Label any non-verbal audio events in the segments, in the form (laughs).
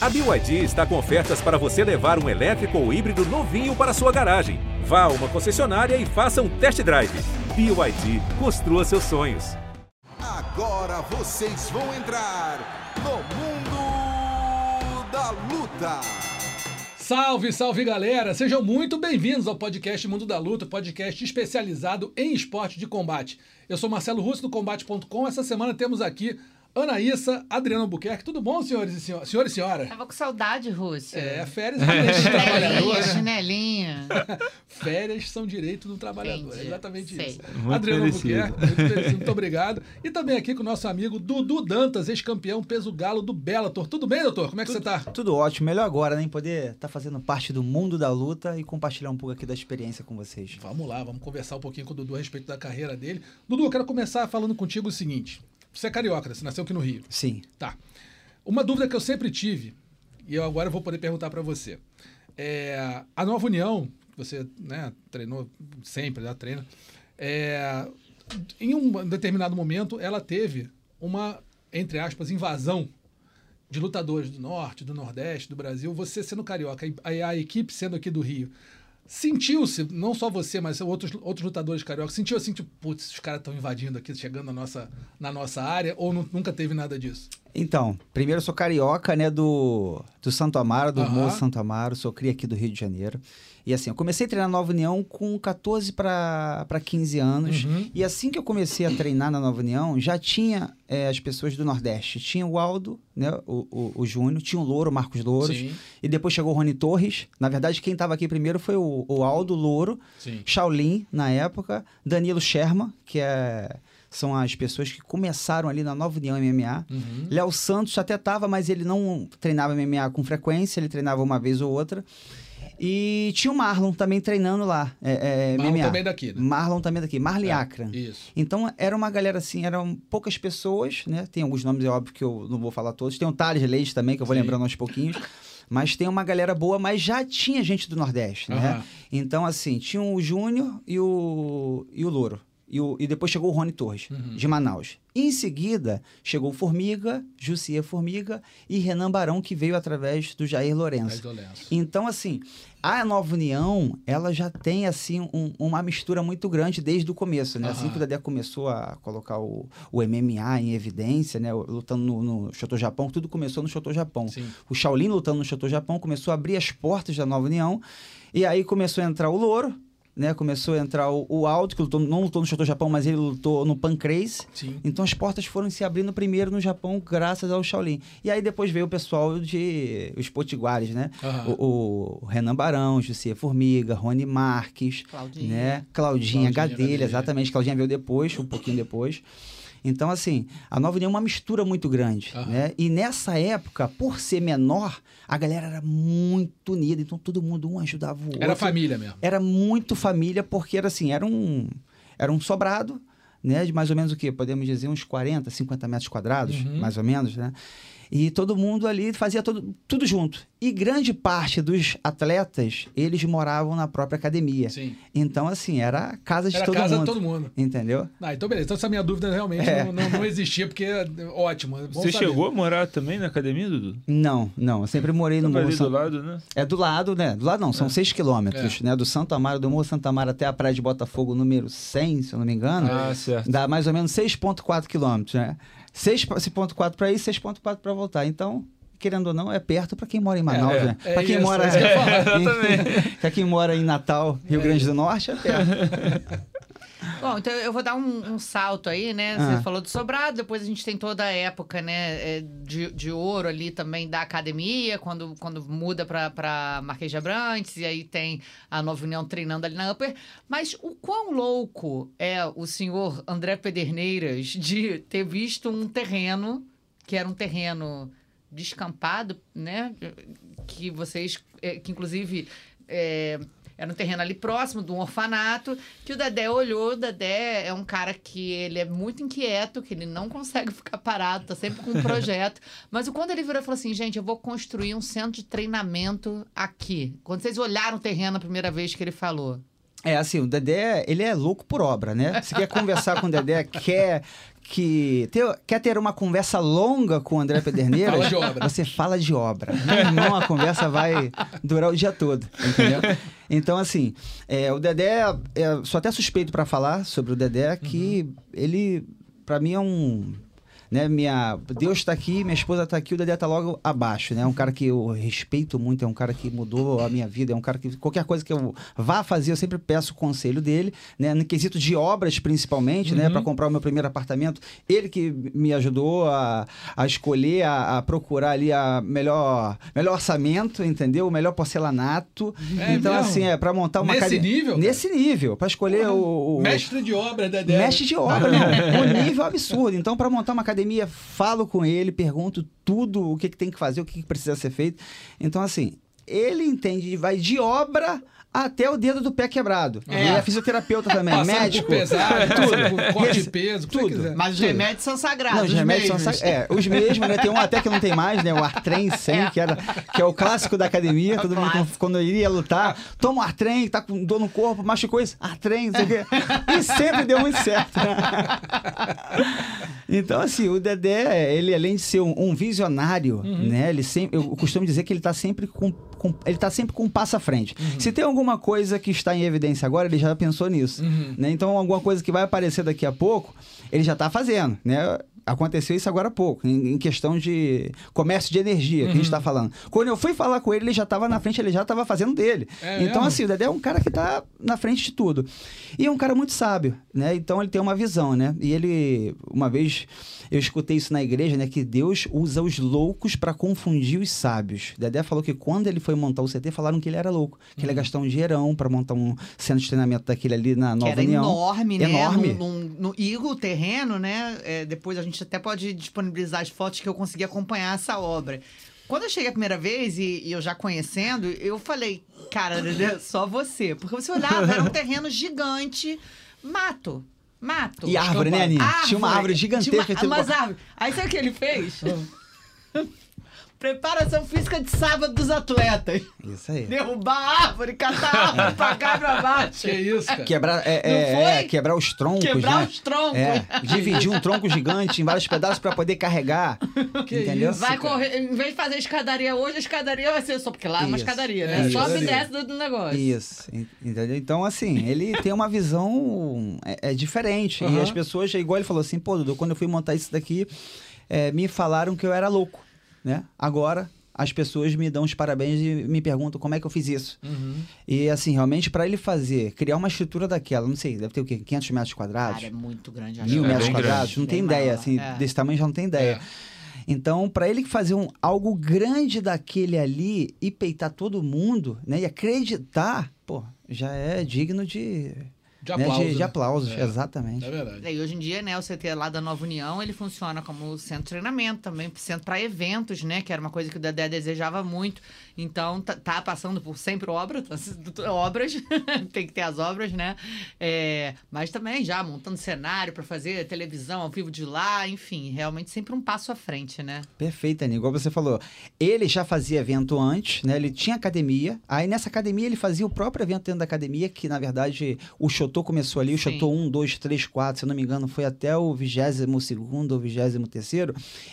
A BYD está com ofertas para você levar um elétrico ou híbrido novinho para sua garagem. Vá a uma concessionária e faça um test drive. BYD, construa seus sonhos. Agora vocês vão entrar no mundo da luta. Salve, salve galera! Sejam muito bem-vindos ao podcast Mundo da Luta, podcast especializado em esporte de combate. Eu sou Marcelo Russo do Combate.com. Essa semana temos aqui Anaíssa, Adriano Buquerque. Tudo bom, senhores e senhora? Senhor e senhora? Tava com saudade, Rússia. É, férias são direito do trabalhador. Chinelinha, chinelinha. (laughs) férias são direito do trabalhador. Entendi. É exatamente Sei. isso. Muito Adriano merecido. Buquerque, muito, muito obrigado. E também aqui com o nosso amigo Dudu Dantas, ex-campeão peso galo do Bellator. Tudo bem, doutor? Como é que você tá? Tudo ótimo, melhor agora, né? Poder estar fazendo parte do mundo da luta e compartilhar um pouco aqui da experiência com vocês. Vamos lá, vamos conversar um pouquinho com o Dudu a respeito da carreira dele. Dudu, eu quero começar falando contigo o seguinte. Você é carioca, né? você nasceu aqui no Rio. Sim. Tá. Uma dúvida que eu sempre tive, e eu agora vou poder perguntar para você. É, a Nova União, você né, treinou sempre, já treina, é, em um determinado momento ela teve uma, entre aspas, invasão de lutadores do Norte, do Nordeste, do Brasil. Você sendo carioca, a, a equipe sendo aqui do Rio, sentiu-se, não só você, mas outros, outros lutadores cariocas, sentiu assim, tipo, putz, os caras estão invadindo aqui, chegando na nossa, na nossa área, ou nu- nunca teve nada disso? Então, primeiro eu sou carioca, né, do, do Santo Amaro, do Aham. Morro Santo Amaro, sou cria aqui do Rio de Janeiro. E assim, eu comecei a treinar na Nova União com 14 para 15 anos. Uhum. E assim que eu comecei a treinar na Nova União, já tinha eh, as pessoas do Nordeste. Tinha o Aldo, né, o, o, o Júnior, tinha o Louro, o Marcos Louros. Sim, E depois chegou o Rony Torres. Na verdade, quem estava aqui primeiro foi o, o Aldo Louro, sim. Shaolin, na época, Danilo Sherman, que é, são as pessoas que começaram ali na Nova União MMA. Uhum. Léo Santos até tava, mas ele não treinava MMA com frequência, ele treinava uma vez ou outra. E tinha o Marlon também treinando lá, é, é, Marlon MMA. também daqui, né? Marlon também daqui, Marley É, Akran. Isso. Então era uma galera assim, eram poucas pessoas, né? Tem alguns nomes, é óbvio que eu não vou falar todos. Tem o Thales Leite também, que eu vou Sim. lembrando aos pouquinhos. (laughs) Mas tem uma galera boa, mas já tinha gente do Nordeste, né? Aham. Então, assim, tinha o Júnior e o, e o Louro. E, o- e depois chegou o Rony Torres, Uhum. de Manaus. Em seguida, chegou o Formiga, Jussier Formiga e Renan Barão, que veio através do Jair Lourenço. Então, assim, a Nova União, ela já tem, assim, um- uma mistura muito grande desde o começo, né? Assim Aham. que o Dedé começou a colocar o, o MMA em evidência, né? Lutando no, no Shoto Japão, tudo começou no Shoto Japão. Sim. O Shaolin lutando no Shoto Japão começou a abrir as portas da Nova União. E aí começou a entrar o Louro, né? Começou a entrar o, o Aldo, que lutou, não lutou no Shoto Japão, mas ele lutou no Pancrase. Sim. Então as portas foram se abrindo primeiro no Japão, graças ao Shaolin. E aí depois veio o pessoal de os potiguares, né? Aham. O, o Renan Barão, José Formiga, Rony Marques, Claudinha. né? Claudinha, Claudinha Gadelha. exatamente. Claudinha veio depois, um pouquinho depois. Então, assim, a Nova União é uma mistura muito grande, Aham. né? E nessa época, por ser menor, a galera era muito unida. Então, todo mundo um ajudava o outro. Era família mesmo. Era muito família, porque era assim, era um, era um sobrado, né? De mais ou menos o quê? Podemos dizer uns 40, 50 metros quadrados, Uhum. mais ou menos, né? E todo mundo ali fazia todo, tudo junto. E grande parte dos atletas, eles moravam na própria academia. Sim. Então, assim, era a casa de Era todo casa mundo. de todo mundo. Entendeu? Ah, então beleza. Então essa minha dúvida realmente É. não, não, não existia, porque é ótimo. é bom Você saber. chegou a morar também na academia, Dudu? Não, não. Eu sempre morei no Morro ali do lado, né? É do lado, né? Do lado não, são seis quilômetros, É. né? Do Santo Amaro, do Morro Santo Amaro até a Praia de Botafogo, número 100, se eu não me engano. Ah, certo. Dá mais ou menos 6,4 quilômetros, né? 6,4 para ir, 6,4 para voltar. Então, querendo ou não, é perto para quem mora em Manaus, É, né? é para quem isso, mora é (laughs) (laughs) para quem mora em Natal, Rio Grande do Norte, é perto. (laughs) Bom, então eu vou dar um, um salto aí, né? Ah. Você falou do sobrado, depois a gente tem toda a época, né, é, de, de ouro ali também da academia, quando, quando muda pra, pra Marquês de Abrantes, e aí tem a Nova União treinando ali na Upper. Mas o quão louco é o senhor André Pederneiras de ter visto um terreno, que era um terreno descampado, né? Que vocês, é, que inclusive. é, era um terreno ali próximo de um orfanato, que o Dedé olhou. O Dedé é um cara que ele é muito inquieto, que ele não consegue (laughs) ficar parado, tá sempre com um projeto. (laughs) Mas quando ele virou e falou assim, gente, eu vou construir um centro de treinamento aqui. Quando vocês olharam o terreno a primeira vez que ele falou, É, assim, o Dedé, ele é louco por obra, né? Você quer conversar com o Dedé, (laughs) quer que ter, quer ter uma conversa longa com o André Pederneiras, (laughs) Fala de obra. você fala de obra. Meu irmão, a conversa vai durar o dia todo, entendeu? (laughs) Então, assim, é, o Dedé, é, sou até suspeito para falar sobre o Dedé, que ele, para mim, é um né, minha Deus está aqui, minha esposa está aqui, o Dedé está logo abaixo, né? É um cara que eu respeito muito, é um cara que mudou a minha vida, é um cara que qualquer coisa que eu vá fazer, eu sempre peço o conselho dele, né? No quesito de obras principalmente, né, para comprar o meu primeiro apartamento, ele que me ajudou a, a escolher, a, a procurar ali a melhor melhor orçamento, entendeu? O melhor porcelanato. É então mesmo? assim, é para montar uma Nesse academia- nível? Nesse nível, para escolher o, o Mestre de obra, Dedé. Mestre de obra, não. O nível é absurdo. Então, para montar uma academia, falo com ele, pergunto tudo o que, que tem que fazer, o que, que precisa ser feito. Então, assim, ele entende, vai de obra até o dedo do pé quebrado. É. Ele é fisioterapeuta também, Passando médico. pesado, (laughs) tudo. corte de peso, o tudo. quiser. Mas os Tudo. remédios são sagrados. Não, os os remédios mesmos. são sa- é, os mesmos, né? Tem um até que não tem mais, né? O Artrem 100, que, era, que é o clássico da academia. Todo mundo, clássico. quando iria lutar, toma um Artrem, tá com dor no corpo, machucou isso, Artrem, não sei o quê. E sempre deu muito certo. (laughs) Então, assim, o Dedé, ele além de ser um, um visionário, né? Ele sempre, eu costumo dizer que ele tá sempre com, com- ele tá sempre com um passo à frente. Se tem alguma coisa que está em evidência agora, ele já pensou nisso, né? Então, alguma coisa que vai aparecer daqui a pouco, ele já tá fazendo, né? Aconteceu isso agora há pouco, em, em questão de comércio de energia, que a gente está falando. Quando eu fui falar com ele, ele já estava na frente, ele já estava fazendo dele. É então, mesmo? assim, o Dedé é um cara que tá na frente de tudo. E é um cara muito sábio, né? Então ele tem uma visão, né? E ele, uma vez, eu escutei isso na igreja, né? Que Deus usa os loucos para confundir os sábios. Dedé falou que quando ele foi montar o CT, falaram que ele era louco, que Uhum. ele ia gastar um dinheirão para montar um centro de treinamento daquele ali na Que Nova era União. enorme, né? Enorme. Num- num- no, e o terreno, né? é, depois a gente até pode disponibilizar as fotos que eu consegui acompanhar essa obra. Quando eu cheguei a primeira vez e, e eu já conhecendo, eu falei, cara, só você. Porque você olhava, era um terreno gigante, mato. Mato. E árvore, né, Aninha? Tinha uma árvore gigantesca. Tinha uma, umas árvores. Aí sabe o que ele fez? (laughs) Preparação física de sábado dos atletas. Isso aí. Derrubar a árvore, catar a árvore pra cá e pra baixo. Que isso, cara? Quebrar, é, é, é, quebrar os troncos, Quebrar né? os troncos. É, dividir um tronco gigante em vários pedaços para poder carregar. Que entendeu? isso? Vai cara. correr, em vez de fazer escadaria hoje, a escadaria vai ser só, porque lá é uma Isso. escadaria, É, né? Sobe e desce do, do negócio. Isso, en- entendeu? Então, assim, ele tem uma visão é, é diferente. E Aham. as pessoas, igual ele falou assim, pô, Dudu, quando eu fui montar isso daqui, é, me falaram que eu era louco, né? Agora, as pessoas me dão os parabéns e me perguntam como é que eu fiz isso. Uhum. E, assim, realmente, para ele fazer, criar uma estrutura daquela, não sei, deve ter o quê? 500 metros quadrados? Cara, é muito grande. mil É metros quadrados, grande. não tem Bem ideia, maior, assim, é. desse tamanho já não tem ideia. É. Então, para ele fazer um, algo grande daquele ali e peitar todo mundo, né, e acreditar, pô, já é digno de De né, aplauso. de, de né? aplausos, É. exatamente. É verdade. E hoje em dia, né, o CT lá da Nova União, ele funciona como centro de treinamento também, centro para eventos, né, que era uma coisa que o Dedé desejava muito. Então, tá, tá passando por sempre obra, tá- obras, (laughs) tem que ter as obras, né? É, mas também já montando cenário para fazer televisão ao vivo de lá, enfim, realmente sempre um passo à frente, né? Perfeito, Aninha. Igual você falou. Ele já fazia evento antes, né? Ele tinha academia. Aí nessa academia ele fazia o próprio evento dentro da academia, que na verdade o Chotô começou ali. O Sim. Chotô 1, 2, 3, 4, se eu não me engano, foi até o 22 ou 23.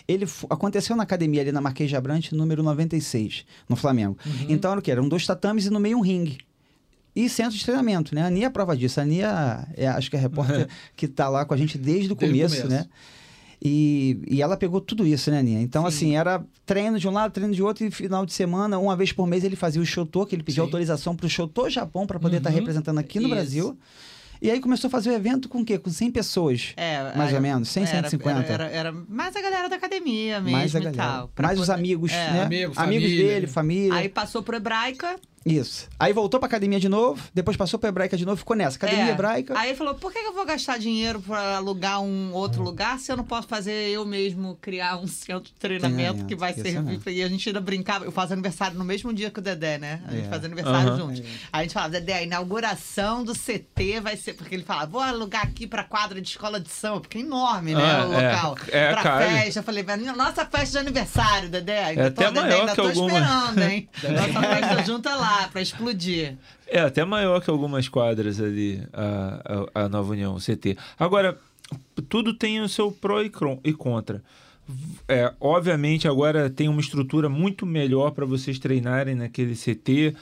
Ele fu- aconteceu na academia ali na Marquês de Abrante, número 96, no Flamengo. Então era o quê? Eram dois tatames e no meio um ringue. E centro de treinamento, né? A Aninha é a prova disso. A Aninha, é, acho que é a repórter (laughs) que tá lá com a gente desde o começo, começo. né? E, e ela pegou tudo isso, né, Aninha? Então, assim, era treino de um lado, treino de outro, e final de semana, uma vez por mês, ele fazia o Shotô, que ele pediu Sim. autorização para o Shotô Japão para poder estar Uhum. representando aqui no Isso. Brasil. E aí começou a fazer o evento com o quê? Com 100 pessoas. É, Mais aí- ou menos, 100, era- 150. Era, era, era mais a galera da academia mesmo mais a e galera. tal. mais os poder- amigos, É. né? Amigo, amigos família, dele, família. Aí passou pro Hebraica. Isso. Aí voltou pra academia de novo, depois passou pra hebraica de novo, ficou nessa. Academia É. hebraica. Aí ele falou: por que eu vou gastar dinheiro pra alugar um outro lugar se eu não posso fazer eu mesmo criar um centro de treinamento que vai servir? pra- E a gente ainda brincava. Eu faço aniversário no mesmo dia que o Dedé, né? A gente É. faz aniversário Aham. juntos. Aí a gente falava: Dedé, a inauguração do CT vai ser. Porque ele falava: vou alugar aqui pra quadra de escola de samba, porque é enorme, né? Ah, o é. local. É, pra cabe. festa. Eu falei: nossa festa de aniversário, Dedé. Ainda É tô, até Dedé, maior ainda que tô alguma. esperando, hein? (laughs) Nossa festa junta lá. Pra explodir. É, até maior que algumas quadras ali, a, a, a Nova União, o CT. Agora, tudo tem o seu pró e, e contra. É, obviamente, agora tem uma estrutura muito melhor para vocês treinarem naquele CT.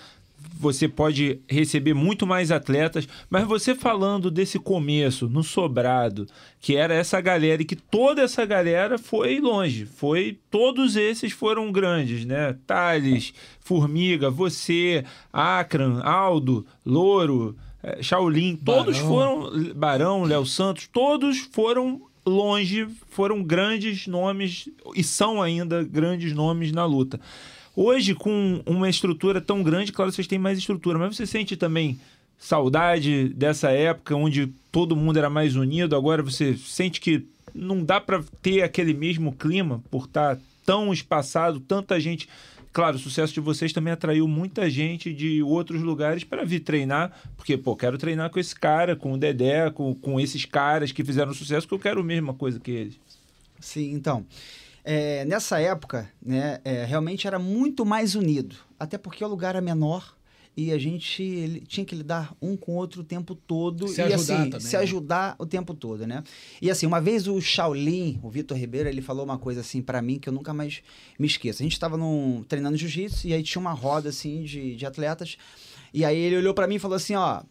Você pode receber muito mais atletas, mas você falando desse começo no sobrado, que era essa galera e que toda essa galera foi longe, foi todos esses foram grandes, né? Thales, Formiga, você, Acran, Aldo, Louro, eh, Shaolin, todos Barão. foram Barão, Léo Santos, todos foram longe, foram grandes nomes e são ainda grandes nomes na luta. Hoje, com uma estrutura tão grande, claro, vocês têm mais estrutura, mas você sente também saudade dessa época onde todo mundo era mais unido? Agora você sente que não dá para ter aquele mesmo clima por estar tão espaçado, tanta gente. Claro, o sucesso de vocês também atraiu muita gente de outros lugares para vir treinar, porque, pô, quero treinar com esse cara, com o Dedé, com, com esses caras que fizeram sucesso, que eu quero a mesma coisa que eles. Sim, então. É, nessa época, né, é, realmente era muito mais unido. Até porque o lugar era menor e a gente tinha que lidar um com o outro o tempo todo. Se e ajudar assim, também, se né? ajudar o tempo todo, né? E assim, uma vez o Shaolin, o Vitor Ribeiro, ele falou uma coisa assim pra mim que eu nunca mais me esqueço. A gente tava num, treinando jiu-jitsu e aí tinha uma roda assim de, de atletas. E aí ele olhou pra mim e falou assim, ó,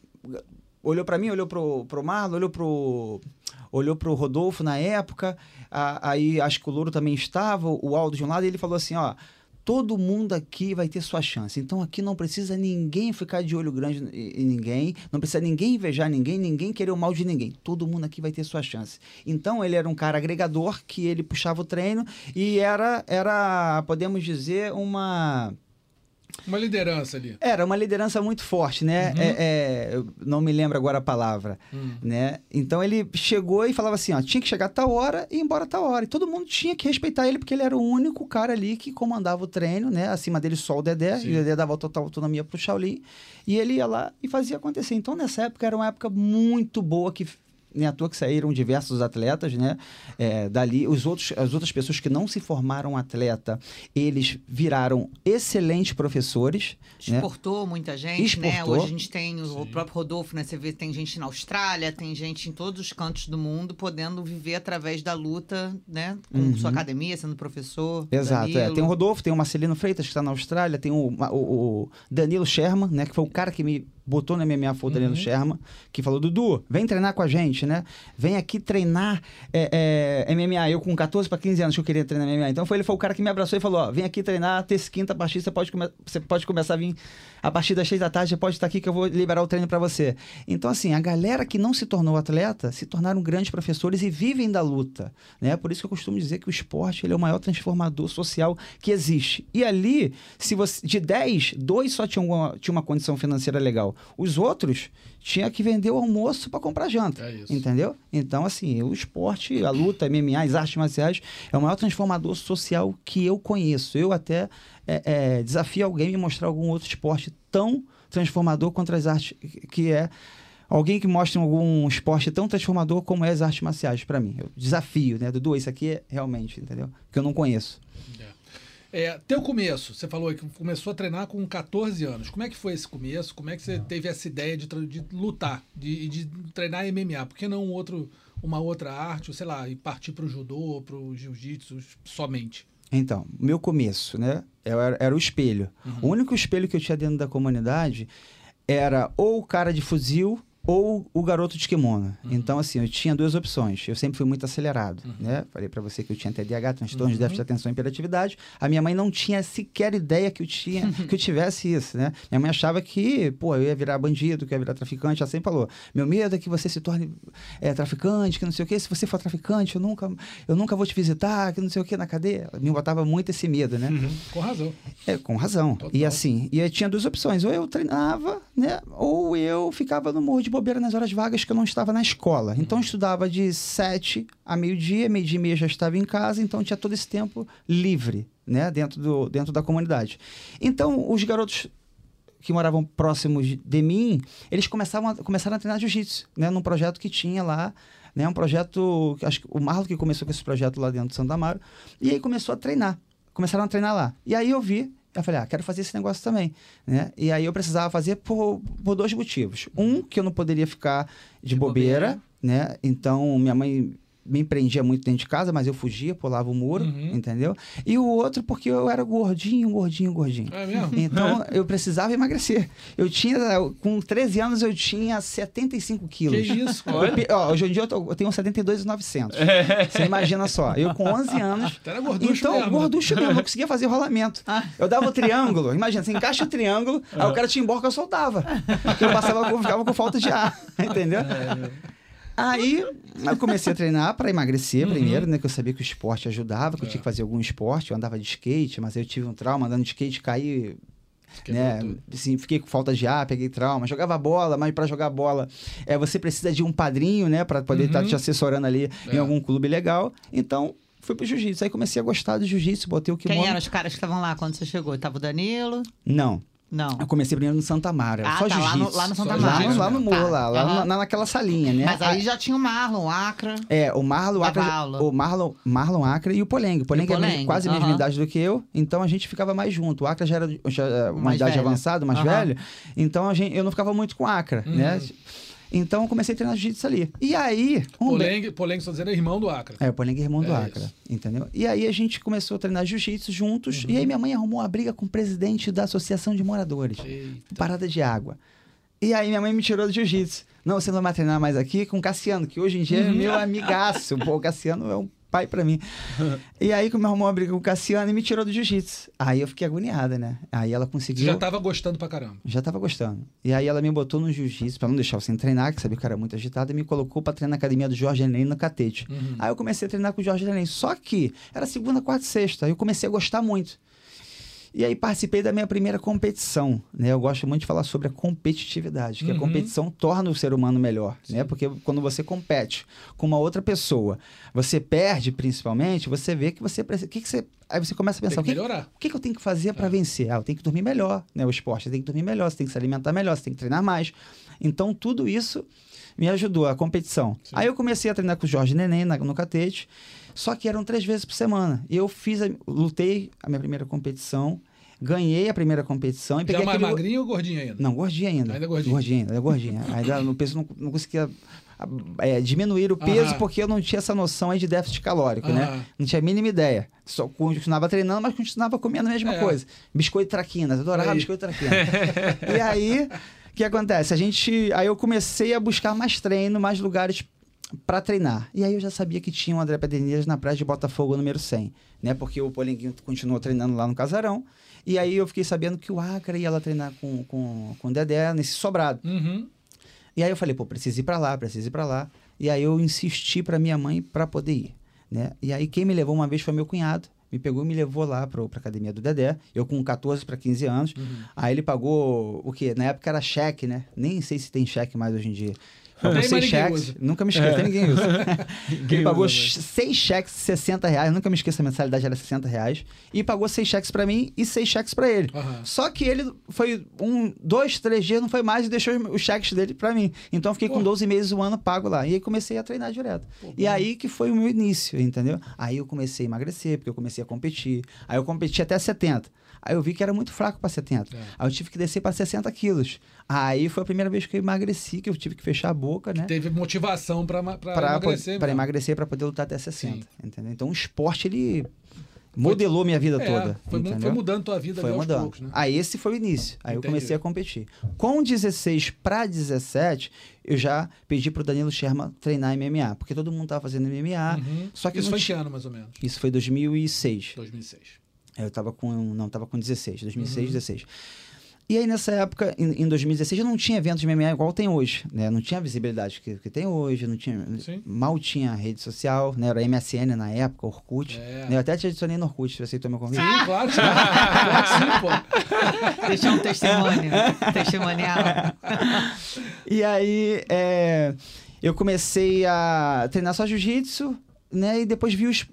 olhou pra mim, olhou pro, pro Marlon, olhou pro olhou pro Rodolfo na época, a- aí acho que o Louro também estava, o Aldo de um lado, e ele falou assim, ó, todo mundo aqui vai ter sua chance. Então aqui não precisa ninguém ficar de olho grande em em ninguém, não precisa ninguém invejar ninguém, ninguém querer o mal de ninguém. Todo mundo aqui vai ter sua chance. Então ele era um cara agregador que ele puxava o treino e era era, podemos dizer, uma Uma liderança ali. era uma liderança muito forte, né? Uhum. É, é, eu não me lembro agora a palavra, Hum. né? Então ele chegou e falava assim, ó, tinha que chegar a tal hora e ir embora a tal hora. E todo mundo tinha que respeitar ele porque ele era o único cara ali que comandava o treino, né? Acima dele só o Dedé, Sim. e o Dedé dava total autonomia pro Shaolin, e ele ia lá e fazia acontecer. Então nessa época era uma época muito boa que nem à toa que saíram diversos atletas, né? É, dali, os outros, as outras pessoas que não se formaram atleta, eles viraram excelentes professores, né? Exportou muita gente, né? Exportou. Hoje a gente tem o próprio Rodolfo, né? Você vê, tem gente na Austrália, tem gente em todos os cantos do mundo podendo viver através da luta, né? Com Uhum. sua academia, sendo professor. Exato, é. Tem o Rodolfo, tem o Marcelino Freitas, que está na Austrália, tem o, o- o Danilo Sherman, né? Que foi o cara que me botou na MMA, foi o Danilo Uhum. Sherman, que falou, Dudu, vem treinar com a gente, né? Vem aqui treinar é, é, MMA. Eu com 14 para 15 anos que eu queria treinar MMA. Então foi, ele foi o cara que me abraçou e falou, ó, vem aqui treinar, terça quinta, a partir você pode, come- você pode começar a vir a partir das 6 da tarde, você pode estar aqui que eu vou liberar o treino para você. Então assim, a galera que não se tornou atleta, se tornaram grandes professores e vivem da luta, né? Por isso que eu costumo dizer que o esporte ele é o maior transformador social que existe. E ali, se você de 10, dois só tinham uma, tinha uma condição financeira legal. Os outros tinha que vender o almoço para comprar janta. É isso. Entendeu? Então, assim, o esporte, a luta, MMA, as artes marciais, é o maior transformador social que eu conheço. Eu até é, é, desafio alguém me mostrar algum outro esporte tão transformador quanto as artes, que é alguém que mostre algum esporte tão transformador como é as artes marciais para mim. Eu desafio, né? Dudu, isso aqui é realmente, entendeu? Que eu não conheço. É, teu começo, você falou que começou a treinar com 14 anos. Como é que foi esse começo? Como é que você teve essa ideia de, de lutar, de, de treinar MMA? Por que não um outro, uma outra arte, ou sei lá, e partir pro judô, pro jiu-jitsu somente? Então, meu começo, né? Era, era o espelho. O único espelho que eu tinha dentro da comunidade era ou o cara de fuzil ou o garoto de kimono. Então, assim, eu tinha duas opções. Eu sempre fui muito acelerado, né? Falei pra você que eu tinha TDAH, transtorno de déficit de atenção e hiperatividade. A minha mãe não tinha sequer ideia que eu tinha, (laughs) que eu tivesse isso, né? Minha mãe achava que, pô, eu ia virar bandido, que eu ia virar traficante. Ela sempre falou: meu medo é que você se torne é, traficante, que não sei o quê. Se você for traficante, eu nunca, eu nunca vou te visitar, que não sei o quê na cadeia. Me botava muito esse medo, né? Com razão. É, com razão. Total. E assim, e aí tinha duas opções. Ou eu treinava, né? Ou eu ficava no morro de bobeira nas horas vagas que eu não estava na escola. Então eu estudava de sete a meio-dia, meio-dia e meia já estava em casa, então tinha todo esse tempo livre, né? Dentro, do, dentro da comunidade. Então, os garotos que moravam próximos de mim, eles começavam a, começaram a treinar jiu-jitsu, né? Num projeto que tinha lá, né? Um projeto, acho que o Marlon que começou com esse projeto lá dentro de Santa Amaro, e aí começou a treinar. Começaram a treinar lá. E aí eu vi Eu falei, ah, quero fazer esse negócio também, né? E aí eu precisava fazer por, por dois motivos. Um, que eu não poderia ficar de, De bobeira, bobeira. né? Então, minha mãe me prendia muito dentro de casa, mas eu fugia, pulava o muro, Uhum. entendeu? E o outro, porque eu era gordinho, gordinho, gordinho. É mesmo? (laughs) Então, eu precisava emagrecer. Eu tinha, com 13 anos, eu tinha 75 Que quilos. isso, cara? Eu ó, hoje em dia eu, tô- eu tenho 72,900. Você imagina só, eu com 11 (laughs) anos. Tu era gorducho então, mesmo, gorducho mesmo, não conseguia fazer rolamento. Eu dava o triângulo, imagina, você encaixa o triângulo, aí o cara te emborca, eu soltava. Porque eu passava, eu ficava com falta de ar, (laughs) entendeu? Aí eu comecei a treinar para emagrecer Uhum. primeiro, né? Que eu sabia que o esporte ajudava, que eu tinha que fazer algum esporte. Eu andava de skate, mas eu tive um trauma andando de skate, caí né? Assim, fiquei com falta de ar, peguei trauma, jogava bola, mas para jogar bola, é, você precisa de um padrinho, né, para poder estar Uhum. te assessorando ali em É. algum clube legal. Então, fui pro jiu-jitsu. Aí comecei a gostar do jiu-jitsu, botei o kimono. Quem eram os caras que estavam lá quando você chegou? Tava o Danilo? Não. Não. Eu comecei primeiro no Santa Mara, Ah, só tá, lá no- lá no Santa Só Lá Mara. no, lá no Tá, lá, lá aham. na, naquela salinha, né? Mas aí já tinha o Marlon, o Acra. É, o Marlon Acre, aula. o Marlon, Marlon Acre e o Poleng. O Poleng é quase a mesma aham. idade do que eu, então a gente ficava mais junto. O Acre já era já uma Mais idade velho. avançada, mais Aham. velho, então a gente, eu não ficava muito com o Acre, né? Então eu comecei a treinar jiu-jitsu ali. E aí... um be- Poleng, Poleng, só dizendo, é irmão do Acre. É, o Poleng é irmão do É Acre, isso. entendeu? E aí a gente começou a treinar jiu-jitsu juntos, Uhum. e aí minha mãe arrumou uma briga com o presidente da Associação de Moradores. Eita. Parada de água. E aí minha mãe me tirou do jiu-jitsu. Não, você não vai treinar mais aqui com o Cassiano, que hoje em dia é meu (laughs) amigaço. Pô, o Cassiano é um pai pra mim. (laughs) e aí que me arrumou uma briga com o Cassiano e me tirou do jiu-jitsu. Aí eu fiquei agoniada, né? Aí ela Você conseguiu... já tava gostando pra caramba. Já tava gostando. E aí ela me botou no jiu-jitsu, pra não deixar eu sem treinar, que sabia que eu era muito agitado, e me colocou pra treinar na academia do Jorge Neném no Catete. Uhum. Aí eu comecei a treinar com o Jorge Neném. Só que era segunda, quarta e sexta. Aí eu comecei a gostar muito. E aí participei da minha primeira competição, né? Eu gosto muito de falar sobre a competitividade, que a Uhum. competição torna o ser humano melhor, né? Porque quando você compete com uma outra pessoa, você perde principalmente, você vê que você precisa, que que você, aí você começa a pensar, o que, melhorar. o que, que eu tenho que fazer É. para vencer? Ah, eu tenho que dormir melhor, né? O esporte, você tem que dormir melhor, você tem que se alimentar melhor, você tem que treinar mais. Então, tudo isso me ajudou, a competição. Sim. Aí eu comecei a treinar com o Jorge Neném na- no catete, só que eram três vezes por semana. E eu fiz, a- lutei a minha primeira competição, ganhei a primeira competição e Já mais aquele... magrinho ou gordinho ainda? Não, gordinho ainda. Ainda gordinho. Gordinho ainda, gordinho. (laughs) ainda no peso não, não conseguia é, diminuir o peso Aham. porque eu não tinha essa noção aí de déficit calórico, né? Aham. Não tinha a mínima ideia. Só continuava treinando, mas continuava comendo a mesma É. coisa. Biscoito traquinas, adorava Aí. biscoito traquinas. e aí, o que acontece? A gente, aí eu comecei a buscar mais treino, mais lugares para treinar. E aí eu já sabia que tinha o André Pederneiras na praia de Botafogo número 100, né? Porque o Polenguinho continuou treinando lá no Casarão. E aí eu fiquei sabendo que o Acre ia lá treinar com, com, com o Dedé nesse sobrado. Uhum. E aí eu falei, pô, preciso ir pra lá, preciso ir pra lá. E aí eu insisti pra minha mãe pra poder ir, né? E aí quem me levou uma vez foi meu cunhado. Me pegou e me levou lá pro, pra academia do Dedé. Eu com 14 para 15 anos. Uhum. Aí ele pagou o quê? Na época era cheque, né? Nem sei se tem cheque mais hoje em dia. Pagou Tem, mas seis cheques. Nunca me esqueço, tem ninguém usa. (laughs) ele pagou usa, ch- seis cheques de 60 reais. Nunca me esqueço, a mensalidade era 60 reais. E pagou seis cheques pra mim e seis cheques pra ele. Aham. Só que ele foi um, dois, três dias, não foi mais, e deixou os- cheques dele pra mim. Então eu fiquei com Pô. 12 meses um ano pago lá. E aí comecei a treinar direto. Pô, e aí que foi o meu início, entendeu? Aí eu comecei a emagrecer, porque eu comecei a competir. Aí eu competi até 70. Aí eu vi que era muito fraco pra 70. É. Aí eu tive que descer pra 60 quilos. Aí foi a primeira vez que eu emagreci, que eu tive que fechar a boca, né? Teve motivação Pra, emagrecer. mesmo. emagrecer, pra poder lutar até 60. Sim. Entendeu? Então o esporte, ele modelou minha vida É, toda. Foi, foi mudando tua vida Foi mudando. poucos, né? Aí esse foi o início. Aí Entendi. eu comecei a competir. Com 16 para 17, eu já pedi pro Danilo Sherman treinar MMA, porque todo mundo tava fazendo MMA. Uhum. Só que Isso foi em que ano, mais ou menos? Isso foi 2006. 2006. Eu tava com não, tava com 16, 2006, Uhum. 16. E aí nessa época, em, em 2016, eu não tinha eventos de MMA igual tem hoje, né? Não tinha a visibilidade que, que tem hoje, não tinha, Sim. mal tinha rede social, né? Era MSN na época, Orkut. É. Eu até te adicionei no Orkut, você aceitou meu convite. Sim, (laughs) claro, sim. claro sim, pô. (laughs) Deixar um testemunho. testimonial. E aí, é, eu comecei a treinar só jiu-jitsu, né? E depois vi os,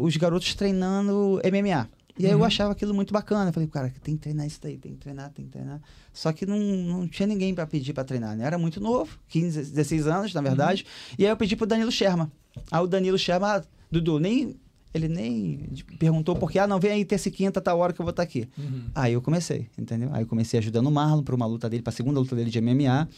os garotos treinando MMA. E aí eu Uhum. achava aquilo muito bacana. Eu falei, cara, tem que treinar isso daí, tem que treinar, tem que treinar. Só que não, não tinha ninguém pra pedir pra treinar, né? Eu era muito novo, 15, 16 anos, na verdade. Uhum. E aí eu pedi pro Danilo Sherman. Aí o Danilo Sherman, ah, Dudu, nem Ele nem perguntou porque, ah, não, vem aí terça e quinta, tá hora que eu vou estar aqui. Uhum. Aí eu comecei, entendeu? Aí eu comecei ajudando o Marlon para uma luta dele, para a segunda luta dele de MMA.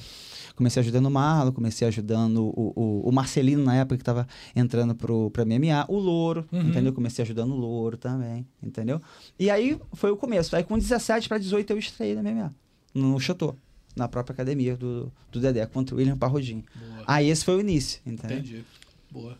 Comecei ajudando o Marlon, comecei ajudando o, o, o Marcelino na época que estava entrando pro, pra MMA, o Louro, Uhum. entendeu? Comecei ajudando o Louro também, entendeu? E aí foi o começo. Aí com 17 para 18 eu estreiei na MMA, no Chotô, na própria academia do, do Dedé, contra o William Parrodinho. Aí esse foi o início, entendeu? Entendi. Boa.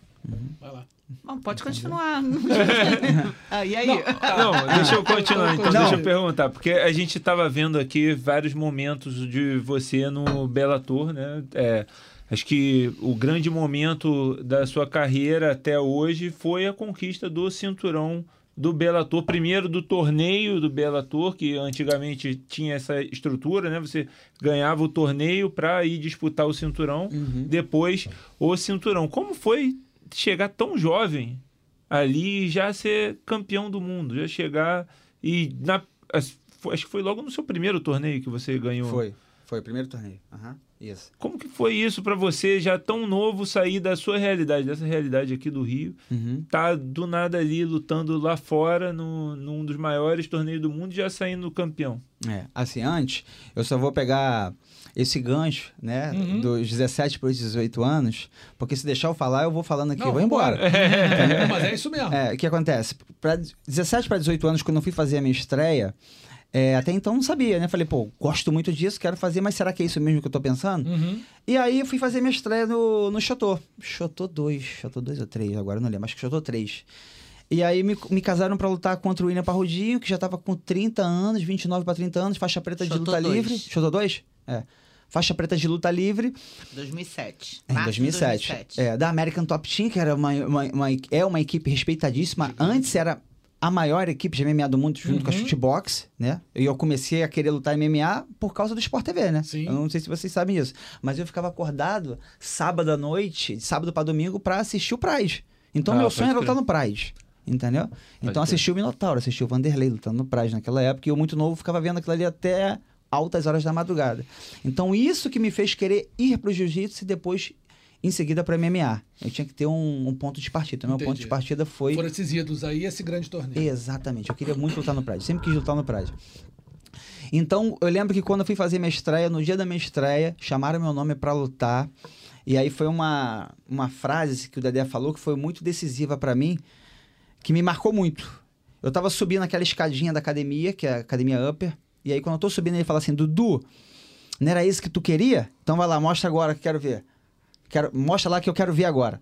Vai lá. Bom, pode continuar. (laughs) (laughs) ah, e aí? Não, deixa eu continuar então, Não. deixa eu perguntar, porque a gente estava vendo aqui vários momentos de você no Bellator, né? É, acho que o grande momento da sua carreira até hoje foi a conquista do cinturão do Bellator, primeiro do torneio do Bellator, que antigamente tinha essa estrutura, né? Você ganhava o torneio para ir disputar o cinturão, Uhum. depois o cinturão. Como foi chegar tão jovem ali e já ser campeão do mundo, já chegar e na acho que foi logo no seu primeiro torneio que você ganhou. Foi, foi o primeiro torneio. Aham, isso. Como que foi isso para você já tão novo sair da sua realidade, dessa realidade aqui do Rio, Uhum. tá do nada ali lutando lá fora no, num dos maiores torneios do mundo e já saindo campeão? É, assim, antes, eu só vou pegar esse gancho, né, Uhum. dos 17 para os 18 anos, porque se deixar eu falar, eu vou falando aqui, Não, eu vou embora. É, (laughs) mas é isso mesmo. É, o que acontece? Para 17 para 18 anos, quando eu fui fazer a minha estreia, é, até então não sabia, né? Falei, pô, gosto muito disso, quero fazer, mas será que é isso mesmo que eu tô pensando? Uhum. E aí eu fui fazer minha estreia no, no Chotô. Chotô 2, Chotô 2 ou 3, agora eu não lembro, acho que Chotô 3. E aí me, me casaram pra lutar contra o William Parrudinho, que já tava com 30 anos, 29 pra 30 anos, faixa preta de Chotô luta 2. livre. Chotô 2? É. Faixa preta de luta livre 2007. em Março de 2007. 2007. É, da American Top Team, que era uma, uma- uma- é uma equipe respeitadíssima. Antes era a maior equipe de MMA do mundo, junto com a Uhum. Shootbox, né? E eu comecei a querer lutar MMA por causa do Sport TV, né? Sim. Eu não sei se vocês sabem isso. Mas eu ficava acordado sábado à noite, de sábado para domingo, pra assistir o Prize. Então, Ah, meu sonho era lutar no Prize. Entendeu? então, assisti o Minotauro, assisti o Vanderlei lutando no Prize naquela época. E eu, muito novo, ficava vendo aquilo ali até altas horas da madrugada. Então, isso que me fez querer ir pro jiu-jitsu e depois, em seguida, para MMA. Eu tinha que ter um, um ponto de partida. Meu ponto de partida foi. Foram esses ídolos aí, esse grande torneio. Exatamente. Eu queria muito lutar no Pride. Sempre quis lutar no Pride. Então, eu lembro que quando eu fui fazer minha estreia, no dia da minha estreia, chamaram meu nome pra lutar. E aí foi uma, uma frase que o Dedé falou que foi muito decisiva pra mim, que me marcou muito. Eu tava subindo aquela escadinha da academia, que é a academia Upper, e aí quando eu tô subindo, ele fala assim: Dudu, não era isso que tu queria? Então vai lá, mostra agora que eu quero ver. Quero, mostra lá que eu quero ver agora.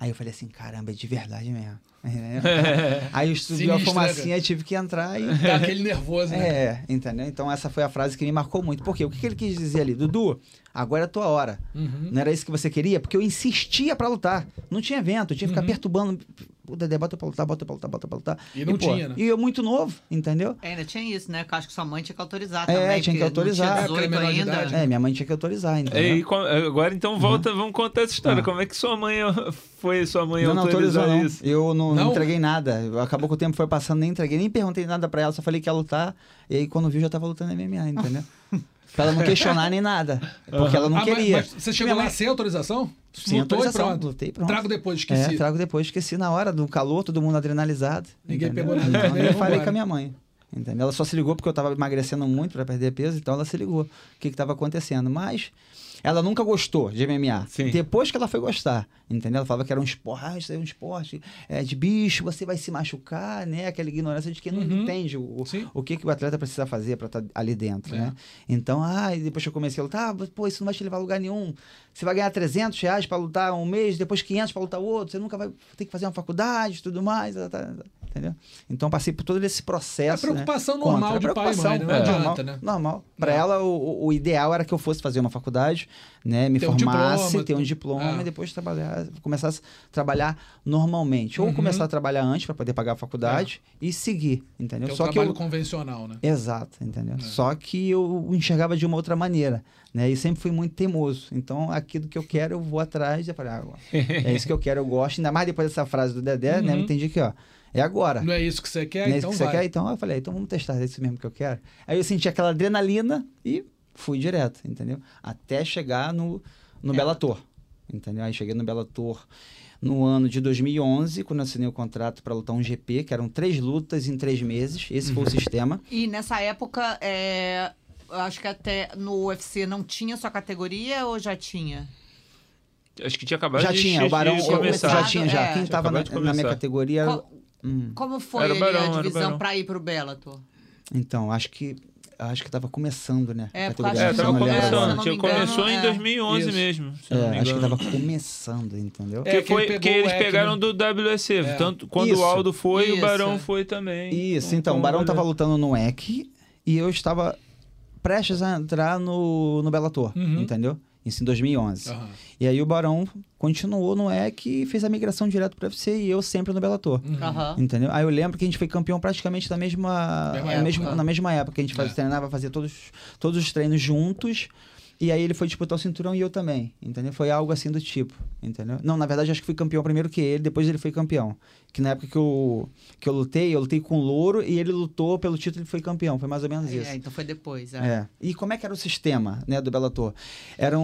Aí eu falei assim: caramba, é de verdade mesmo. (laughs) aí subiu a né, fumacinha e tive que entrar e. Dá aquele nervoso, né? É, entendeu? Então essa foi a frase que me marcou muito. Por quê? O que ele quis dizer ali? Dudu, agora é a tua hora. Uhum. Não era isso que você queria? Porque eu insistia pra lutar. Não tinha evento, eu tinha que ficar Uhum. perturbando. O Dedé, bota pra lutar, bota pra lutar, bota pra lutar. E não pô, tinha, né? E eu muito novo, entendeu? É, ainda tinha isso, né? Que eu acho que sua mãe tinha que autorizar É, também. tinha que autorizar. Não É, tinha porque era 18 menor de ainda. idade. É, minha mãe tinha que autorizar, entendeu? E agora então volta, vamos contar essa história. Ah. Como é que sua mãe (laughs) foi sua mãe não, não autorizar autorizou, não. isso? Eu não, Não? não entreguei nada. Acabou que o tempo foi passando, nem entreguei, nem perguntei nada pra ela, só falei que ia lutar. E aí, quando viu, já tava lutando MMA, entendeu? (laughs) pra ela não questionar nem nada. (laughs) Porque ela não Ah, mas- queria. mas você chegou lá mãe- sem autorização? Sem Lutou autorização, pronto. lutei, pronto. Trago depois, esqueci. É, trago depois, esqueci na hora do calor, todo mundo adrenalizado. Ninguém entendeu? pegou nada Então, eu falei com a minha mãe. Entendeu? Ela só se ligou porque eu tava emagrecendo muito para perder peso, então ela se ligou o que que tava acontecendo. Mas ela nunca gostou de MMA. Sim. Depois que ela foi gostar, entendeu? Ela falava que era um esporte, ah, é um esporte é, de bicho, você vai se machucar, né? Aquela ignorância de quem não Uhum. entende o, Sim. o que, que o atleta precisa fazer para estar ali dentro, É. né? Então, ah, e depois que eu comecei a lutar, ah, pô, isso não vai te levar a lugar nenhum. Você vai ganhar 300 reais para lutar um mês, depois 500 para lutar outro, você nunca vai ter que fazer uma faculdade e tudo mais, tá, tá, tá, entendeu? Então, passei por todo esse É processo, a preocupação né? normal Contra. de pai e mãe, né? Não é, adianta, normal, né? Normal. Para É. ela, o, o ideal era que eu fosse fazer uma faculdade, né? Me Ter um formasse, diploma, ter um diploma é. e depois trabalhar, começar a trabalhar normalmente. Ou Uhum. começar a trabalhar antes para poder pagar a faculdade e seguir, entendeu? É o Só que trabalho eu, convencional, né? Exato, entendeu? É. Só que eu enxergava de uma outra maneira, né? E sempre fui muito teimoso. Então, aquilo que eu quero, eu vou atrás. E falei, ah, (laughs) é isso que eu quero, eu gosto. Ainda mais depois dessa frase do Dedé, né? Eu Uhum. entendi que, ó, é agora. Não é isso que você quer, Não é isso então que você vai. quer? Então, eu falei, então vamos testar, é isso mesmo que eu quero. Aí eu senti aquela adrenalina e fui direto, entendeu? Até chegar no, no É. Bellator. entendeu? Aí cheguei no Bellator no ano de 2011, quando eu assinei o contrato para lutar um GP, que eram três lutas em três meses. Esse foi o sistema. E nessa época, é, acho que até no UFC não tinha sua categoria ou já tinha? Acho que tinha acabado já de, tinha, o Barão de já tinha, já. É. Quem estava na, na minha categoria... Co- hum, Como foi o ali Barão, a o divisão pra ir pro Bellator? Então, acho que acho que tava começando, né? É, categoria, É, tava começando. Tinha, começou em é. 2011 Isso. mesmo. É, me acho que engano. tava começando, entendeu? É, Que que foi que pegou eles o pegaram né? do WSC. É. Tanto, quando Isso. o Aldo foi, Isso. o Barão foi também. Isso, então, o Barão tava lutando no EC e eu estava prestes a entrar no, no Bellator, Uhum. entendeu? Isso em 2011. Aham. E aí o Barão continuou no EC e fez a migração direto pro UFC e eu sempre no Bellator. Uhum. Aham. Entendeu? Aí eu lembro que a gente foi campeão praticamente da mesma, Mesma na, época. mesma, na mesma época. que A gente faz, É. treinava, fazia todos, todos os treinos juntos. E aí ele foi disputar o cinturão e eu também, entendeu? Foi algo assim do tipo, entendeu? Não, na verdade acho que fui campeão primeiro que ele, depois ele foi campeão. Que na época que eu, que eu lutei, eu lutei com o Louro e ele lutou pelo título e foi campeão. Foi mais ou menos isso. É, então foi depois. É. É. E como é que era o sistema, né, do Bellator? Eram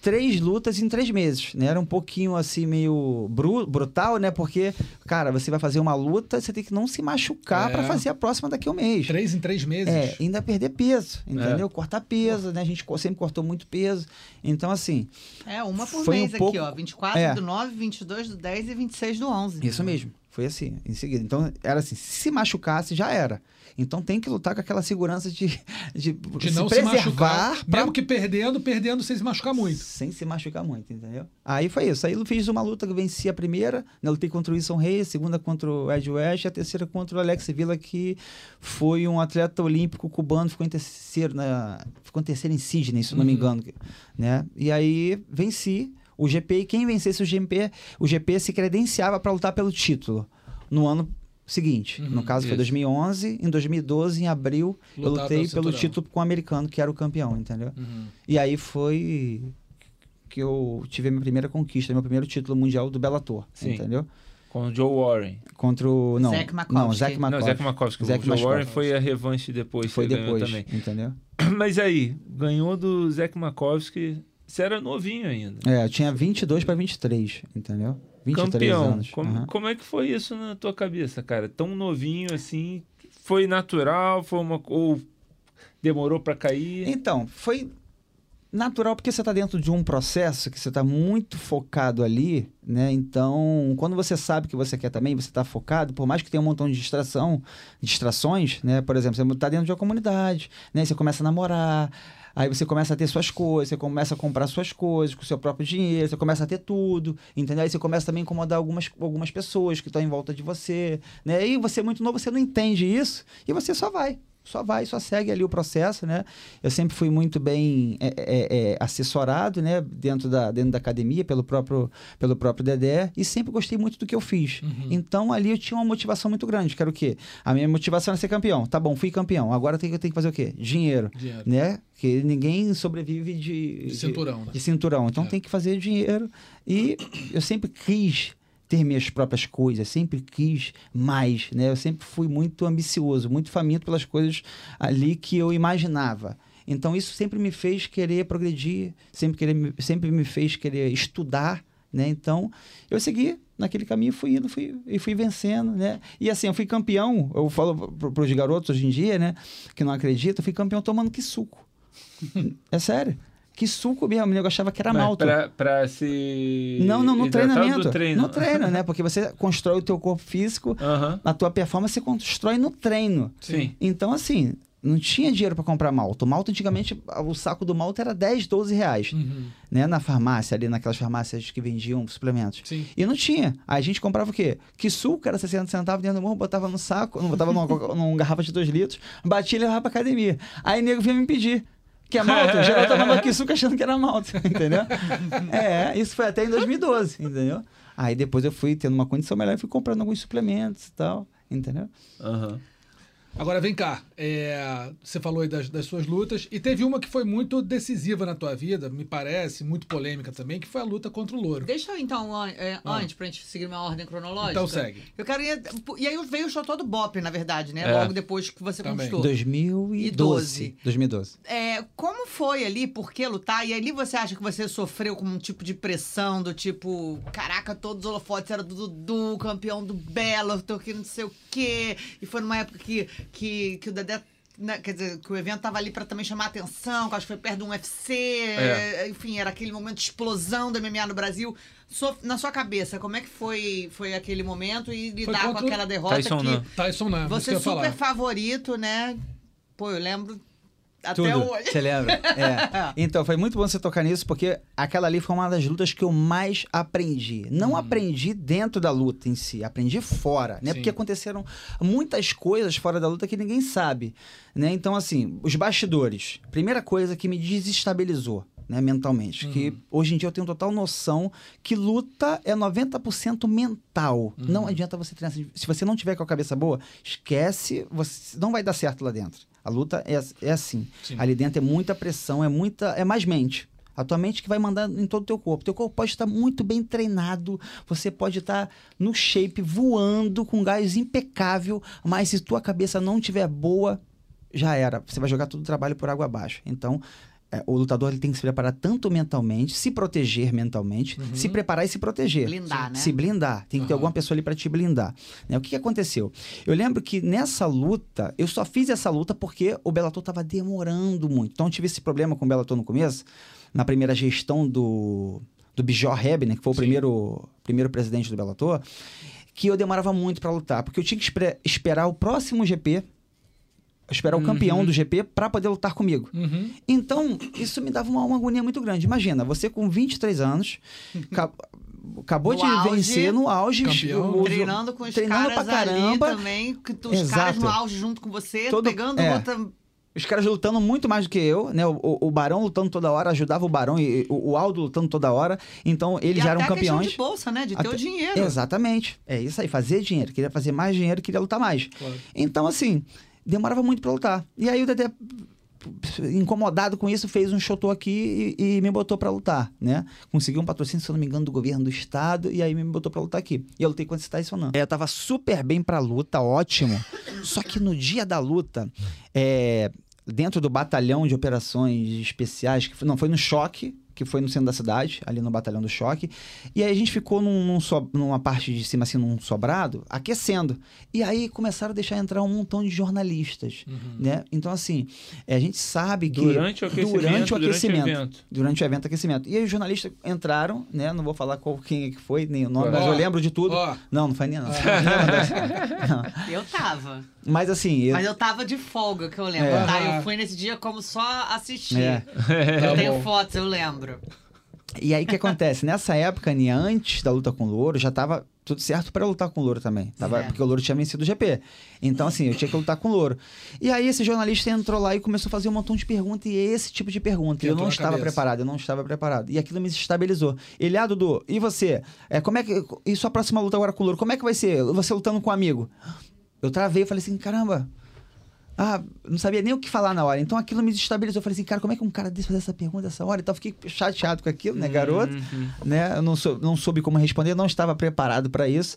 três lutas em três meses, né? Era um pouquinho assim meio bru brutal, né? Porque, cara, você vai fazer uma luta, você tem que não se machucar É. pra fazer a próxima daqui a um mês. Três em três meses. É, ainda perder peso, entendeu? Cortar peso, né? A gente sempre cortou muito peso. Então, assim, É, uma por Foi um mês aqui, pouco- ó. 24 É. do 9, 22 do 10 e 26 do 11. isso mesmo. Foi assim, em seguida. Então, era assim, se machucasse, já era. Então tem que lutar com aquela segurança de, de, De se não se preservar machucar. pra Mesmo que perdendo, perdendo sem se machucar muito. Sem se machucar muito, entendeu? Aí foi isso. Aí eu fiz uma luta que venci a primeira, né? Lutei contra o Wilson Reis, a segunda contra o Ed West, a terceira contra o Alex Villa, que foi um atleta olímpico cubano, ficou em terceiro, na, ficou em terceiro em Sydney, se não me Uhum. engano. Né? E aí venci o GP, e quem vencesse o GP, o GP se credenciava para lutar pelo título no ano seguinte. Uhum, no caso foi isso. 2011, em 2012, em abril, eu Lutar lutei pelo pelo título com o americano, que era o campeão, entendeu? Uhum. E aí foi que eu tive a minha primeira conquista, meu primeiro título mundial do Bellator, Sim. entendeu? Com o Joe Warren. Contra o... Não, Zac Makovsky. não, Zac Não, Makovsky. Zac Makovsky. Zac o Joe Makovsky. Warren foi a revanche depois. Foi depois, também. entendeu? (clears throat) Mas aí, ganhou do Zac Makovsky. Você era novinho ainda. É, eu tinha 22 para 23, entendeu? 23 Campeão. anos. Como, aham. como é que foi isso na tua cabeça, cara? Tão novinho assim. Foi natural? Foi uma. Ou demorou pra cair? Então, foi natural porque você está dentro de um processo que você está muito focado ali, né? Então, quando você sabe que você quer também, você está focado, por mais que tenha um montão de distração, distrações, né? Por exemplo, você está dentro de uma comunidade, né? Você começa a namorar, aí você começa a ter suas coisas, você começa a comprar suas coisas com o seu próprio dinheiro, você começa a ter tudo, entendeu? Aí você começa também a incomodar algumas, algumas pessoas que estão em volta de você, né? E você é muito novo, você não entende isso e você só vai. Só vai, só segue ali o processo, né? Eu sempre fui muito bem é, é, é, assessorado, né? Dentro da, dentro da academia, pelo próprio, pelo próprio Dedé, e sempre gostei muito do que eu fiz. Então ali eu tinha uma motivação muito grande, que era o quê? A minha motivação era ser campeão. Tá bom, fui campeão. Agora eu tenho, eu tenho que fazer o quê? Dinheiro. Dinheiro. Né? Que ninguém sobrevive de, De cinturão, né? de cinturão. Então É. tem que fazer dinheiro. E eu sempre quis ter minhas próprias coisas, sempre quis mais, né? Eu sempre fui muito ambicioso, muito faminto pelas coisas ali que eu imaginava. Então isso sempre me fez querer progredir, sempre, querer, sempre me fez querer estudar, né? Então eu segui naquele caminho, fui indo, fui e fui vencendo, né? E assim, eu fui campeão, eu falo para os garotos hoje em dia, né, que não acreditam, fui campeão tomando que suco. é sério. Que suco mesmo, eu achava que era Mas malto. Pra, pra se. Não, não, no treinamento. Treino. No treino, né? (laughs) Porque você constrói o teu corpo físico, Aham. a tua performance você constrói no treino. Sim. Então, assim, não tinha dinheiro para comprar malto. O malto, antigamente, o saco do malto era 10, 12 reais, Uhum. né? Na farmácia, ali naquelas farmácias que vendiam suplementos. Sim. E não tinha. Aí a gente comprava o quê? Que suco era 60 centavos dentro do morro, botava no saco, não botava numa, (laughs) numa garrafa de 2 litros, batia e levava pra academia. Aí o nego vinha me pedir. Que é malto. (laughs) Geral tomava que suco achando que era malto, (laughs) entendeu? É, isso foi até em 2012, entendeu? Aí depois eu fui tendo uma condição melhor e fui comprando alguns suplementos e tal, entendeu? Aham. Agora vem cá, é, você falou aí das, das, suas lutas e teve uma que foi muito decisiva na tua vida, me parece, muito polêmica também, que foi a luta contra o louro. Deixa eu então, an é, ah. antes, pra gente seguir uma ordem cronológica. Então segue. Eu quero ir, E aí veio o show todo Bop, na verdade, né? É. Logo depois que você também. conquistou. 2012. 2012. É, como foi ali, por que lutar? E ali você acha que você sofreu com um tipo de pressão do tipo, caraca, todos os holofotes eram do Dudu, campeão do Belo, que não sei o quê. E foi numa época que que, que o Dedé né, quer dizer, que o evento tava ali para também chamar atenção, que acho que foi perto de um UFC, é. enfim, era aquele momento de explosão do MMA no Brasil. So, na sua cabeça, como é que foi, foi aquele momento e lidar com aquela derrota Tyson que não. Tyson não, você super falar. favorito, né? Pô, eu lembro até Tudo. hoje. Você lembra? É. (laughs) Então, foi muito bom você tocar nisso, porque aquela ali foi uma das lutas que eu mais aprendi. Não hum. aprendi dentro da luta em si, aprendi fora, né? Sim. Porque aconteceram muitas coisas fora da luta que ninguém sabe, né? Então, assim, os bastidores. Primeira coisa que me desestabilizou. Né, mentalmente. Uhum. Que hoje em dia eu tenho total noção que luta é 90% mental. Uhum. Não adianta você treinar. Se você não tiver com a cabeça boa, esquece, você não vai dar certo lá dentro. A luta é, é assim. Sim. Ali dentro é muita pressão, é muita. é mais mente. A tua mente que vai mandar em todo o teu corpo. Teu corpo pode estar muito bem treinado, você pode estar no shape, voando, com gás impecável, mas se tua cabeça não estiver boa, já era. Você vai jogar todo o trabalho por água abaixo. Então, é, o lutador ele tem que se preparar tanto mentalmente, se proteger mentalmente, uhum. se preparar e se proteger. Blindar, né? Se blindar. Tem que uhum. ter alguma pessoa ali para te blindar. Né? O que, que, aconteceu? Eu lembro que nessa luta, eu só fiz essa luta porque o Bellator estava demorando muito. Então eu tive esse problema com o Bellator no começo, na primeira gestão do, do Bijor Hebner, que foi o primeiro, primeiro presidente do Bellator, que eu demorava muito para lutar, porque eu tinha que esperar o próximo GP esperar o campeão uhum. do GP para poder lutar comigo. Uhum. Então, isso me dava uma, uma, agonia muito grande. Imagina, você com 23 anos, acabou no de auge, vencer no auge, o, treinando com os treinando caras pra caramba. também, que os Exato. caras no auge junto com você, Todo, pegando é. outra os caras lutando muito mais do que eu, né? O, o, o Barão lutando toda hora, ajudava o Barão e o, o Aldo lutando toda hora. Então, eles e já eram campeões. de bolsa, né? De ter até... o dinheiro. Exatamente. É isso aí, fazer dinheiro. Queria fazer mais dinheiro, queria lutar mais. Claro. Então, assim, demorava muito para lutar. E aí o Dedé incomodado com isso, fez um show aqui e, e me botou para lutar, né? Conseguiu um patrocínio, se eu não me engano, do governo do estado e aí me botou para lutar aqui. E eu lutei contra esse Tyson não. É, eu tava super bem pra luta, ótimo. (laughs) Só que no dia da luta, é, dentro do batalhão de operações especiais, que não foi no choque, que foi no centro da cidade, ali no Batalhão do Choque. E aí a gente ficou num, num so, numa parte de cima, assim, num sobrado, aquecendo. E aí começaram a deixar entrar um montão de jornalistas, uhum. né? Então, assim, é, a gente sabe que... Durante o aquecimento. Durante o aquecimento. Durante o evento. Durante o evento aquecimento. E aí os jornalistas entraram, né? Não vou falar qual, quem é que foi, nem o nome, oh, mas eu lembro de tudo. Oh. Não, não foi nem não. (laughs) não. Eu tava. Mas assim. Eu... Mas eu tava de folga, que eu lembro. É. Tá? Eu fui nesse dia como só assistir. É. Eu tenho tá fotos, eu lembro. E aí o que acontece? Nessa época, antes da luta com o Louro, já tava tudo certo para lutar com o Louro também. Tava, é. Porque o Louro tinha vencido o GP. Então, assim, eu tinha que lutar com o Louro. E aí esse jornalista entrou lá e começou a fazer um montão de perguntas, e esse tipo de pergunta. eu não estava cabeça. preparado, eu não estava preparado. E aquilo me estabilizou. Ele, ah, Dudu, e você? É, como é que. E sua próxima luta agora com o Louro? Como é que vai ser? Você lutando com um amigo? Eu travei e falei assim, caramba. Ah, não sabia nem o que falar na hora. Então aquilo me desestabilizou. Eu falei assim, cara, como é que um cara desse fazer essa pergunta essa hora? Então eu fiquei chateado com aquilo, né, garoto? Uhum. Né? Eu não, sou, não soube como responder, não estava preparado para isso.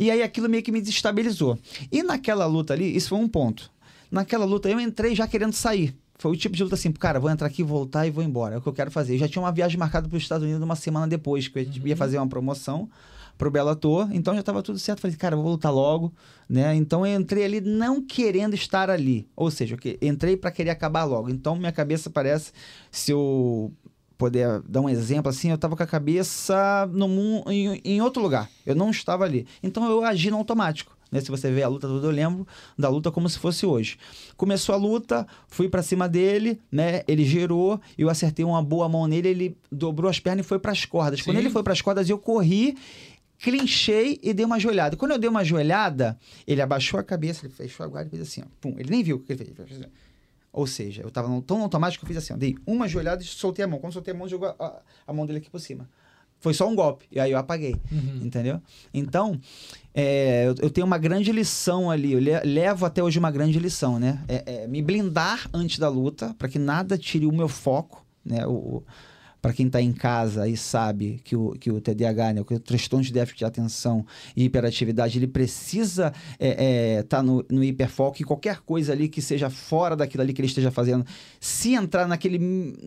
E aí aquilo meio que me desestabilizou. E naquela luta ali, isso foi um ponto. Naquela luta eu entrei já querendo sair. Foi o tipo de luta assim, cara, vou entrar aqui, voltar e vou embora. É o que eu quero fazer. Eu já tinha uma viagem marcada para os Estados Unidos uma semana depois, que eu uhum. ia fazer uma promoção pro Bellator, então já estava tudo certo. Falei, cara, vou lutar logo, né? Então eu entrei ali não querendo estar ali, ou seja, entrei para querer acabar logo. Então minha cabeça parece, se eu poder dar um exemplo assim, eu estava com a cabeça no mundo, em, em outro lugar. Eu não estava ali. Então eu agi no automático. Né? Se você vê a luta toda, eu lembro da luta como se fosse hoje. Começou a luta, fui para cima dele, né? Ele girou, eu acertei uma boa mão nele, ele dobrou as pernas e foi para as cordas. Sim. Quando ele foi para as cordas, eu corri clinchei e dei uma joelhada. Quando eu dei uma joelhada, ele abaixou a cabeça, ele fechou a guarda e fez assim, ó. Pum, ele nem viu o que ele fez. Assim, Ou seja, eu tava tão automático que eu fiz assim, ó. Dei uma joelhada e soltei a mão. Quando soltei a mão, jogou a, a, mão dele aqui por cima. Foi só um golpe. E aí eu apaguei. Entendeu? Então, é, eu, eu tenho uma grande lição ali. Eu le- levo até hoje uma grande lição, né? É, é me blindar antes da luta, para que nada tire o meu foco, né? O, para quem está em casa e sabe que o, que o TDAH, né, o transtorno de déficit de atenção e hiperatividade, ele precisa estar no, no hiperfoco e qualquer coisa ali que seja fora daquilo ali que ele esteja fazendo, se entrar naquele,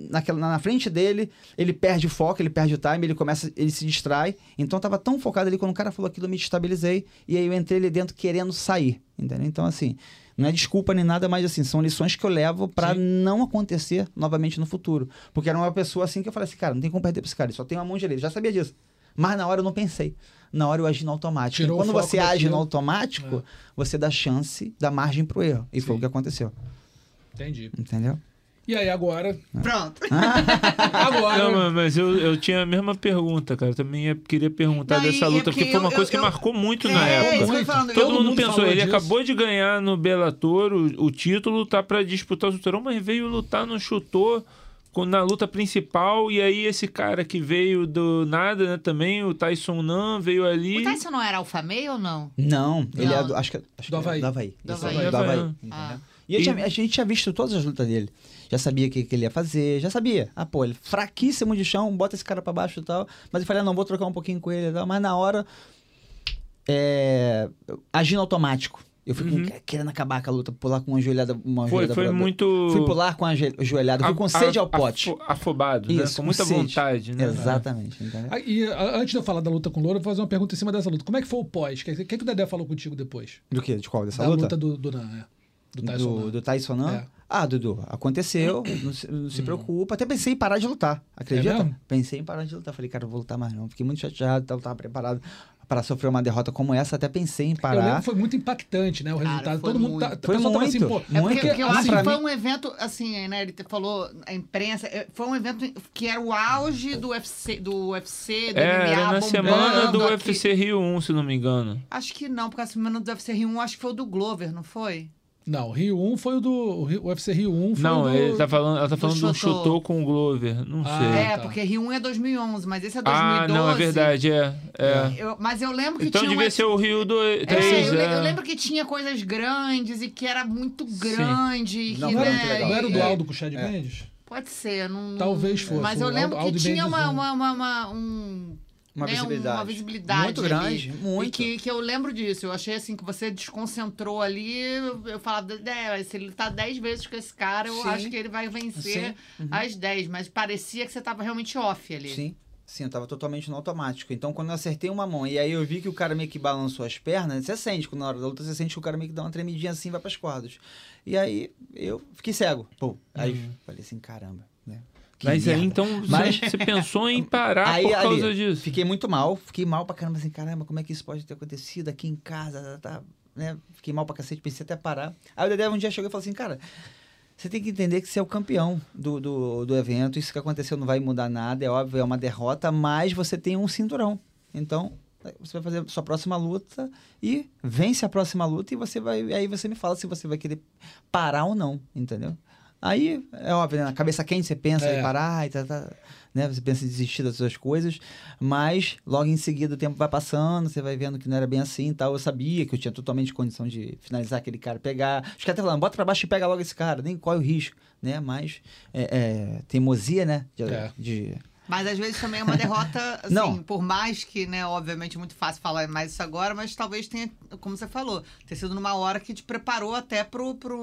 naquela, na frente dele, ele perde o foco, ele perde o time, ele começa, ele se distrai. Então eu tava tão focado ali, quando o cara falou aquilo, eu me estabilizei e aí eu entrei ali dentro querendo sair, entendeu? Então assim, não é desculpa nem nada, mas assim, são lições que eu levo para não acontecer novamente no futuro. Porque era uma pessoa assim que eu falei assim, cara, não tem como perder pra esse cara, ele só tem uma mão direita. Já sabia disso. Mas na hora eu não pensei. Na hora eu agi no automático. Tirou E quando você age daquilo. no automático, É. você dá chance, dá margem pro erro. E foi Sim. o que aconteceu. Entendi. Entendeu? E aí, agora. Pronto. (laughs) Agora. Não, mas- mas eu, eu tinha a mesma pergunta, cara. Também ia- queria perguntar Não, dessa e é luta, porque porque foi uma eu- coisa eu- que eu- marcou muito É, na época. que falando. Todo mundo mundo pensou, ele disso. acabou de ganhar no Bellator o, o título, tá pra disputar o cinturão, mas veio lutar, não chutou na luta principal, e aí esse cara que veio do nada, né, também, o Tyson Nan, veio ali... O Tyson não era alfa meio ou não? Não, ele Não. é do, acho que, acho Do que é Havaí. do Havaí. Do Havaí. do Havaí, Ah. E, E- a gente tinha visto todas as lutas dele. Já sabia o que, que ele ia fazer, já sabia. Ah, pô, ele fraquíssimo de chão, bota esse cara pra baixo e tal. Mas eu falei, ah, não, vou trocar um pouquinho com ele e tal. Mas na hora, é, agindo automático. Eu fui com- querendo acabar com a luta, pular com uma joelhada. Uma Uhum. Foi, joelhada foi pra- muito... Fui pular com a joelhada, fui com a- sede ao pote. afo- Afobado, né? Isso, Com muita sede. vontade, né? Exatamente, entendeu? Ah, E antes de eu falar da luta com o Louro, eu vou fazer uma pergunta em cima dessa luta. Como é que foi o pós? O que, que, que o Dedé falou contigo depois? Do que? De qual? Dessa da luta? luta do, do Nan, é. Do Tyson do, Nan. do Tyson não? É. Ah, Dudu, aconteceu, (clears throat) não se, não se preocupa. Até pensei em parar de lutar, acredita? É pensei em parar de lutar. Falei, cara, eu vou lutar mais não. Fiquei muito chateado, tava, tava preparado para sofrer uma derrota como essa. Até pensei em Eu lembro parar. que foi muito impactante, né? O Cara, resultado. foi Todo mundo tá, muito. Foi assim, muito, pô. É muito. porque, porque eu Assim, acho que foi mim- um evento, assim, né? Ele falou, a imprensa, é, foi um evento que era o auge do UFC, do UFC, do É, MMA era na semana do aqui. UFC Rio 1, se não me engano. Acho que não, porque a semana do UFC Rio 1, acho que foi o do Glover, não foi? Não, Rio 1 foi o do. O UFC Rio 1 foi Não, o do. ele tá falando, ela tá falando do Chotô. chutou com o Glover. Não Ah, sei. é, tá. porque Rio 1 é 2011, mas esse é 2012. ah, não, é verdade, é. é. Eu- mas eu lembro que Então tinha devia uma- ser o Rio 2, É, eu, le- eu 3, lembro que tinha coisas grandes e que era muito grande. Não, que, não era né. Não era o do e- Aldo com o Chad Mendes? Pode ser, não. Talvez fosse, Mas eu lembro Aldo- Aldo que tinha Mendes, uma, um- uma, uma, uma- um, Uma né, visibilidade. uma visibilidade Muito ali. grande, muito. E que, que eu lembro disso. Eu achei assim que você desconcentrou ali. Eu, falava, "É, se ele tá 10 vezes com esse cara, eu Sim. acho que ele vai vencer. Uhum. as 10. Mas parecia que você tava realmente off ali. Sim. Sim, eu tava totalmente no automático. Então, quando eu acertei uma mão e aí eu vi que o cara meio que balançou as pernas, você sente, quando na hora da luta, você sente que o cara meio que dá uma tremidinha assim, vai pras cordas. E aí eu fiquei cego. Pô, aí falei assim, caramba? Que Mas aí merda. então (laughs) você- Mas- você pensou em parar Aí, por causa ali, disso. Fiquei muito mal, fiquei mal pra caramba, assim, caramba, como é que isso pode ter acontecido aqui em casa, tá, né? Fiquei mal pra cacete, pensei até parar. Aí o Dedé um dia chegou e falou assim, cara, você tem que entender que você é o campeão do, do, do evento, isso que aconteceu não vai mudar nada, é óbvio, é uma derrota, mas você tem um cinturão. Então, você vai fazer a sua próxima luta e vence a próxima luta e você vai, aí você me fala se você vai querer parar ou não, entendeu? Aí, é óbvio, né? na cabeça quente você pensa É. em parar e tá, tá, né? Você pensa em desistir das suas coisas, mas logo em seguida o tempo vai passando, você vai vendo que não era bem assim e tal. Eu sabia que eu tinha totalmente condição de finalizar aquele cara, pegar. Os caras até falando, bota pra baixo e pega logo esse cara, nem corre o risco, né? Mas é, é, teimosia, né? De, É. de- Mas às vezes também é uma (laughs) derrota, assim, Não. por mais que, né, obviamente é muito fácil falar mais isso agora, mas talvez tenha, como você falou, ter sido numa hora que te preparou até pro, pro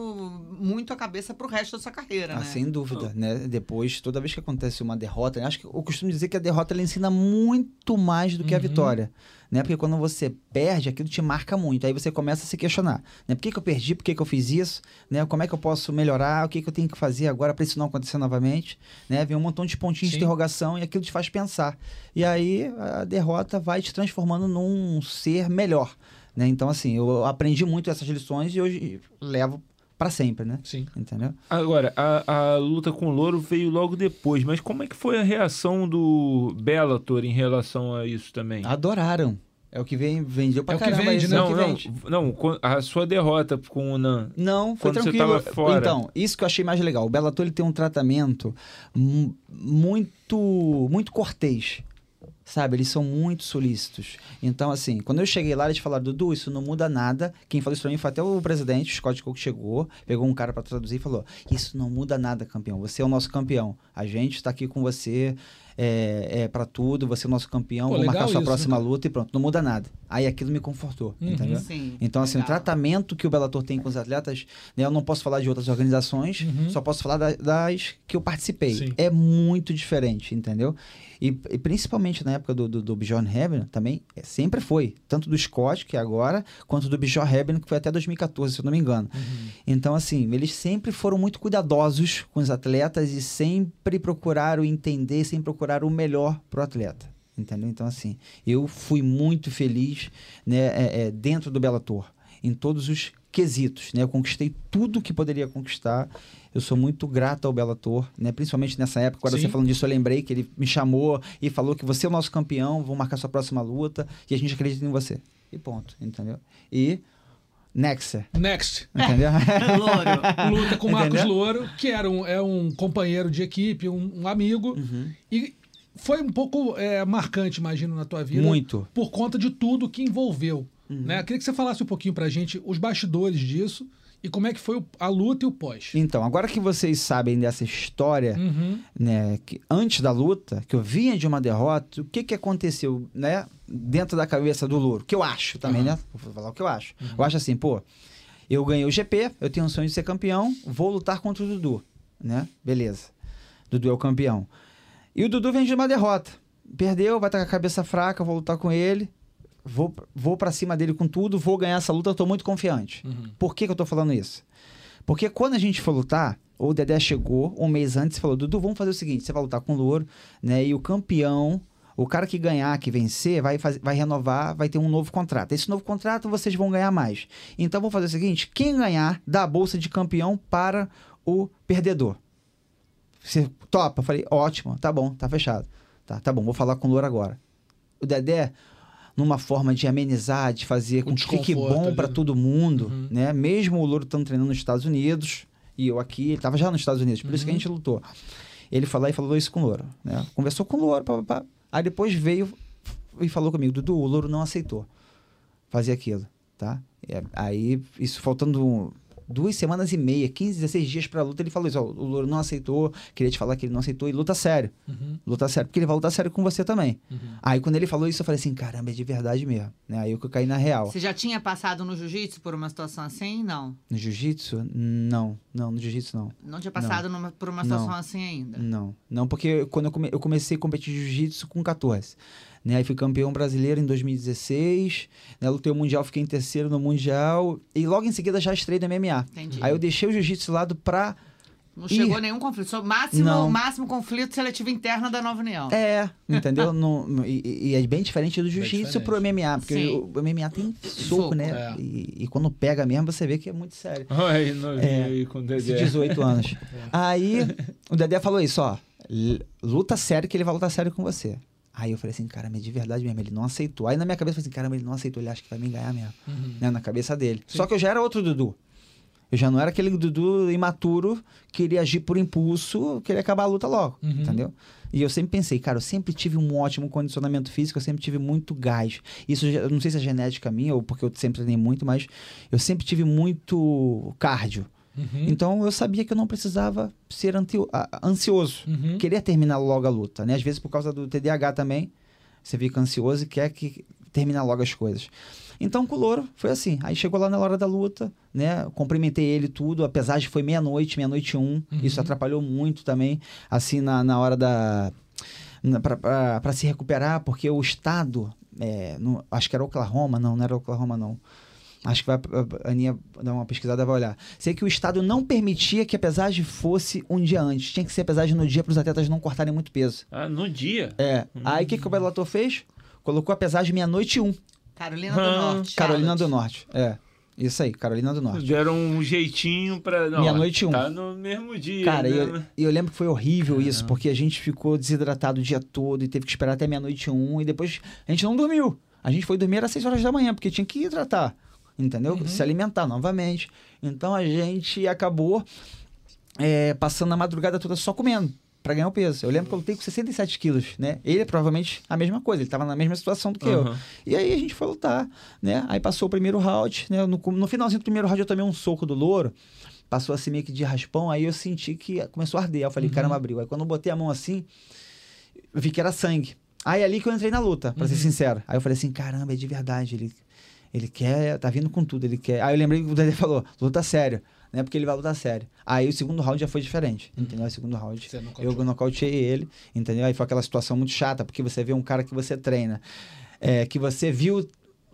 muito a cabeça pro resto da sua carreira, Ah, né? sem dúvida, né? Depois, toda vez que acontece uma derrota, eu acho que eu costumo dizer que a derrota ela ensina muito mais do que a Uhum. vitória, né? Porque quando você perde, aquilo te marca muito. Aí você começa a se questionar, né? Por que, que eu perdi? Por que, que eu fiz isso? Né? Como é que eu posso melhorar? O que, que eu tenho que fazer agora para isso não acontecer novamente? Né? Vem um montão de pontinhos Sim. de interrogação e aquilo te faz pensar. E aí a derrota vai te transformando num ser melhor, né? Então assim, eu aprendi muito essas lições e hoje levo para sempre, né? Sim. Entendeu? Agora, a, a luta com o Louro veio logo depois, mas como é que foi a reação do Bellator em relação a isso também? Adoraram. É o que vem, vendeu pra É o que caramba. vende, isso né? é o não, que não, vende. não, quan- a sua derrota com o Nan. Não, foi Quando você tranquilo. tava fora. Então, isso que eu achei mais legal. O Bellator ele tem um tratamento mu- muito muito cortês. Sabe, eles são muito solícitos. Então, assim, quando eu cheguei lá, eles falaram, Dudu, isso não muda nada. Quem falou isso pra mim foi até o presidente, o Scott Cook chegou, pegou um cara pra traduzir e falou: Isso não muda nada, campeão. Você é o nosso campeão. A gente tá aqui com você é, é para tudo, você é o nosso campeão, Pô, vou marcar sua isso, próxima né, luta e pronto, não muda nada. Aí aquilo me confortou, Uhum. entendeu? Sim, Então, assim, o legal. tratamento que o Bellator tem com os atletas, né, eu não posso falar de outras organizações, Uhum. só posso falar da- das que eu participei. Sim. É muito diferente, entendeu? E, e principalmente na época do, do, do Bjorn Hebben também, é, sempre foi. Tanto do Scott, que é agora, quanto do Bjorn Hebben, que foi até 2014, se eu não me engano. Uhum. Então, assim, eles sempre foram muito cuidadosos com os atletas e sempre procuraram entender, sempre procuraram o melhor pro atleta. Entendeu? Então, assim, eu fui muito feliz né, é, é, dentro do Bellator, em todos os quesitos. Né? Eu conquistei tudo que poderia conquistar. Eu sou muito grato ao Bellator, né? principalmente nessa época. Agora Sim. você falando disso, eu lembrei que ele me chamou e falou que você é o nosso campeão, vou marcar sua próxima luta e a gente acredita em você. E ponto, entendeu? E Nexer, Next. entendeu? Louro. (laughs) Luta com o Marcos Entendeu? Louro, que era um, é um companheiro de equipe, um, um amigo. Uhum. E foi um pouco é, marcante, imagino, na tua vida. Muito. Por conta de tudo que envolveu. Uhum. Né? Queria que você falasse um pouquinho pra gente os bastidores disso e como é que foi o- a luta e o pós. Então, agora que vocês sabem dessa história, Uhum. né, que antes da luta, que eu vinha de uma derrota, o que que aconteceu, né, dentro da cabeça do Louro? Que eu acho também, Uhum. né? Vou falar o que eu acho. Eu acho assim, pô, eu ganhei o GP, eu tenho um sonho de ser campeão, vou lutar contra o Dudu, né? Beleza. Dudu é o campeão. E o Dudu vem de uma derrota. Perdeu, vai estar com a cabeça fraca, vou lutar com ele. Vou, vou para cima dele com tudo, vou ganhar essa luta, eu tô muito confiante. Uhum. Por que, que eu tô falando isso? Porque quando a gente for lutar, o Dedé chegou um mês antes e falou: Dudu, vamos fazer o seguinte: você vai lutar com o Louro, né? E o campeão, o cara que ganhar, que vencer, vai, fazer, vai renovar, vai ter um novo contrato. Esse novo contrato vocês vão ganhar mais. Então vamos fazer o seguinte: quem ganhar, dá a bolsa de campeão para o perdedor. Você topa? Eu falei, ótimo, tá bom, tá fechado. Tá, tá bom, vou falar com o Louro agora. O Dedé, numa forma de amenizar, de fazer com que fique bom para todo mundo, Uhum. né? Mesmo o Louro estando treinando nos Estados Unidos e eu aqui, ele estava já nos Estados Unidos, por isso que a Uhum. gente lutou. Ele falou e falou isso com o Louro, né? Conversou com o Louro, pá, pá, pá. aí depois veio e falou comigo, Dudu, o Louro não aceitou fazer aquilo, tá? É, aí, isso faltando duas semanas e meia, 15, 16 dias pra luta, ele falou isso, ó, o Louro não aceitou, queria te falar que ele não aceitou, e luta sério, Uhum. luta sério, porque ele vai lutar sério com você também. Uhum. Aí quando ele falou isso, eu falei assim, caramba, é de verdade mesmo, né? Aí eu que eu caí na real. Você já tinha passado no jiu-jitsu por uma situação assim? Não. No jiu-jitsu? Não, não, no jiu-jitsu não. Não tinha passado numa- por uma Não. situação assim ainda. Não, não, porque quando eu, come- eu comecei a competir jiu-jitsu com 14. Né? Aí fui campeão brasileiro em 2016, né? lutei o Mundial, fiquei em terceiro no Mundial, e logo em seguida já estrei no MMA. Entendi. Aí eu deixei o jiu-jitsu de lado pra. Não chegou Ih. nenhum conflito. Só máximo, Não. máximo conflito seletivo interno da Nova União. É, entendeu? (laughs) Não- e, e é bem diferente do jiu-jitsu pro MMA, porque Sim. o, o MMA tem soco, Soco, né? é. E, e quando pega mesmo, você vê que é muito sério. Aí, novinho É, aí com o Dedé. 18 anos. (laughs) Aí o Dedé falou isso, ó. Luta sério que ele vai lutar sério com você. Aí eu falei assim, cara, mas de verdade mesmo, ele não aceitou. Aí na minha cabeça eu falei assim, caramba, ele não aceitou, ele acha que vai me ganhar mesmo. Uhum. Né, na cabeça dele. Só que eu já era outro Dudu. Eu já não era aquele Dudu imaturo que iria agir por impulso, queria acabar a luta logo, Uhum. entendeu? E eu sempre pensei, cara, eu sempre tive um ótimo condicionamento físico, eu sempre tive muito gás. Isso, eu não sei se é genética minha ou porque eu sempre treinei muito, mas eu sempre tive muito cardio. Uhum. Então eu sabia que eu não precisava ser ansioso. Uhum. Queria terminar logo a luta, né? Às vezes por causa do TDAH também, você fica ansioso e quer que termine logo as coisas. Então com o Louro foi assim. Aí chegou lá na hora da luta, né? Cumprimentei ele tudo, apesar de foi meia-noite, meia-noite e um. Isso atrapalhou muito também, assim, na, na hora da. para se recuperar, porque o estado, é, no- acho que era Oklahoma, não, não era Oklahoma, não. Acho que vai, a Aninha dar uma pesquisada vai olhar. Sei que o Estado não permitia que a pesagem fosse um dia antes. Tinha que ser a pesagem no dia para os atletas não cortarem muito peso. Ah, no dia? É. Aí o que, que o Bellator fez? Colocou a pesagem meia-noite e um. Carolina do Ah, Norte. Carolina Charlotte. do Norte. É. Isso aí, Carolina do Norte. Deram um jeitinho pra. Meia-noite e um. Tá no mesmo dia. Cara, e né? eu, e eu lembro que foi horrível isso, porque a gente ficou desidratado o dia todo e teve que esperar até meia-noite e um, e depois a gente não dormiu. A gente foi dormir às 6 horas da manhã, porque tinha que hidratar, entendeu? Se alimentar novamente. Então a gente acabou é, passando a madrugada toda só comendo. pra ganhar o peso. Eu lembro que eu lutei com 67 quilos, né? Ele é provavelmente a mesma coisa, ele tava na mesma situação do que eu. Aham. E aí a gente foi lutar, né? Aí passou o primeiro round, né? No, no finalzinho do primeiro round eu tomei um soco do louro, passou assim meio que de raspão, aí eu senti que começou a arder. Eu falei, caramba, abriu. Aí quando eu botei a mão assim, eu vi que era sangue. Aí é ali que eu entrei na luta, pra ser sincero. Aí eu falei assim, caramba, é de verdade, ele, ele quer, tá vindo com tudo, ele quer. Aí eu lembrei que o Dedé falou, luta sério, né? Porque ele vai lutar sério. Aí o segundo round já foi diferente, entendeu? Aí o segundo round, Você eu nocauteei ele, entendeu? Aí foi aquela situação muito chata, porque você vê um cara que você treina, é, que você viu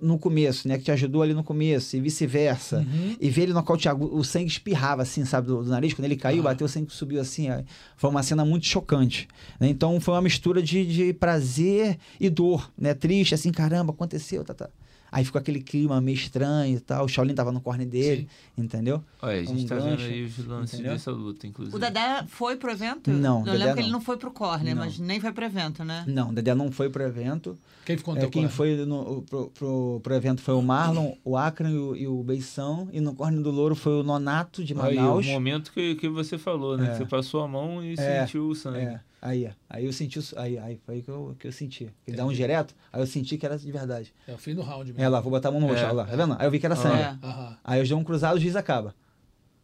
no começo, né? Que te ajudou ali no começo, e vice-versa. Uhum. E ver ele nocautear, o sangue espirrava assim, sabe, do, do nariz. Quando ele caiu, Ah. bateu, o sangue subiu assim. ó. Foi uma cena muito chocante. né? Então foi uma mistura de, de prazer e dor, né? Triste, assim, caramba, aconteceu, tá, tá. Aí ficou aquele clima meio estranho e tal. O Shaolin tava no corner dele, entendeu? Olha, a gente Um tá gancho, vendo aí os lances entendeu? dessa luta, inclusive. O Dedé foi pro evento? Não, Eu Dedé lembro que não. ele não foi pro corner, Não. mas nem foi pro evento, né? Não, o Dedé não foi pro evento. Quem ficou no É, teu quem corner? foi no, pro, pro, pro evento foi o Marlon, o Akron e o, e o Beição. E no corner do Louro foi o Nonato de Aí, o Manaus. momento que, que você falou, né? É. Que você passou a mão e É, sentiu o sangue. É, aí, aí eu senti, o- aí, aí foi aí que eu, que eu senti. Ele dá um direto, aí eu senti que era de verdade. É o fim do round mesmo. É lá, vou botar a mão no rosto, É. olha lá, tá vendo? Aí eu vi que era sangue. É. Aí eu dei um cruzado, o juiz acaba.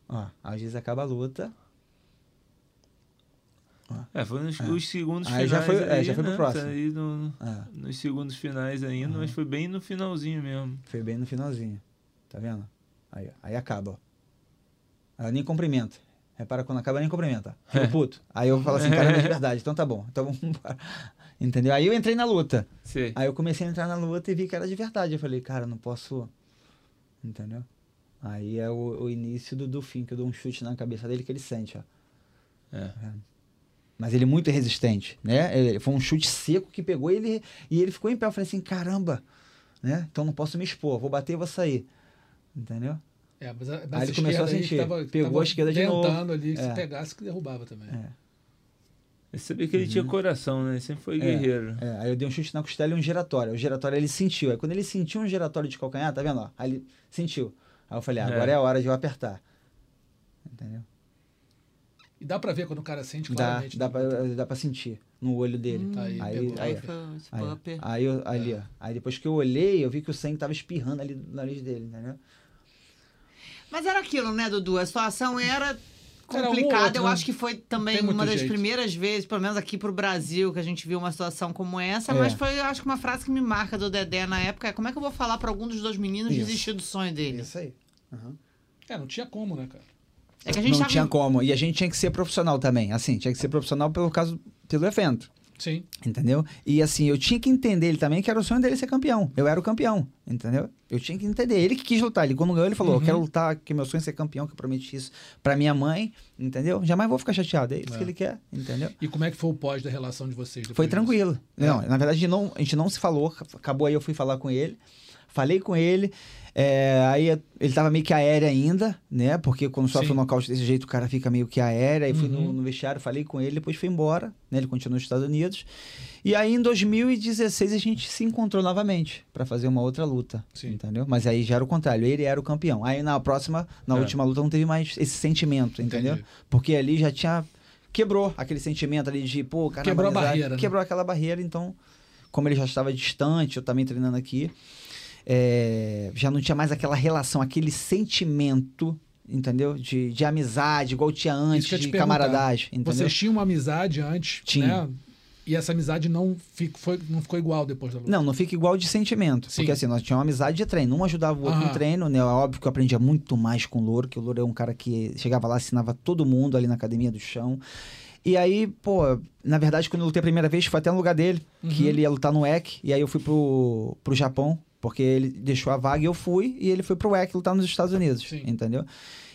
Ó, aí o juiz acaba a luta. É, foi nos É. os segundos Aí finais. já foi- é, aí, já foi pro né? próximo. Aí no- É, nos segundos finais ainda, mas foi bem no finalzinho mesmo. foi bem no finalzinho. Tá vendo? Aí, aí acaba, ó. Aí eu nem cumprimento. Repara, quando acaba, nem cumprimenta. (laughs) Fico É. puto. Aí eu falo assim, caramba, é de verdade. Então tá bom. Então vamos embora. (laughs) Entendeu? Aí eu entrei na luta. Sei. Aí eu comecei a entrar na luta e vi que era de verdade. Eu falei, cara, não posso. Entendeu? Aí é o, o início do, do fim, que eu dou um chute na cabeça dele que ele sente, ó. É. Mas ele é muito resistente, né? Ele- foi um chute seco que pegou ele e ele ficou em pé. Eu falei assim, caramba, né? Então não posso me expor, vou bater e vou sair. Entendeu? É, mas a, Aí mas ele começou a aí sentir. Tava, Pegou tava a esquerda de novo. tentando ali, É. se pegasse, que derrubava também. É. Eu sabia que ele tinha coração, né? Ele sempre foi guerreiro. É, aí eu dei um chute na costela e um giratório. O giratório ele sentiu. Aí quando ele sentiu um giratório de calcanhar, tá vendo? ó? Aí ele sentiu. Aí eu falei, ah, agora é, É. a hora de eu apertar. Entendeu? E dá pra ver quando o cara sente Dá, claramente. dá, né? pra, dá pra sentir no olho dele. Tá aí, aí, aí, Aí aí, aí, eu- ali, ó. Aí depois que eu olhei, eu vi que o sangue tava espirrando ali do nariz dele, entendeu? Mas era aquilo, né, Dudu? A situação era um complicada. outro, Eu né? acho que foi também uma das jeito. primeiras vezes, pelo menos aqui pro Brasil, que a gente viu uma situação como essa. É. Mas foi, eu acho que uma frase que me marca do Dedé na época é como é que eu vou falar pra algum dos dois meninos Isso. desistir do sonho dele? Isso aí. Aham. É, não tinha como, né, cara? É que a gente Não tava... tinha como. E a gente tinha que ser profissional também. Assim, tinha que ser profissional pelo caso, pelo evento. Sim. Entendeu? E assim, eu tinha que entender ele também que era o sonho dele ser campeão. Eu era o campeão, entendeu? Eu tinha que entender. Ele que quis lutar. Ele, quando ganhou, ele falou: Eu Uhum. quero lutar, que meu sonho é ser campeão, que eu prometi isso pra minha mãe, entendeu? Jamais vou ficar chateado. É isso É. que ele quer, entendeu? E como é que foi o pós da relação de vocês? Foi disso? tranquilo. É. Não, na verdade, não, a gente não se falou. Acabou aí, eu fui falar com ele. Falei com ele. É, aí ele tava meio que aéreo ainda, né? Porque quando sofre Sim. um nocaute desse jeito, o cara fica meio que aéreo. Aí fui no, Uhum. no vestiário, falei com ele, depois fui embora, né? Ele continuou nos Estados Unidos. E aí, em 2016, a gente se encontrou novamente pra fazer uma outra luta, Sim. entendeu? Mas aí já era o contrário, ele era o campeão. Aí na próxima, na É. última luta, não teve mais esse sentimento, entendeu? Entendi. Porque ali já tinha. Quebrou aquele sentimento ali de, pô, cara. Quebrou a barreira, né? Quebrou aquela barreira, então, como ele já estava distante, eu também treinando aqui, é, já não tinha mais aquela relação, aquele sentimento, entendeu? De, de amizade, igual tinha antes, que de camaradagem, entendeu? Vocês tinham uma amizade antes, Tinha. né? E essa amizade não, fico, foi, não ficou igual depois da luta. Não, não fica igual de sentimento. Sim. Porque assim, nós tínhamos uma amizade de treino. Um ajudava o outro no treino, né? É óbvio que eu aprendia muito mais com o Louro, que o Louro é um cara que chegava lá, ensinava todo mundo ali na academia do chão. E aí, pô, na verdade, quando eu lutei a primeira vez, foi até no lugar dele, que Uhum. ele ia lutar no EC, e aí eu fui pro, pro Japão, porque ele deixou a vaga e eu fui, e ele foi pro EC lutar nos Estados Unidos, Sim. entendeu?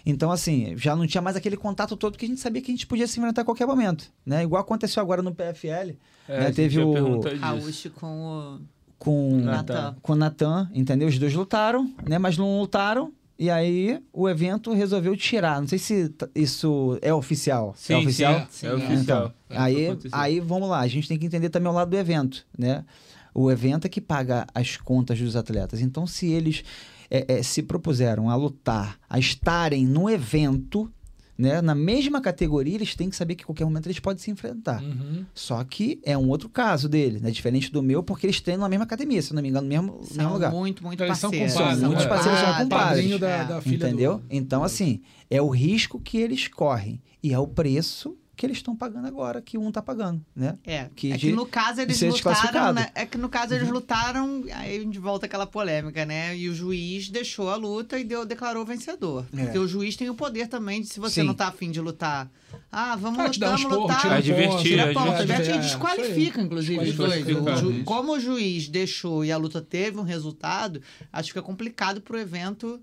Então, assim, já não tinha mais aquele contato todo, porque a gente sabia que a gente podia se enfrentar a qualquer momento, né? Igual aconteceu agora no PFL, É, né, teve o- disso. Rauch com o com Natan. com Natan, entendeu? Os dois lutaram, né? Mas não lutaram. E aí o evento resolveu tirar. Não sei se isso é oficial. Sim, é sim, oficial? é, Sim, é é. oficial. Então, É, aí, aí vamos lá. A gente tem que entender também o lado do evento, né? O evento é que paga as contas dos atletas. Então, se eles é, é, se propuseram a lutar, a estarem no evento, né? Na mesma categoria, eles têm que saber que a qualquer momento eles podem se enfrentar. Uhum. Só que é um outro caso dele, né? Diferente do meu, porque eles treinam na mesma academia, se não me engano, no mesmo, no mesmo São lugar. muito, muito Eles são parceiros. compadres, São muitos né? parceiros, são compadres. Padrinho da, é. da filha Entendeu? do- Então, assim, é o risco que eles correm. E é o preço que eles estão pagando agora, que um tá pagando, né? É, Que é de- que no caso eles ser lutaram, né? É que no caso eles lutaram, aí a gente volta àquela polêmica, né? E o juiz deixou a luta e deu, declarou vencedor. É. Porque o juiz tem o poder também de, se você Sim. não tá afim de lutar, ah, vamos Ah, lutar, vamos lutar. tira um Advertir, ponto, Tira Tira ponto, ponto, advertir, adverte é, e desqualifica, inclusive, os dois. O ju- como o juiz deixou e a luta teve um resultado, acho que é complicado pro evento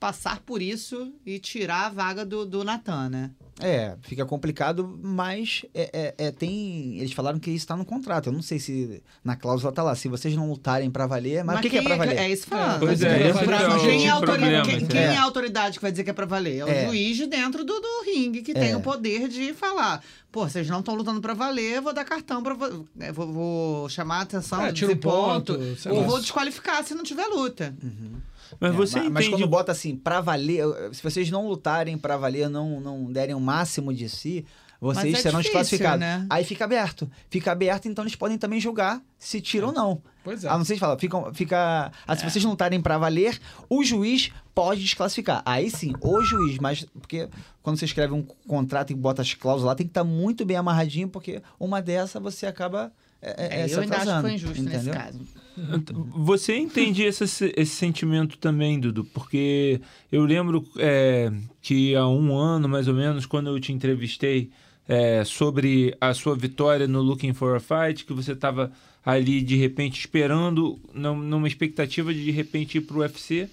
passar por isso e tirar a vaga do, do Natan, né? É, fica complicado, mas é, é- é- tem. Eles falaram que isso está no contrato. Eu não sei se na cláusula tá lá. Se vocês não lutarem pra valer, mas, o que, que é quem pra valer? É isso falando. Pois é, esse pra- que é o quem, é a problema, autoridade, quem, quem é É. a autoridade que vai dizer que é pra valer? É o É. juiz de dentro do, do ringue, que tem É. o poder de falar. Pô, vocês não estão lutando pra valer, eu vou dar cartão pra. vo- é, Vou, vou chamar a atenção, É, um ponto, sei ou vou desqualificar se não tiver luta. Mas É, você ma- mas entende quando bota assim, pra valer, se vocês não lutarem pra valer, não, não derem o máximo de si, vocês Mas é serão difícil, desclassificados. né? Aí fica aberto. Fica aberto, então eles podem também julgar se tira ou não. Pois é. Ah, não sei se fala, fica, fica ah, se vocês não lutarem pra valer, o juiz pode desclassificar. Aí sim, o juiz, mas porque quando você escreve um contrato e bota as cláusulas lá, tem que estar muito bem amarradinho, porque uma dessa você acaba é, é, É, se eu ainda acho que foi injusto nesse entendeu? caso. Você entende esse, esse sentimento também, Dudu? Porque eu lembro é, que há um ano, mais ou menos, quando eu te entrevistei é, sobre a sua vitória no Looking for a Fight, que você estava ali, de repente, esperando, num- numa expectativa de, de repente, ir para o UFC,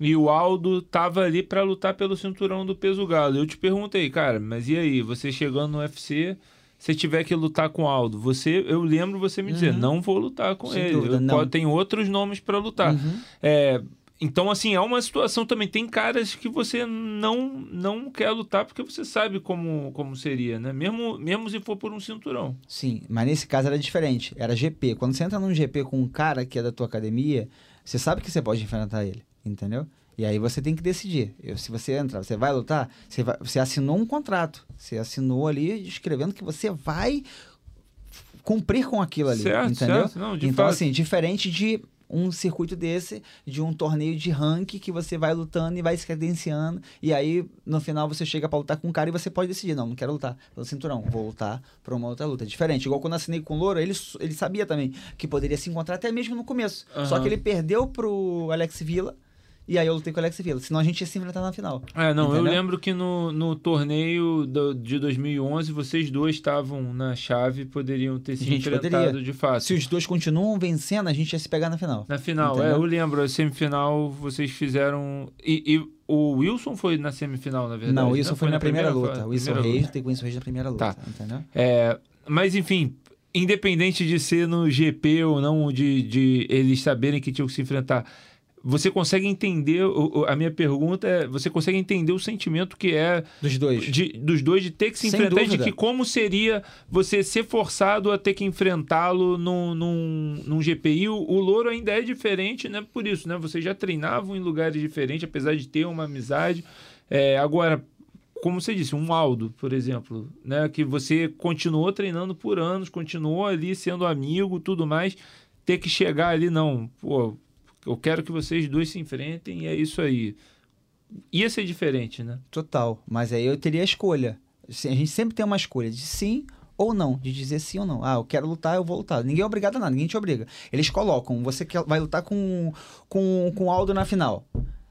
e o Aldo estava ali para lutar pelo cinturão do peso galo. Eu te perguntei, cara, mas e aí? Você chegando no UFC... Se tiver que lutar com o Aldo, você, eu lembro você me dizer, não vou lutar com Uhum. Sem ele. dúvida, eu não. po- tem outros nomes para lutar. Uhum. É, então, assim, é uma situação também. Tem caras que você não, não quer lutar porque você sabe como, como seria, né? Mesmo, mesmo se for por um cinturão. Sim, mas nesse caso era diferente. Era GP. Quando você entra num GP com um cara que é da tua academia, você sabe que você pode enfrentar ele, entendeu? E aí você tem que decidir. Eu- se você entrar, você vai lutar, você, vai- você assinou um contrato. Você assinou ali escrevendo que você vai cumprir com aquilo ali, Certo, entendeu? certo. Não, de então, fato. assim, diferente de um circuito desse, de um torneio de ranking que você vai lutando e vai se credenciando, e aí no final você chega pra lutar com um cara e você pode decidir, não, não quero lutar pelo cinturão, vou lutar pra uma outra luta. É diferente, igual quando eu assinei com o Louro, ele, ele sabia também que poderia se encontrar até mesmo no começo. Só Aham. que ele perdeu pro Alex Villa, e aí eu lutei com o Alex Villa, senão a gente ia se enfrentar na final. É, não, eu Entendeu? lembro que no, no torneio do- de 2011 vocês dois estavam na chave e poderiam ter se enfrentado poderia. de fato. Se os dois continuam vencendo, a gente ia se pegar na final. Na final, Entendeu? é, eu lembro, a semifinal vocês fizeram. E, e o Wilson foi na semifinal, na verdade. não, o né? Wilson foi, na primeira, foi luta. na O Wilson primeira Reis, luta. Wilson Reis na primeira luta, Tá. entendeu? É, mas enfim, independente de ser no GP ou não, de, de eles saberem que tinham que se enfrentar, você consegue entender. a minha pergunta é: você consegue entender o sentimento que é Dos dois. de- dos dois de ter que se Sem enfrentar e de dúvida. que como seria você ser forçado a ter que enfrentá-lo num, num, num GPI. O, o Louro ainda é diferente, né? Por isso, né? Vocês já treinavam em lugares diferentes, apesar de ter uma amizade. É, agora, como você disse, um Aldo, por exemplo, né? Que você continuou treinando por anos, continuou ali sendo amigo, tudo mais. Ter que chegar ali, não, pô, eu quero que vocês dois se enfrentem e é isso aí. Ia ser diferente, né? Total. Mas aí eu teria a escolha. A gente sempre tem uma escolha de sim ou não, de dizer sim ou não. Ah, eu quero lutar, eu vou lutar. Ninguém é obrigado a nada, ninguém te obriga. Eles colocam, você quer, vai lutar com, com, com o Aldo na final.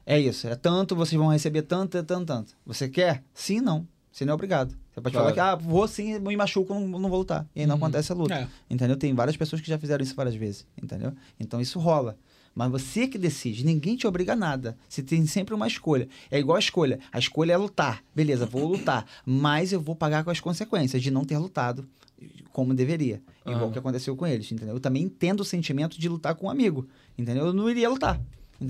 É isso, é tanto, vocês vão receber tanto, tanto, tanto. Você quer? Sim, não. Você não é obrigado. Você pode Claro. falar que, ah, vou sim, me machuco, não, não vou lutar. E aí não Uhum. acontece a luta. É. Entendeu? Tem várias pessoas que já fizeram isso várias vezes, entendeu? Então isso rola. Mas você que decide, ninguém te obriga a nada. Você tem sempre uma escolha. É igual a escolha. A escolha é lutar. Beleza, vou lutar. Mas eu vou pagar com as consequências de não ter lutado como deveria. Igual o que aconteceu com eles, entendeu? Eu também entendo o sentimento de lutar com um amigo, entendeu? Eu não iria lutar.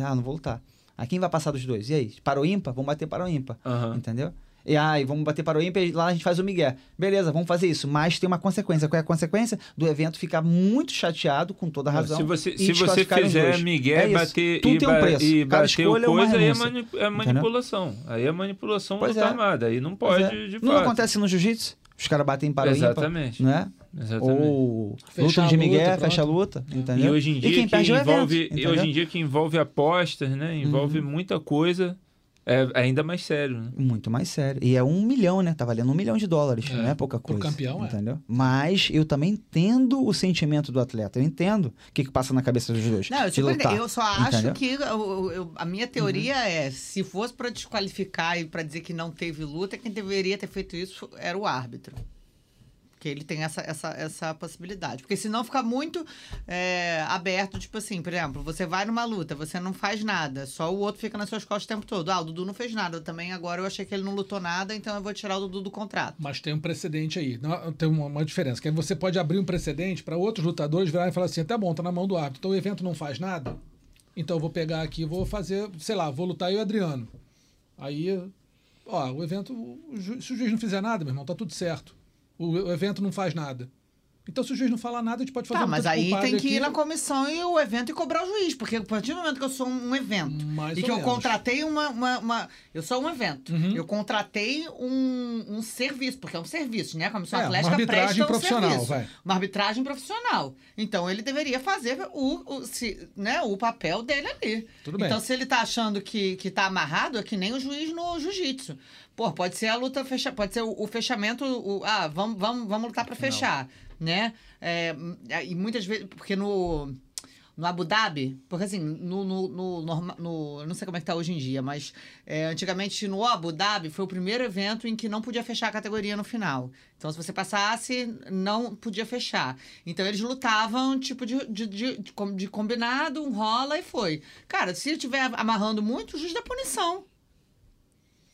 Ah, não vou lutar. Aí quem vai passar dos dois? E aí? Para o ímpar? Vamos bater para o ímpar. Aham. Entendeu? E aí, vamos bater para o ímpar, e lá a gente faz o Miguel. Beleza, vamos fazer isso. Mas tem uma consequência. Qual é a consequência? Do evento ficar muito chateado, com toda a razão. Se você, e se você fizer. Miguel É bater Tudo e, tem um preço. e Cada bater escolha o é uma coisa, aí é, renúncia. mani- é manipulação. Aí é manipulação Pois luta é. armada. Aí não Pois pode, é. de Não fato. acontece no jiu-jitsu? Os caras batem para o ímpar, Exatamente. né? Exatamente. Ou Fechar luta de Miguel, fecha a luta, entendeu? E hoje em dia quem que perde é o evento, envolve, e entendeu? hoje em dia que envolve apostas, né? Envolve muita coisa. É ainda mais sério, né? Muito mais sério. E é um milhão, né? Tá valendo um milhão de dólares. Não é pouca Pro coisa. campeão, é. entendeu? Mas eu também entendo o sentimento do atleta. Eu entendo o que, que passa na cabeça dos dois. Não, eu, de super eu só acho entendeu? que eu- eu- a minha teoria Uhum. é, se fosse pra desqualificar e pra dizer que não teve luta, quem deveria ter feito isso era o árbitro. Que ele tem essa, essa, essa possibilidade. Porque senão fica muito é, aberto, tipo assim, por exemplo, você vai numa luta, você não faz nada, só o outro fica nas suas costas o tempo todo. Ah, o Dudu não fez nada. Também agora eu achei que ele não lutou nada, então eu vou tirar o Dudu do contrato. Mas tem um precedente aí. Não, tem uma, uma diferença. Que você pode abrir um precedente para outros lutadores virarem e falar assim: tá bom, tá na mão do árbitro. Então o evento não faz nada. Então eu vou pegar aqui vou fazer, sei lá, vou lutar eu e o Adriano. Aí, ó, o evento. se o juiz não fizer nada, meu irmão, tá tudo certo. O, evento não faz nada. Então, se o juiz não falar nada, a gente pode fazer Tá, um mas aí tem que ir aqui. na comissão e o evento e cobrar o juiz. Porque a partir do momento que eu sou um evento Mais e que eu menos. contratei uma, uma, uma- Eu sou um evento. Uhum. Eu contratei um, um serviço, porque é um serviço, né? A comissão É, uma atlética arbitragem presta um profissional, serviço. vai. Uma arbitragem profissional. Então ele deveria fazer o, o, se, né, o papel dele ali. Tudo bem. Então, se ele tá achando que, que tá amarrado, é que nem o juiz no jiu-jitsu. Pô, pode ser a luta fecha, pode ser o, o fechamento, o, ah, vamos, vamos, vamos lutar para fechar, né? É, e muitas vezes, porque no no Abu Dhabi, porque assim, no, no, no, no- eu não sei como é que tá hoje em dia, mas é, antigamente no Abu Dhabi foi o primeiro evento em que não podia fechar a categoria no final. Então, se você passasse, não podia fechar. Então, eles lutavam, tipo, de, de, de, de combinado, um rola e foi. Cara, se estiver amarrando muito, o juiz dá punição.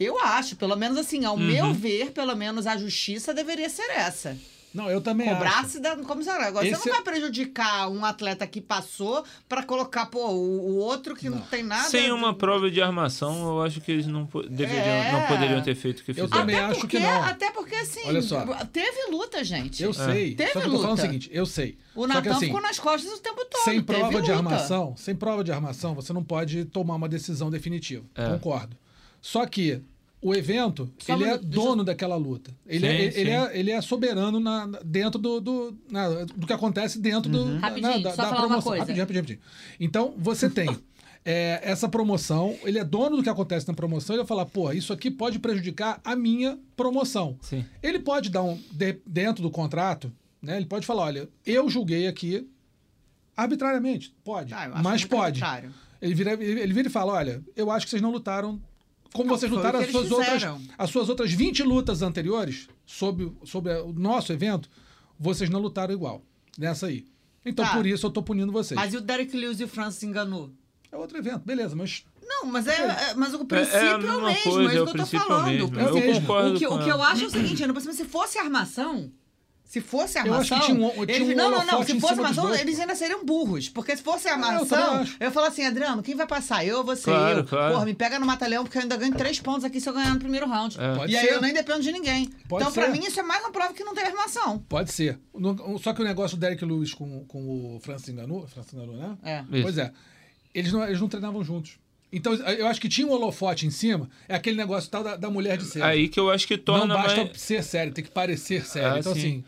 Eu acho, pelo menos assim, ao meu ver, pelo menos a justiça deveria ser essa. Não, eu também acho. Cobrar-se da comissária. Agora, Esse- você não vai prejudicar um atleta que passou pra colocar, pô, o, o outro que não, tem nada. Sem uma prova de armação, eu acho que eles não, deveriam, É. não poderiam ter feito o que Eu fizeram. também Até acho porque, que não. Até porque, assim, Olha só. teve luta, gente. Eu sei. Teve só que eu tô falando o luta. seguinte, eu sei. O que Natan assim, ficou nas costas o tempo todo. sem teve prova de luta. armação, sem prova de armação, você não pode tomar uma decisão definitiva. É. Concordo. Só que o evento, Só um ele é minuto, deixa eu- dono daquela luta. Ele, Sim, é, ele, sim. é, ele é soberano na, na- dentro do, do, na- do que acontece dentro do, na- Rapidinho, da, só da falar uma promoção. coisa. Rapidinho, rapidinho, rapidinho. Então, você tem é, essa promoção, ele é dono do que acontece na promoção, ele vai falar, pô, isso aqui pode prejudicar a minha promoção. Sim. Ele pode dar um. de- dentro do contrato, né? Ele pode falar: olha, eu julguei aqui arbitrariamente. Pode. Ah, mas pode. arbitrário. Ele vira, ele ele vira e fala: olha, eu acho que vocês não lutaram como Não, vocês lutaram as suas, outras, as suas outras 20 lutas anteriores sobre, sobre o nosso evento, vocês não lutaram igual. Nessa aí. Então, Tá. por isso eu tô punindo vocês. Mas e o Derek Lewis e o Francis enganou? É outro evento, beleza, mas. Não, mas, é, é- mas o É, princípio é, é a o mesmo, coisa, é é isso o que eu tô falando. mesmo. É o Eu mesmo. concordo O que, com o que eu acho é o seguinte, cima, se fosse armação, se fosse Eu acho armação. que tinha um- tinha eles, um não, não, não. holofote Se fosse armação, dois, eles ainda seriam burros. Porque se fosse eu armação, eu ia falar assim, Adriano, quem vai passar? Eu ou você? Claro, eu. claro. Porra, me pega no mata-leão, porque eu ainda ganho três pontos aqui se eu ganhar no primeiro round. É. Pode e aí ser. eu nem dependo de ninguém. Pode então, pra ser. mim, isso é mais uma prova que não tem armação. Pode ser. Só que o negócio do Derek Lewis com, com o Francis Ngannou, Francis Ngannou, né? É. Isso. Pois é. Eles não, eles não treinavam juntos. Então, eu acho que tinha um holofote em cima, é aquele negócio tal da, da mulher de ser. Aí que eu acho que torna não basta mais... ser sério, tem que parecer sério. Ah, então, sim. assim,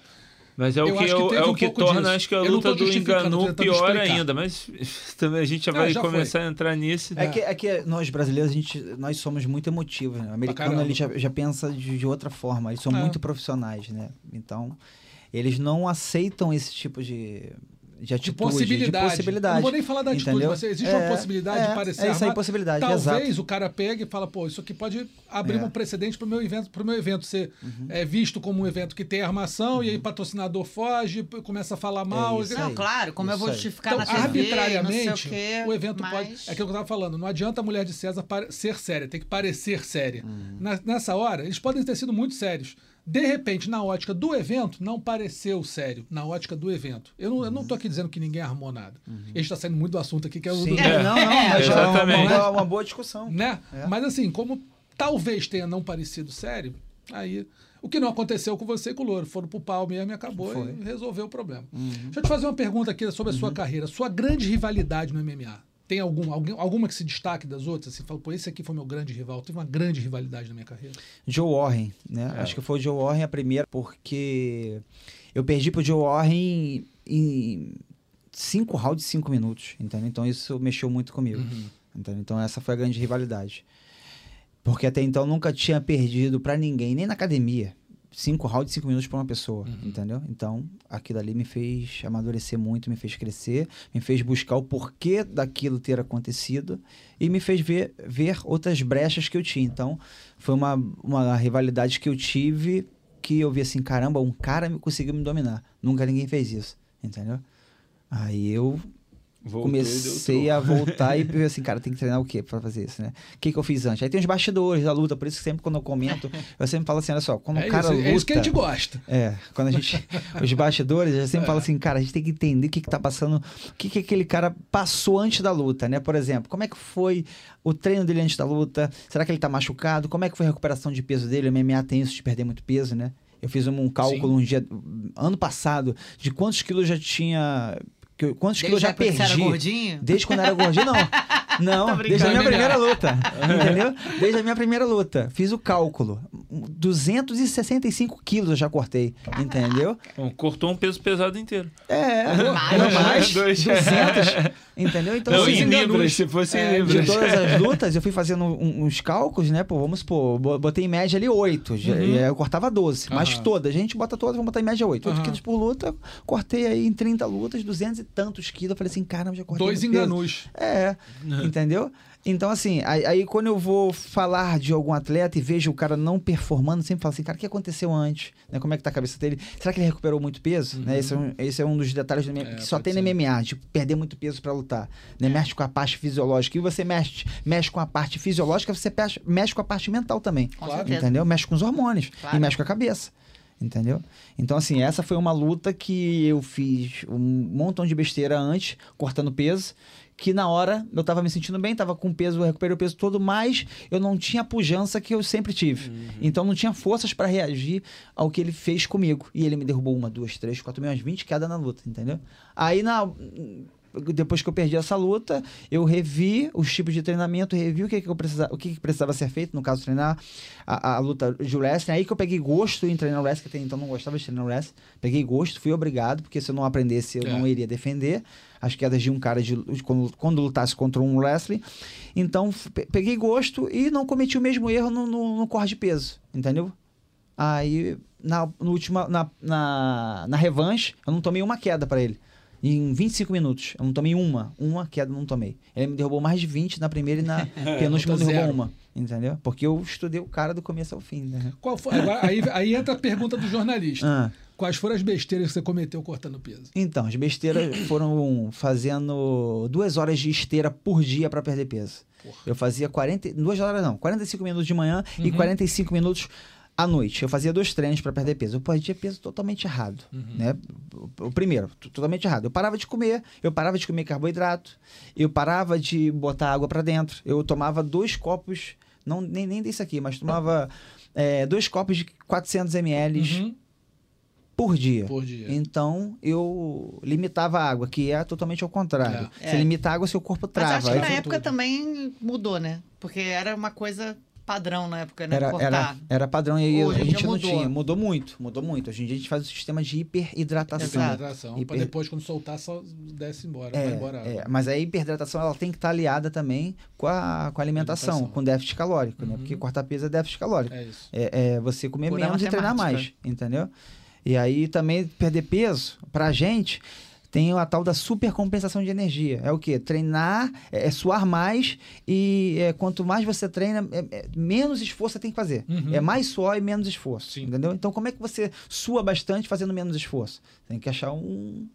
Mas é o Eu que, acho que é o- é que torna, disso. acho que a luta do Enganu pior ainda. Mas (laughs) também a gente já vai já foi. começar a entrar nisso. É que, é que nós brasileiros, a gente, nós somos muito emotivos, né? O americano ele já, já pensa de, de outra forma, eles são É. muito profissionais, né? Então, eles não aceitam esse tipo de, de atitude, de possibilidade. de possibilidade. Não vou nem falar da atitude, entendeu? mas existe É, uma possibilidade é, de parecer É isso aí, armado. possibilidade, Talvez exato. o cara pegue e fala, pô, isso aqui pode abrir É. um precedente pro meu evento, pro meu evento ser Uhum. é, visto como um evento que tem armação, e aí patrocinador foge, começa a falar mal. É isso Não, aí. claro, como eu vou Isso aí. justificar Então, na TV, arbitrariamente, não sei o, quê, o evento mas... pode. É aquilo que eu estava falando. Não adianta a mulher de César ser séria, tem que parecer séria. Uhum. Na- nessa hora, eles podem ter sido muito sérios. De repente, na ótica do evento, não pareceu sério. Na ótica do evento. Eu não, não tô aqui dizendo que ninguém armou nada. E a gente tá saindo muito do assunto aqui, que é o Uhum. Sim, do. é, não, não, mas é uma, boa- uma boa discussão. Né? É. Mas assim, como talvez tenha não parecido sério, aí. O que não aconteceu com você e com o Louro. Foram pro pau mesmo e acabou Foi. e resolveu o problema. Uhum. Deixa eu te fazer uma pergunta aqui sobre a sua carreira. Sua grande rivalidade no MMA. Tem algum, algum, alguma que se destaque das outras? Assim, fala, pô, esse aqui foi meu grande rival. Teve uma grande rivalidade na minha carreira. Joe Warren, né? Acho que foi o Joe Warren a primeira, porque eu perdi pro Joe Warren em cinco rounds de cinco minutos, entendeu? Então isso mexeu muito comigo, entendeu? Então essa foi a grande rivalidade. Porque até então nunca tinha perdido pra ninguém, nem na academia. Cinco rounds de cinco minutos pra uma pessoa, entendeu? Então aquilo ali me fez amadurecer muito, me fez crescer, me fez buscar o porquê daquilo ter acontecido e me fez ver, ver outras brechas que eu tinha. Então foi uma, uma rivalidade que eu tive que eu vi assim, caramba, um cara me conseguiu me dominar. Nunca ninguém fez isso, entendeu? Aí eu Comecei a voltar e ver (laughs) assim, cara, tem que treinar o quê pra fazer isso, né? O que, que eu fiz antes? Aí tem os bastidores da luta, por isso que sempre quando eu comento, eu sempre falo assim, olha só, quando é, o cara isso, luta... é isso que a gente gosta. É, quando a gente. (laughs) os bastidores, eu sempre falo assim, cara, a gente tem que entender o que, que tá passando, o que, que aquele cara passou antes da luta, né? Por exemplo, como é que foi o treino dele antes da luta? Será que ele tá machucado? Como é que foi a recuperação de peso dele? O MMA tem isso de perder muito peso, né? Eu fiz um, cálculo um dia, ano passado, de quantos quilos já tinha. Que eu- Quantos quilos eu já Desde perdi. você era gordinho? Desde quando eu era gordinho, não. (laughs) Não, desde a minha primeira luta. (laughs) entendeu? Desde a minha primeira luta. Fiz o cálculo. 265 quilos eu já cortei. Entendeu? Bom, cortou um peso pesado inteiro. É, Mais. não mais. Dois. 200. Entendeu? Então, Não, assim, libras, se fosse é, em de libras. todas as lutas, eu fui fazendo uns cálculos, né? Pô, vamos supor, bo- botei em média ali 8. já- Uhum. Eu cortava 12. Mas Aham. todas, a gente bota todas, vamos botar em média 8. 8 Aham. quilos por luta, cortei aí em 30 lutas, 200 e tantos quilos. Eu falei assim, caramba, já cortei Dois peso. enganus. É, entendeu? Então, assim, aí, aí quando eu vou falar de algum atleta e vejo o cara não performando, sempre falo assim, cara, o que aconteceu antes? Né? Como é que tá a cabeça dele? Será que ele recuperou muito peso? Né? Esse, é um, esse é um dos detalhes MMA, Uhum. É, que só tem no ser. MMA, de perder muito peso pra lutar. Né? Mexe com a parte fisiológica. E você mexe, mexe com a parte fisiológica, você mexe, mexe com a parte mental também. Com. Entendeu? Mexe com os hormônios Claro. e mexe com a cabeça. Entendeu? Então, assim, essa foi uma luta que eu fiz um montão de besteira antes, cortando peso, que na hora eu tava me sentindo bem, tava com peso, eu recuperei o peso todo, mas eu não tinha a pujança que eu sempre tive. Então, não tinha forças para reagir ao que ele fez comigo. E ele me derrubou uma, duas, três, quatro, umas 20 quedas na luta, entendeu? Aí, na depois que eu perdi essa luta, eu revi os tipos de treinamento, revi o que, que eu precisava, o que, que precisava ser feito, no caso, treinar a, a luta de wrestling. Aí que eu peguei gosto em treinar wrestling, que até então eu não gostava de treinar wrestling. Peguei gosto, fui obrigado, porque se eu não aprendesse, eu É. não iria defender as quedas de um cara de, de quando, quando lutasse contra um wrestling. Então, peguei gosto e não cometi o mesmo erro no, no, no corte de peso, entendeu? Aí, na, no última, na, na, na revanche, eu não tomei uma queda pra ele. Em 25 minutos. Eu não tomei uma. Uma queda eu não tomei. Ele me derrubou mais de 20 na primeira e na (laughs) penúltima Nota derrubou zero. uma. Entendeu? Porque eu estudei o cara do começo ao fim, né? Qual foi? Agora, aí, aí entra a pergunta do jornalista. Ah, Quais foram as besteiras que você cometeu cortando peso? então, as besteiras (coughs) foram fazendo duas horas de esteira por dia pra perder peso. Porra. Eu fazia 40. Duas horas não, 45 minutos de manhã e Uhum. 45 minutos à noite. Eu fazia dois treinos pra perder peso. Eu perdia peso totalmente errado. Uhum. Né? O, o primeiro, totalmente errado. Eu parava de comer, eu parava de comer carboidrato, eu parava de botar água pra dentro. Eu tomava dois copos, não nem, nem desse aqui, mas tomava é, dois copos de 400 ml Uhum. por dia. Por dia. Então, eu limitava a água, que é totalmente ao contrário. É. Você limita a água, seu corpo Mas trava. acho que na foi época tudo. também mudou, né? Porque era uma coisa padrão na época, né? Era, Cortar. era, era padrão e aí Hoje a gente não mudou. tinha. Mudou muito, mudou muito. Hoje em dia a gente faz o sistema de hiperidratação. Exato. Hidratação. E Pra per- depois, quando soltar, só desce embora. vai É, embora. é, mas a hiperidratação ela tem que estar aliada também com a, com a alimentação, Alimentação. com déficit calórico, né? Uhum. Porque cortar peso é déficit calórico. É isso. É, é você comer Pura menos e treinar mais, entendeu? E aí também perder peso, pra gente, tem a tal da supercompensação de energia. É o quê? Treinar, é, é suar mais e é, quanto mais você treina, é- é, menos esforço você tem que fazer. Uhum. É mais suor e menos esforço, Sim. entendeu? Então como é que você sua bastante fazendo menos esforço? Tem que achar um...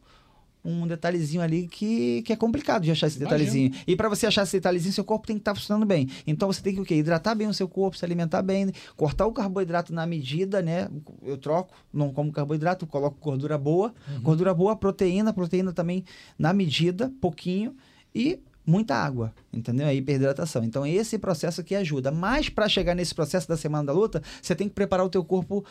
Um detalhezinho ali que, que é complicado de achar esse detalhezinho. E para você achar esse detalhezinho, seu corpo tem que estar funcionando bem. Então você tem que o quê? Hidratar bem o seu corpo, se alimentar bem, cortar o carboidrato na medida, né? Eu troco, não como carboidrato, coloco gordura boa. Uhum. Gordura boa, proteína, proteína também na medida, pouquinho. E muita água, entendeu? A hiperidratação. Então, esse processo que ajuda. Mas, para chegar nesse processo da semana da luta, você tem que preparar o teu corpo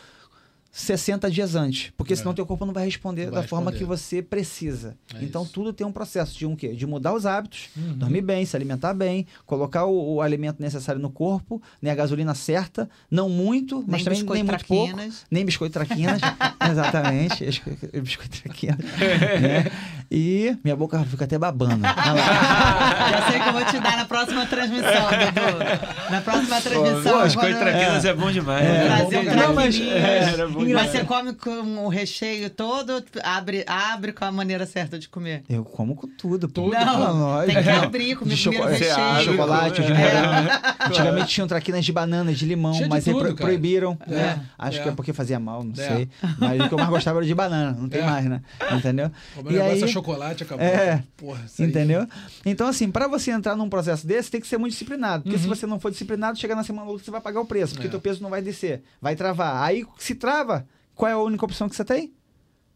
60 dias antes, porque senão É. teu corpo não vai responder Não da vai forma responder. que você precisa. É então isso. tudo tem um processo de um quê? De mudar os hábitos, Uhum. dormir bem, se alimentar bem, colocar o, o alimento necessário no corpo, né, a gasolina certa, não muito, mas Nem também nem biscoito muito pouco, traquinas. nem biscoito traquinas, (laughs) exatamente, biscoito, biscoito traquinas, (laughs) né? E minha boca fica até babando. (laughs) Já sei que eu vou te dar na próxima transmissão, Dudu. Na próxima transmissão. Pô, as quando- traquinas é. bom demais. É? Trazer bom, um não, mas- é, era bom Mas você come com o recheio todo, abre, abre com a maneira certa de comer. Eu como com tudo, pô. Tudo, Não, tem que abrir, comer De primeiro o chocolate, Você recheio. abre, chocolate, de É. morango. (laughs) Antigamente tinham traquinas de banana, de limão, de mas aí tudo, pro- cara. proibiram. É, né? Acho é. que é porque fazia mal, não É. sei. Mas o que eu mais gostava era de banana, não tem É. mais, né? Entendeu? O meu E negócio aí, é chocolate, acabou. É. Porra, isso aí. Entendeu? Então, assim, pra você entrar num processo desse, tem que ser muito disciplinado. Porque Uhum. se você não for disciplinado, chegar na semana luta, você vai pagar o preço, porque É. teu peso não vai descer, vai travar. Aí, se trava, qual é a única opção que você tem?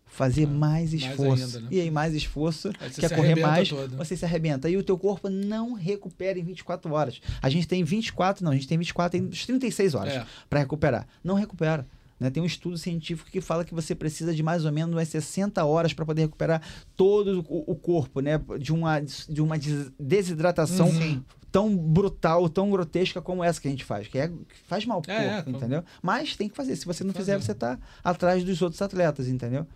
Fazer mais mais esforço. ainda, né? E aí, mais esforço, quer correr mais, todo. você se arrebenta. E o teu corpo não recupera em 24 horas. A gente tem 24, não, a gente tem 24, tem uns 36 horas É. para recuperar. Não recupera. Né? Tem um estudo científico que fala que você precisa de mais ou menos umas 60 horas para poder recuperar todo o, o corpo, né? De uma, de uma des- desidratação Uhum. Tão brutal, tão grotesca como essa que a gente faz, que, é, que faz mal pro É, corpo, é, entendeu? Mas tem que fazer. Se você não Fazer. fizer, você tá atrás dos outros atletas, entendeu?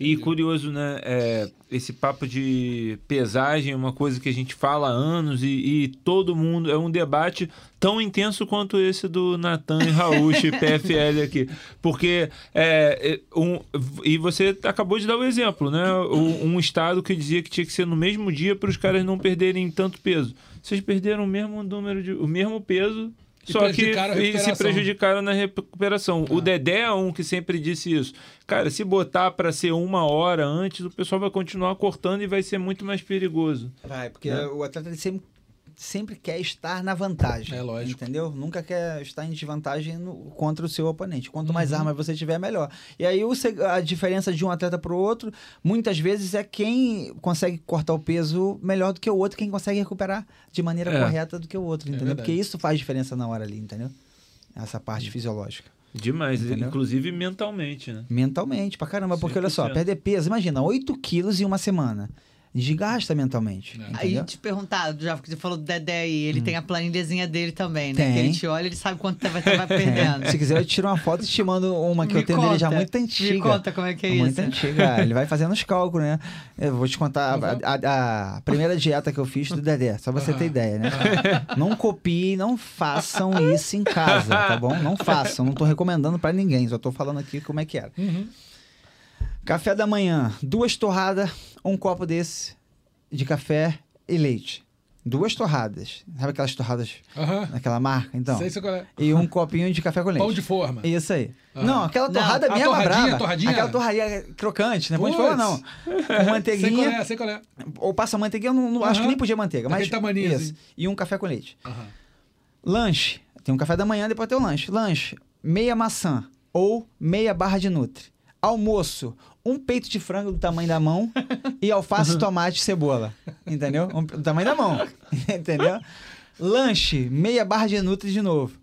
E curioso, né? é, esse papo de pesagem é uma coisa que a gente fala há anos e, e todo mundo. É um debate tão intenso quanto esse do Natan e Raúcho (laughs) PFL aqui. Porque. É, é, um, e você acabou de dar o exemplo, né? O- um estado que dizia que tinha que ser no mesmo dia para os caras não perderem tanto peso. Vocês perderam o mesmo número de. o mesmo peso. E Só que e se prejudicaram na recuperação. O Dedé é um que sempre disse isso. Cara, se botar para ser uma hora antes, o pessoal vai continuar cortando e vai ser muito mais perigoso. Vai, porque Né? o atleta sempre, sempre quer estar na vantagem. É lógico. Entendeu? Nunca quer estar em desvantagem no- contra o seu oponente. Quanto mais Uhum. armas você tiver, melhor. E aí o a diferença de um atleta para o outro, muitas vezes, é quem consegue cortar o peso melhor do que o outro, quem consegue recuperar de maneira É. correta do que o outro, É entendeu? verdade. Porque isso faz diferença na hora ali, entendeu? Essa parte fisiológica. Demais, Entendeu? inclusive mentalmente, né? Mentalmente, pra caramba. Porque olha só, 100%. perder peso, imagina, 8 quilos em uma semana. Desgasta mentalmente. É. Aí te perguntar, já que você falou do Dedé aí, ele tem a planilhazinha dele também, né? Tem. Que ele te olha, ele sabe quanto você vai, você vai (laughs) perdendo. Se quiser, eu tiro uma foto e te mando uma que Me eu tenho dele já conta, muito antiga. Me conta como é que é muito isso. antiga. (laughs) Ele vai fazendo os cálculos, né? Eu vou te contar a, a- a primeira dieta que eu fiz do Dedé, só pra você ter ideia, né? Não copie, não façam isso em casa, tá bom? Não façam, não tô recomendando pra ninguém, só tô falando aqui como é que era. Uhum. Café da manhã, duas torradas, um copo desse de café e leite. Duas torradas. Sabe aquelas torradas Aham. daquela marca? Então. Sei se qual é. E um copinho de café com leite. Pão de forma. Isso aí. Aham. Não, aquela Não, torrada a mesmo torradinha, brava. torradinha? Aquela torradinha crocante, né? Pode Puts. falar não. Com (laughs) Sei qual manteiguinha. é, sei qual é. Ou passa manteiguinha, eu não, não- acho que nem podia manteiga. Mas isso. assim. E um café com leite. Lanche. Tem um café da manhã, depois tem o lanche. Lanche, meia maçã ou meia barra de Nutri. Almoço, um peito de frango do tamanho da mão e alface, tomate e cebola. Entendeu? Um, do tamanho da mão. (laughs) Entendeu? Lanche, meia barra de Nutri de novo.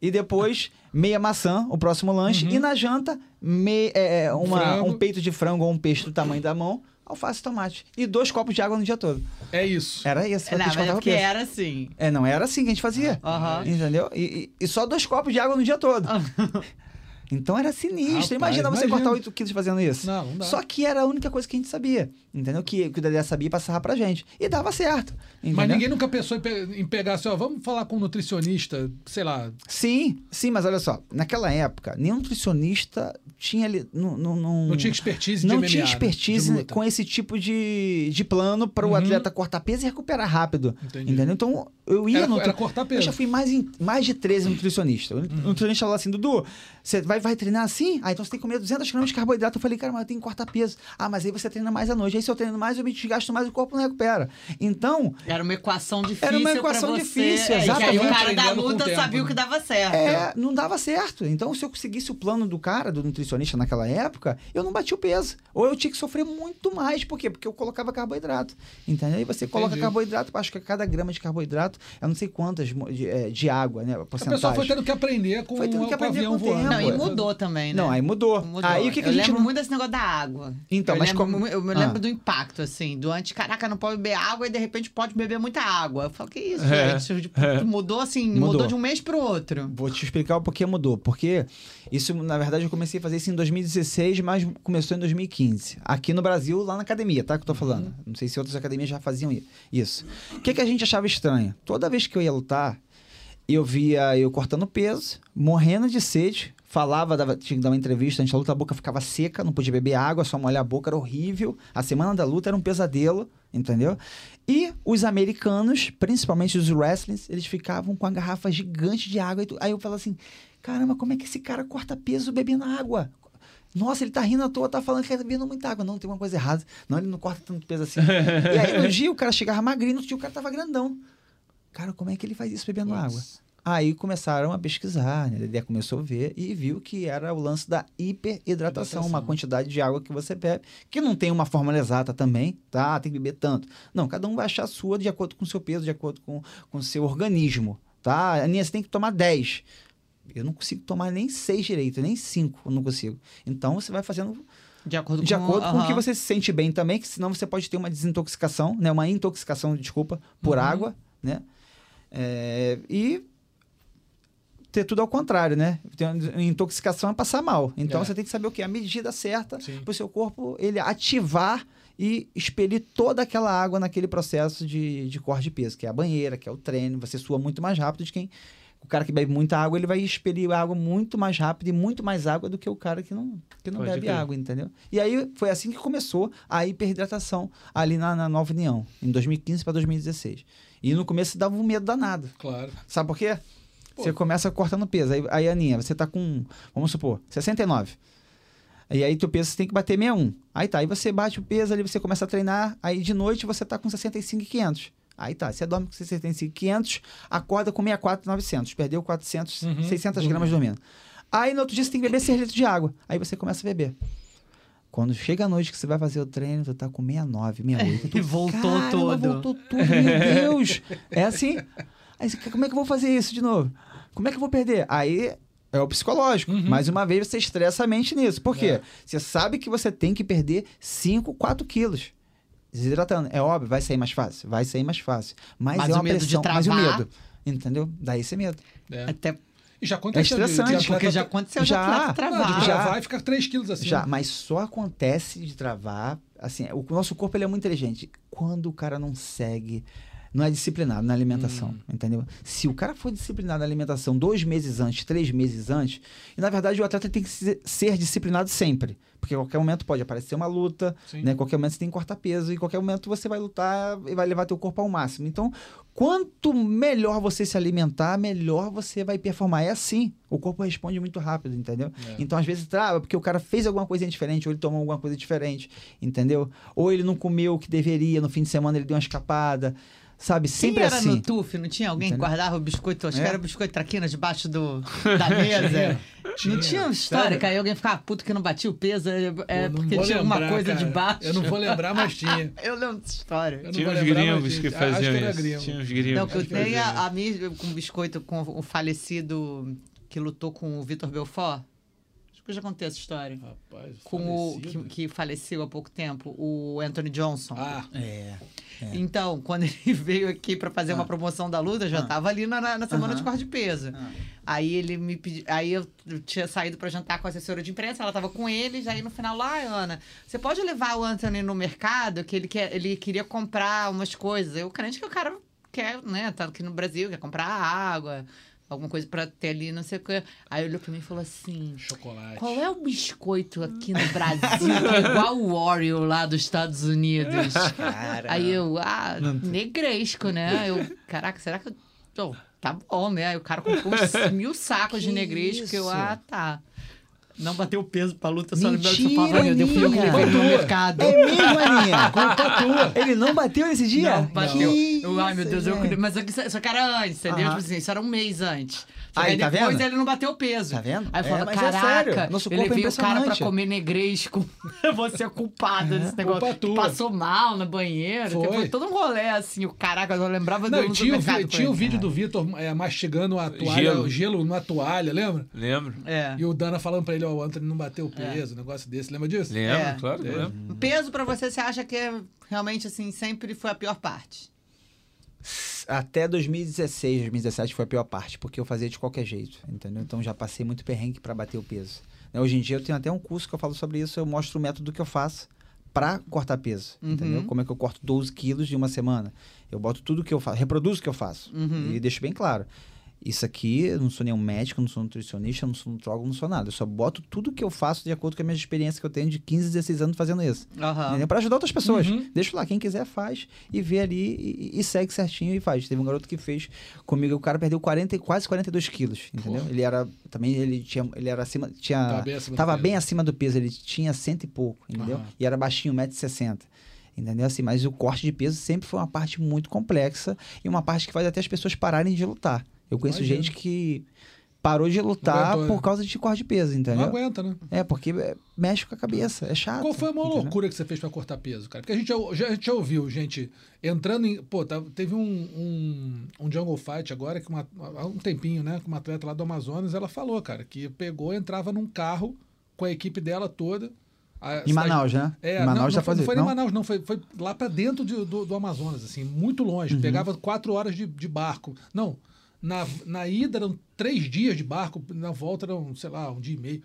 E depois, meia maçã, o próximo lanche. E na janta, mei- é, é, uma- um peito de frango ou um peixe do tamanho da mão, alface e tomate. E dois copos de água no dia todo. É isso. Era isso. Não, mas é porque era assim. É, não era assim que a gente fazia. Entendeu? E, e- e só dois copos de água no dia todo. (laughs) Então era sinistro. Rapaz, imagina você imagina. cortar 8 quilos fazendo isso. Não, não dá. Só que era a única coisa que a gente sabia. Entendeu? Que, que o Dedé sabia e passava pra gente. E dava certo. Mas entendeu? ninguém nunca pensou em, pe- em pegar assim, ó, vamos falar com um nutricionista, sei lá. Sim, sim, mas olha só. Naquela época, nenhum nutricionista tinha ali. Não, não, não, tinha expertise não MMA, tinha né? expertise luta. com esse tipo de, de plano para o Uhum. atleta cortar peso e recuperar rápido. Entendi. Entendeu? Então, eu ia Era- no. era cortar Eu peso. já fui mais, em, mais de 13 nutricionistas. O nutricionista falou assim: Dudu, você vai vai treinar assim? Ah, então você tem que comer 200 gramas de carboidrato. Eu falei, cara, mas eu tenho que cortar peso. Ah, mas aí você treina mais à noite. Aí se eu treino mais, eu me desgasto mais, o corpo não recupera. Então, Era uma equação difícil. Era uma pra equação você. difícil, É, e aí o exatamente. cara da luta tempo, sabia o que dava certo. é, não dava certo. Então, se eu conseguisse o plano do cara, do nutricionista naquela época, eu não batia o peso. Ou eu tinha que sofrer muito mais. Por quê? Porque eu colocava carboidrato. Entendeu? Aí você coloca Entendi. carboidrato, acho que cada grama de carboidrato, eu não sei quantas de, é, de água, né? A A porcentagem. pessoa foi tendo que aprender com, Foi tendo que aprender avião com o voando. tempo. Não, e mudou também, né? Não, aí mudou. Mudou. Aí o que, que eu a gente lembro não... muito desse negócio da água. Então, eu mas lembro, como- Eu me Ah. lembro do impacto, assim, do antes, caraca, não pode beber água e de repente pode beber muita água. Eu falo, que isso, É, gente? Tipo, Mudou assim, mudou. Mudou. de um mês pro outro. Vou te explicar o porquê mudou. Porque isso, na verdade, eu comecei a fazer isso em 2016, mas começou em 2015. Aqui no Brasil, lá na academia, tá? Que eu tô falando. Uhum. Não sei se outras academias já faziam isso. O que, que a gente achava estranho? Toda vez que eu ia lutar, eu via eu cortando peso, morrendo de sede. Falava, dava, tinha que dar uma entrevista, antes da luta a boca ficava seca, não podia beber água, só molhar a boca, era horrível. A semana da luta era um pesadelo, entendeu? E os americanos, principalmente os wrestlings, eles ficavam com a garrafa gigante de água. e Aí eu falo assim, caramba, como é que esse cara corta peso bebendo água? Nossa, ele tá rindo à toa, tá falando que tá bebendo muita água. Não, tem uma coisa errada. Não, ele não corta tanto peso assim. e aí no (laughs) dia o cara chegava magrinho, no dia o cara tava grandão. Cara, como é que ele faz isso bebendo Putz. água? Aí começaram a pesquisar, né? A Dedé começou a ver e viu que era o lance da hiperidratação, uma quantidade de água que você bebe, que não tem uma fórmula exata também, tá? Tem que beber tanto. Não, cada um vai achar a sua de acordo com o seu peso, de acordo com o seu organismo, tá? Aninha, você tem que tomar 10. Eu não consigo tomar nem 6 direito, nem 5 eu não consigo. Então você vai fazendo De acordo de com, acordo com o que você se sente bem também, que senão você pode ter uma desintoxicação, né? Uma intoxicação, desculpa, por Uhum. água, né? É, e ter tudo ao contrário, né? Intoxicação é passar mal. Então É. você tem que saber o que a medida certa para o seu corpo ele ativar e expelir toda aquela água naquele processo de, de corte de peso, que é a banheira, que é o treino. Você sua muito mais rápido de quem o cara que bebe muita água, ele vai expelir água muito mais rápido e muito mais água do que o cara que não, que não Pode bebe água, entendeu? E aí foi assim que começou a hiperidratação ali na, na Nova União, em 2015 para 2016. E no começo dava um medo danado. Claro. Sabe por quê? Pô. Você começa cortando peso. Aí, aí, Aninha, você tá com, vamos supor, 69. E aí teu peso você tem que bater 61. Aí tá, aí você bate o peso ali, você começa a treinar, aí de noite você tá com 65,500. Aí tá, você dorme com 65,500, acorda com 64,900. Perdeu 400, Uhum, 600 gramas dormindo. Aí no outro dia você tem que beber 6 litros de água. Aí você começa a beber. Quando chega a noite que você vai fazer o treino, tu tá com 69, 68. Tu, E voltou "Caramba, todo." Voltou tudo, meu Deus. É assim. Aí você, como é que eu vou fazer isso de novo? Como é que eu vou perder? Aí é o psicológico. Uhum. Mais uma vez você estressa a mente nisso. Por quê? É. Você sabe que você tem que perder 5, 4 quilos. Desidratando. É óbvio, vai sair mais fácil. Vai sair mais fácil. Mas, Mas é o uma medo de pressão. mas o travar- medo. Entendeu? Daí esse medo. É. Até E já aconteceu. de- de estressante, atleta- porque já aconteceu de Já. Não, travar. de Já. travar e ficar 3 quilos assim. Já, mas só acontece de travar. Assim, o nosso corpo ele é muito inteligente. Quando o cara não segue, não é disciplinado na alimentação, Hum. entendeu? Se o cara for disciplinado na alimentação dois meses antes, três meses antes, e na verdade o atleta tem que ser, disciplinado sempre. Porque a qualquer momento pode aparecer uma luta, Sim. né? Qualquer momento você tem que cortar peso, e qualquer momento você vai lutar e vai levar teu corpo ao máximo. Então, quanto melhor você se alimentar, melhor você vai performar. É assim. O corpo responde muito rápido, entendeu? É. Então, às vezes, trava porque o cara fez alguma coisa diferente, ou ele tomou alguma coisa diferente, entendeu? Ou ele não comeu o que deveria, no fim de semana ele deu uma escapada. Sabe? Quem Sempre era assim. no TUF? Não tinha alguém que Entendeu? guardava o biscoito? Acho É. que era biscoito traquina debaixo do, (laughs) da mesa. Não tinha história que aí alguém ficava puto que não batia o peso, é, é Pô, não porque tinha alguma coisa cara. debaixo. Eu não vou lembrar, mas (laughs) tinha. Eu lembro dessa história. Eu Tinha uns lembrar, gringos tinha. que Acho faziam era isso. gringo. Tinha uns gringos. Não, que eu que tenho a, a minha com biscoito com o falecido que lutou com o Vitor Belfort. Eu já contei essa história. Rapaz, Com o que, que faleceu há pouco tempo, o Anthony Johnson. Ah, É. Então, quando (laughs) ele veio aqui pra fazer uma promoção da luta, eu já Ah. tava ali na, na- na semana Aham. de corte de peso. Ah. Aí ele me pediu. Aí eu tinha saído pra jantar com a assessora de imprensa, ela tava com eles, aí no final lá, "Ai, Ana, você pode levar o Anthony no mercado, que ele, quer, ele queria comprar umas coisas. Eu crente que o cara quer, né? Tá aqui no Brasil, quer comprar água, alguma coisa pra ter ali, não sei o que. Aí olhou pra mim e falou assim. chocolate. Qual é o biscoito aqui no Brasil que é igual o Oreo lá dos Estados Unidos? (laughs) Cara. Aí eu, ah, negresco, né? Eu, caraca, será que eu. Oh, tá bom, né? Aí o cara comprou uns mil sacos de Que negresco, que eu, isso? ah, tá. Não bateu o peso pra luta, só lembrava que falava, meu Deus, eu que levei no mercado. É mesmo, Aninha? Tua. Ele não bateu nesse dia? Não, bateu. Que Eu, ai, meu Deus, eu, mas eu, só que era antes, entendeu? Aham. Tipo assim, isso era um mês antes. Só Aí, aí tá depois vendo? ele não bateu o peso. Tá vendo? Aí eu É, falo, mas é caraca, sério, nosso eu corpo é levei o cara pra comer negresco. (laughs) Você é culpado desse negócio. Culpa tua. Passou mal no banheiro. Foi. Foi todo um rolê, assim. O caraca, eu não lembrava Não, do tinha, vi- tinha o vídeo do Vitor é, mastigando a toalha, Gelo. o gelo numa toalha, lembra? Lembro. É. E o Dana falando pra ele, ó, o Anthony não bateu o peso, um negócio desse. Lembra disso? Lembro, É. claro que É. lembro. Peso pra você, você acha que é realmente, assim, sempre foi a pior parte? Até 2016, 2017 foi a pior parte, porque eu fazia de qualquer jeito, entendeu? Então já passei muito perrengue pra bater o peso. Né, Hoje em dia eu tenho até um curso que eu falo sobre isso, eu mostro o método que eu faço pra cortar peso, Uhum. entendeu? Como é que eu corto 12 quilos em uma semana. Eu boto tudo que eu faço, reproduzo o que eu faço Uhum. e deixo bem claro. Isso aqui, eu não sou nenhum médico, não sou nutricionista, não sou nutrólogo, não sou nada. Eu só boto tudo que eu faço de acordo com a minha experiência que eu tenho de 15, 16 anos fazendo isso. Entendeu? Pra ajudar outras pessoas. Uhum. Deixa lá, quem quiser faz e vê ali e, e segue certinho e faz. Teve um garoto que fez comigo, o cara perdeu 40, e quase 42 quilos, entendeu? Porra. Ele era, também ele tinha, ele era acima, tinha, Tava bem acima do tava peso. bem acima do peso, ele tinha cento e pouco, entendeu? Aham. E era baixinho, 1,60m. Entendeu? Assim, mas o corte de peso sempre foi uma parte muito complexa e uma parte que faz até as pessoas pararem de lutar. Eu conheço Imagino. gente que parou de lutar aguentou, por né? causa de corte de peso, Não entendeu? aguenta, né? É, porque é, mexe com a cabeça, é chato. Qual foi a maior entendeu? loucura que você fez pra cortar peso, cara? Porque a gente já, já, já ouviu gente entrando em. Pô, tá- teve um, um, um Jungle Fight agora, que uma, há um tempinho, né? Que uma atleta lá do Amazonas, ela falou, cara, que pegou, entrava num carro com a equipe dela toda. a Em cidade- Manaus, né? É, em não, Manaus não, já foi, não foi em não? Manaus, não. Foi, foi lá pra dentro de- do, do Amazonas, assim, muito longe. Pegava quatro horas de, de barco. Não, na, na ida eram três dias de barco, na volta eram, sei lá, um dia e meio.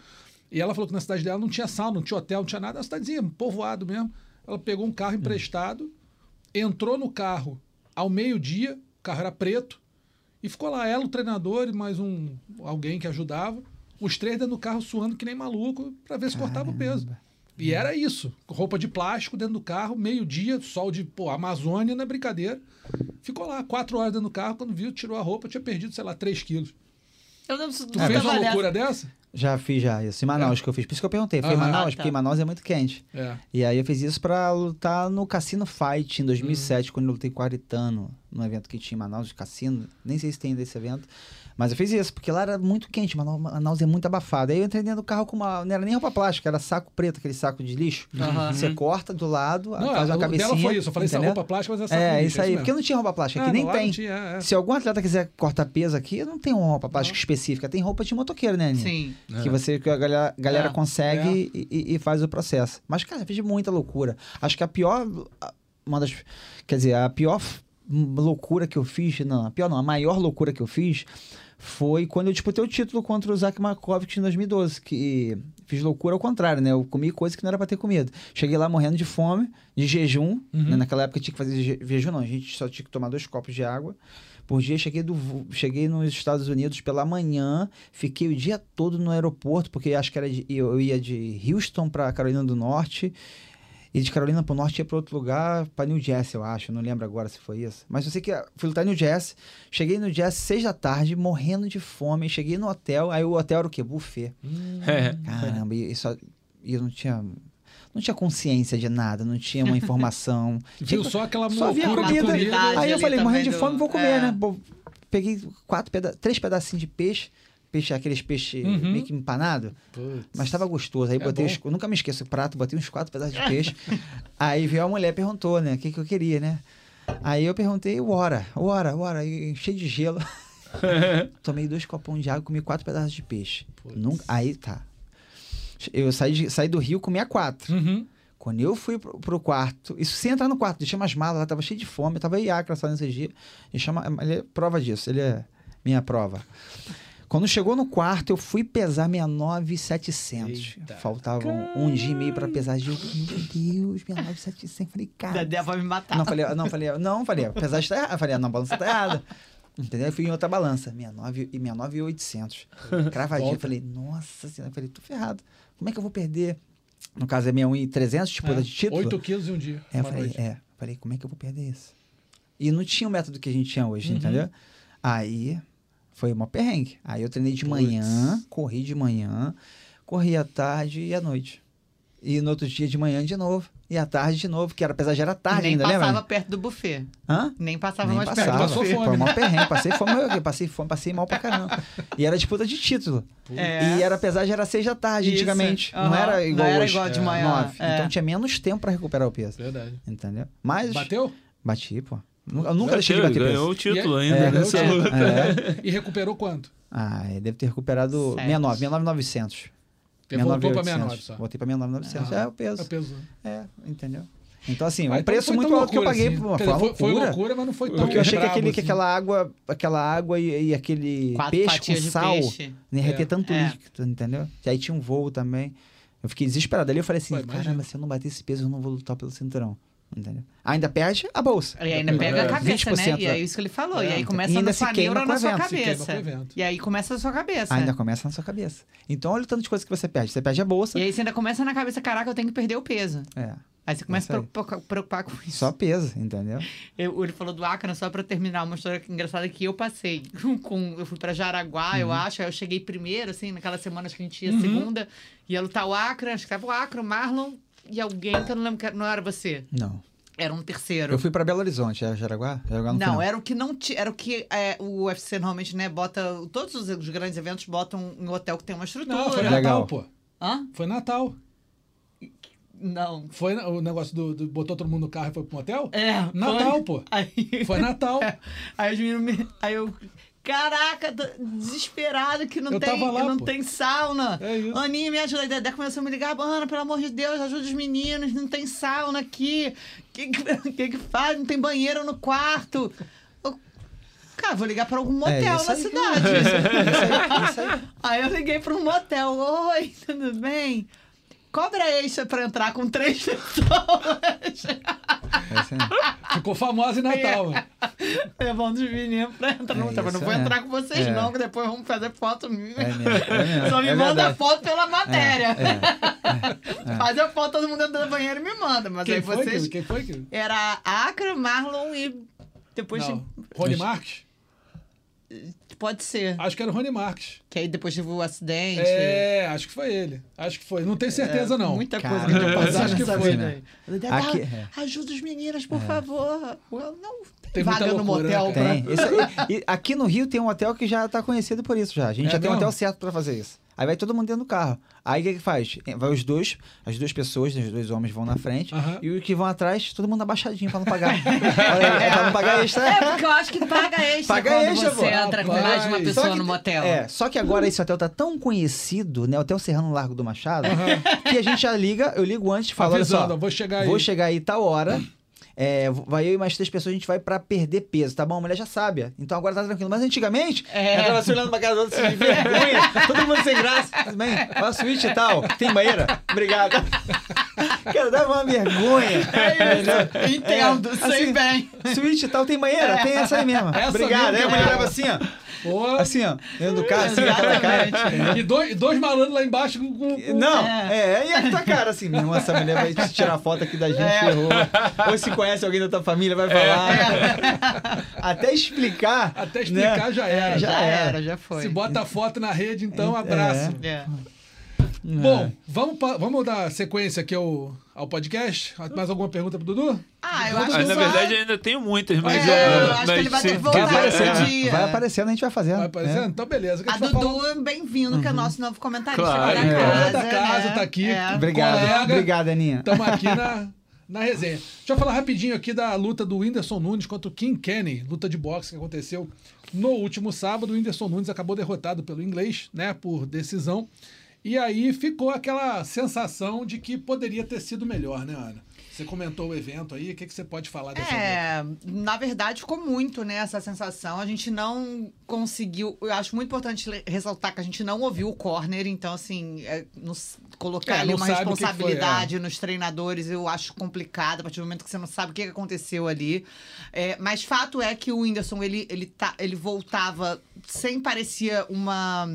E ela falou que na cidade dela não tinha sal, não tinha hotel, não tinha nada. Uma cidadezinha, povoado mesmo. Ela pegou um carro emprestado, entrou no carro ao meio-dia, o carro era preto, e ficou lá ela, o treinador e mais um alguém que ajudava. Os três dentro do carro suando que nem maluco pra ver se cortava o peso. E era isso. Roupa de plástico dentro do carro, meio-dia, sol de pô, Amazônia, não é brincadeira. Ficou lá, quatro horas dentro do carro, quando viu, tirou a roupa, tinha perdido, sei lá, três quilos. Eu não Tu fez uma loucura dessa? Já fiz já isso. Em Manaus É. que eu fiz. Por isso que eu perguntei. Foi em. Manaus? Ah, tá. Porque em Manaus é muito quente. É. E aí eu fiz isso pra lutar no Cassino Fight em Hum. 2007, quando eu lutei com o Aritano, num evento que tinha em Manaus de cassino. Nem sei se tem desse evento. Mas eu fiz isso, porque lá era muito quente. Manaus, é muito abafado. Aí eu entrei dentro do carro com uma. Não era nem roupa plástica, era saco preto, aquele saco de lixo. Aham. Você corta do lado, Não, faz a, uma cabecinha. dela foi isso. Eu falei entendeu? roupa plástica, mas essa É, isso aí. Porque mesmo. não tinha roupa plástica, É, aqui nem lá não tem. tinha, é, é. Se algum atleta quiser cortar peso aqui, não tem uma roupa plástica Não. específica. Tem roupa de motoqueiro, né, Aninha? Sim. Que você que a galera, galera É. consegue E, e- e faz o processo. Mas, cara, eu fiz muita loucura. Acho que a pior. Uma das. Quer dizer, a pior loucura que eu fiz. Não, a pior não, a maior loucura que eu fiz foi quando eu disputei o título contra o Zach Markovic em 2012. Que fiz loucura ao contrário, né? Eu comi coisa que não era pra ter comido. Cheguei lá morrendo de fome, de jejum. Uhum. né? Naquela época tinha que fazer je- jejum, não. A gente só tinha que tomar dois copos de água por dia. Cheguei, do, cheguei nos Estados Unidos pela manhã, fiquei o dia todo no aeroporto, porque acho que era de- eu ia de Houston para Carolina do Norte. E de Carolina pro Norte ia para outro lugar, para New Jersey, eu acho. Não lembro agora se foi isso. Mas eu sei que ah, fui lutar em New Jersey. Cheguei no Jersey seis da tarde, morrendo de fome. Cheguei no hotel. Aí o hotel era o quê? Buffet. É. Caramba, e, e só, e eu não tinha. Não tinha consciência de nada, não tinha uma informação. (laughs) Viu Tinha- só aquela só havia comida. Aí eu falei, morrendo de fome, vou comer, é. né? Peguei quatro peda três pedacinhos de peixe, peixe aqueles peixes Uhum. meio que empanado, mas estava gostoso. Aí É botei, os- eu nunca me esqueço, o prato, botei uns quatro pedaços de (laughs) peixe. Aí veio a mulher, perguntou, né, o que, que eu queria, né? Aí eu perguntei, hora, hora, hora, cheio de gelo. (laughs) Tomei dois copões de água, comi quatro pedaços de peixe. Nunca, aí tá. Eu saí, de- saí do Rio, comia quatro. Uhum. Quando eu fui pro, pro quarto, isso sem entrar no quarto, deixei umas malas lá, tava cheio de fome, eu tava em Acre só nesse dia. Ele, chama, ele é prova disso, ele é minha prova. Quando chegou no quarto, eu fui pesar 69,700. Eita. Faltavam um dia e meio pra pesar. Eu, meu Deus, 69,700. Falei, cara. Dedé vai me matar. Não, falei, não, falei, não, falei, apesar de estar errado. Falei, não, a balança tá errada. Entendeu? Eu fui em outra balança, 69 e 69,800. Cravadinho. Volta. Falei, nossa senhora. Falei, tô ferrado. Como é que eu vou perder? No caso é 61,300, tipo, É, de título. 8 quilos em um dia. É, falei, noite. é. Falei, como é que eu vou perder isso? E não tinha o método que a gente tinha hoje, Uhum. entendeu? Aí foi uma perrengue. Aí eu treinei de Puts. manhã, corri de manhã. corria à tarde e à noite. E no outro dia de manhã de novo. E à tarde de novo, que era, apesar de era tarde Nem ainda, passava lembra? perto do buffet. Hã? Nem passava Nem mais passava, perto do passou buffet. fome. foi mal perrengue, passei fome, eu passei fome, passei mal pra caramba. E era disputa de título. É. E era, apesar de era seis da tarde Isso, antigamente. Não aham. era igual Não era hoje. igual de manhã, Nove. é. Então tinha menos tempo pra recuperar o peso. Verdade. Entendeu? Mas Bateu? bati, pô. Nunca deixei de bater ganhou peso. o título E- ainda É, nessa ganhou luta. É. E recuperou quanto? Ah, ele deve ter recuperado Sete. 69, 69,900. Ele voltou pra 69,800. 69 só. Voltei pra 69,900. Ah, é o peso. É o peso. É, entendeu? Então, assim, é um então preço muito alto que eu loucura paguei. assim. Pô, foi dizer, uma foi, foi loucura. loucura, mas não foi tão Porque eu achei que, aquele, que assim. aquela água, aquela água e, e aquele Quatro peixe com sal peixe. nem ia É. ter tanto É. líquido, entendeu? E aí tinha um voo também. Eu fiquei desesperado. Ali eu falei assim, Pô, imagina. caramba, se eu não bater esse peso, eu não vou lutar pelo cinturão. Entendeu? Ainda perde a bolsa. E ainda pega a É, cabeça, né? 20% E é isso que ele falou. É, e aí então. começa E ainda a se sua queima neura com na sua evento, se queima com o cabeça. E aí começa na sua cabeça. Ainda começa na sua cabeça. Então, olha o tanto de coisa que você perde. Você perde a bolsa. E aí você ainda começa na cabeça, caraca, eu tenho que perder o peso. É, Aí você começa Isso a preocupar, preocupar com isso. só peso, entendeu? (laughs) Eu- ele falou do Acre, só pra terminar, uma história engraçada que eu passei. Com, eu fui pra Jaraguá, eu Uhum. acho. Aí eu cheguei primeiro, assim, naquelas semanas que a gente ia segunda. Ia lutar o Acre, acho que tava o Acre, o Marlon e alguém que eu não lembro que era- não era você. Não. Era um terceiro. Eu fui pra Belo Horizonte, é Jaraguá? Jaraguá não, Não, era o que não tinha. Era o que é, o UFC normalmente, né, bota. Todos os, os grandes eventos botam em hotel que tem uma estrutura. Não, foi Legal. Natal, pô. Hã? Foi Natal. Não. Foi o negócio do, do- botou todo mundo no carro e foi pro motel? É. Natal, foi. pô. Aí, Foi Natal. (laughs) aí os meninos me. Aí eu. Caraca, desesperado que não Eu tem, lá, não pô. tem sauna. É isso. Aninha, me ajuda. A Dedé começou a me ligar, Ana, pelo amor de Deus, ajuda os meninos, não tem sauna aqui. O que, (laughs) que, que faz? Não tem banheiro no quarto. Cara, vou ligar pra algum motel isso na aí. cidade. (laughs) Isso aí. Aí eu liguei para um motel. Oi, tudo bem? Cobra extra pra entrar com três (laughs) pessoas. É. Ficou famosa em Natal, mano. (laughs) Levando os meninos pra entrar no É não isso, vou é. entrar com vocês, É. não, que depois vamos fazer foto minha. É (laughs) é. Só me É manda verdade. foto pela matéria. É, Faz a foto, todo mundo dentro do banheiro e me manda. Mas Quem aí foi? vocês. que- Quem foi? que- Era Acre, Marlon e. Depois Não. Rony Marques? Pode ser. Acho que era o Rony Marques. Que aí depois teve o acidente. É, acho que foi ele. Acho que foi. Não tenho certeza, não. Muita Cara, coisa que (laughs) passei acho que foi, né? Aqui- ah, Ajuda os meninos, por favor. Eu não Tem vaga muita no loucura, né, motel pra... Esse aí- e aqui no Rio tem um hotel que já tá conhecido por isso já. A gente É já tem um mesmo? hotel certo pra fazer isso. Aí vai todo mundo dentro do carro. Aí o que que faz? Vai os dois, as duas pessoas, os dois homens vão na frente Aham. e os que vão atrás, todo mundo abaixadinho pra não pagar. (laughs) Olha aí, é pra não pagar extra. É, porque eu acho que paga extra Paga quando extra, você pô. entra com mais de uma Só pessoa Só que- no motel. É, só que agora esse hotel tá tão conhecido, né? Hotel Serrano Largo do Machado, que a gente já liga, eu ligo antes e falo, olha Avisando, só, ó, vou chegar aí. vou chegar aí tal hora. É, vai eu e mais três pessoas, a gente vai pra perder peso, tá bom? A mulher já sabe. Então agora tá tranquilo. Mas antigamente, É. ela tava se olhando pra cara do outro, assim, de vergonha, (laughs) todo mundo sem graça. Tudo bem? Ó, a suíte e tal. Tem banheira? Obrigado. (laughs) Cara, dava uma vergonha. É isso, entendo, É, sei assim, bem. Suíte e tal, tem banheira? Tem essa aí mesmo. Essa Obrigado. Aí a mulher leva assim, ó. Pô, Assim, ó. Dentro do carro, assim, cara. e, dois, dois malandros lá embaixo com. com- Não, É. é, e a tua cara assim, meu irmão, essa mulher vai te tirar foto aqui da gente, ferrou. Ou se conhece alguém da tua família, vai falar. (laughs) Até explicar. Até explicar né? já era. Já já era. era, já foi. Se bota a foto na rede, então, É. abraço. É. Bom, vamos, vamos dar sequência aqui ao, ao podcast? Mais alguma pergunta pro Dudu? Ah, eu acho Mas que na verdade ainda tenho muitas, mas. É, é, eu acho que mas ele vai ter que voltar quiser- esse é. dia. Vai aparecendo, a gente vai fazendo. Vai aparecendo? É. Então, beleza. que A gente vai falar- Dudu, bem-vindo, que é nosso novo comentarista Claro. aqui da É. casa. Da casa, né? tá aqui. É. Obrigado, Colega. obrigado, Aninha. Estamos aqui na, na resenha. Deixa eu falar rapidinho aqui da luta do Whindersson Nunes contra o Kim Kenny, luta de boxe que aconteceu no último sábado. O Whindersson Nunes acabou derrotado pelo inglês, né, por decisão. E aí ficou aquela sensação de que poderia ter sido melhor, né, Ana? Você comentou o evento aí, o que, que você pode falar dessa? É, na verdade ficou muito, né, essa sensação. A gente não conseguiu. Eu acho muito importante ressaltar que a gente não ouviu o corner, então, assim, é, nos- colocar É, ali uma que foi, responsabilidade nos treinadores, eu acho complicado, a partir do momento que você não sabe o que que aconteceu ali. É, mas fato é que o Whindersson, ele, ele, tá, ele voltava sem parecia uma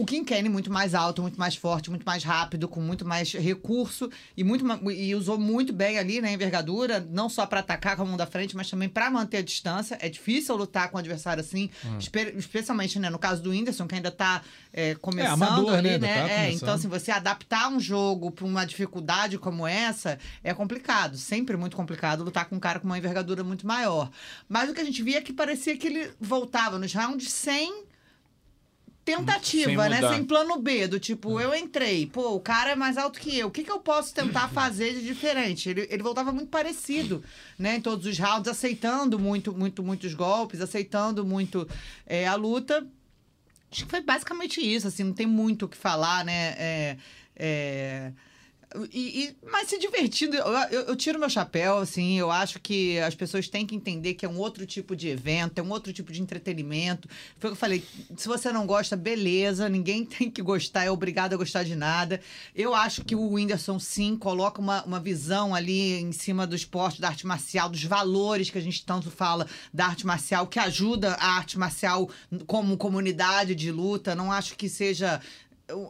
O Kim Kenny muito mais alto, muito mais forte, muito mais rápido, com muito mais recurso e, muito, e usou muito bem ali na envergadura, não só para atacar com a mão da frente, mas também para manter a distância. É difícil lutar com um adversário assim, Hum. espe- especialmente né, no caso do Whindersson, que ainda tá é, começando amador, ali, né? né? Tá É, então, assim, você adaptar um jogo para uma dificuldade como essa é complicado. Sempre muito complicado lutar com um cara com uma envergadura muito maior. Mas o que a gente via é que parecia que ele voltava nos rounds sem tentativa, Sem né? Sem plano B, do tipo, eu entrei, pô, o cara é mais alto que eu. O que, que eu posso tentar fazer de diferente? Ele, ele voltava muito parecido, né? Em todos os rounds, aceitando muito, muito, muitos golpes, aceitando muito é, a luta. Acho que foi basicamente isso, assim, não tem muito o que falar, né? É, é, e, e- mas se divertindo, eu, eu, eu tiro meu chapéu, assim, eu acho que as pessoas têm que entender que é um outro tipo de evento, é um outro tipo de entretenimento. Foi o que eu falei, se você não gosta, beleza, ninguém (laughs) tem que gostar, é obrigado a gostar de nada. Eu acho que o Whindersson, sim, coloca uma, uma visão ali em cima do esporte, da arte marcial, dos valores que a gente tanto fala da arte marcial, que ajuda a arte marcial como comunidade de luta. Não acho que seja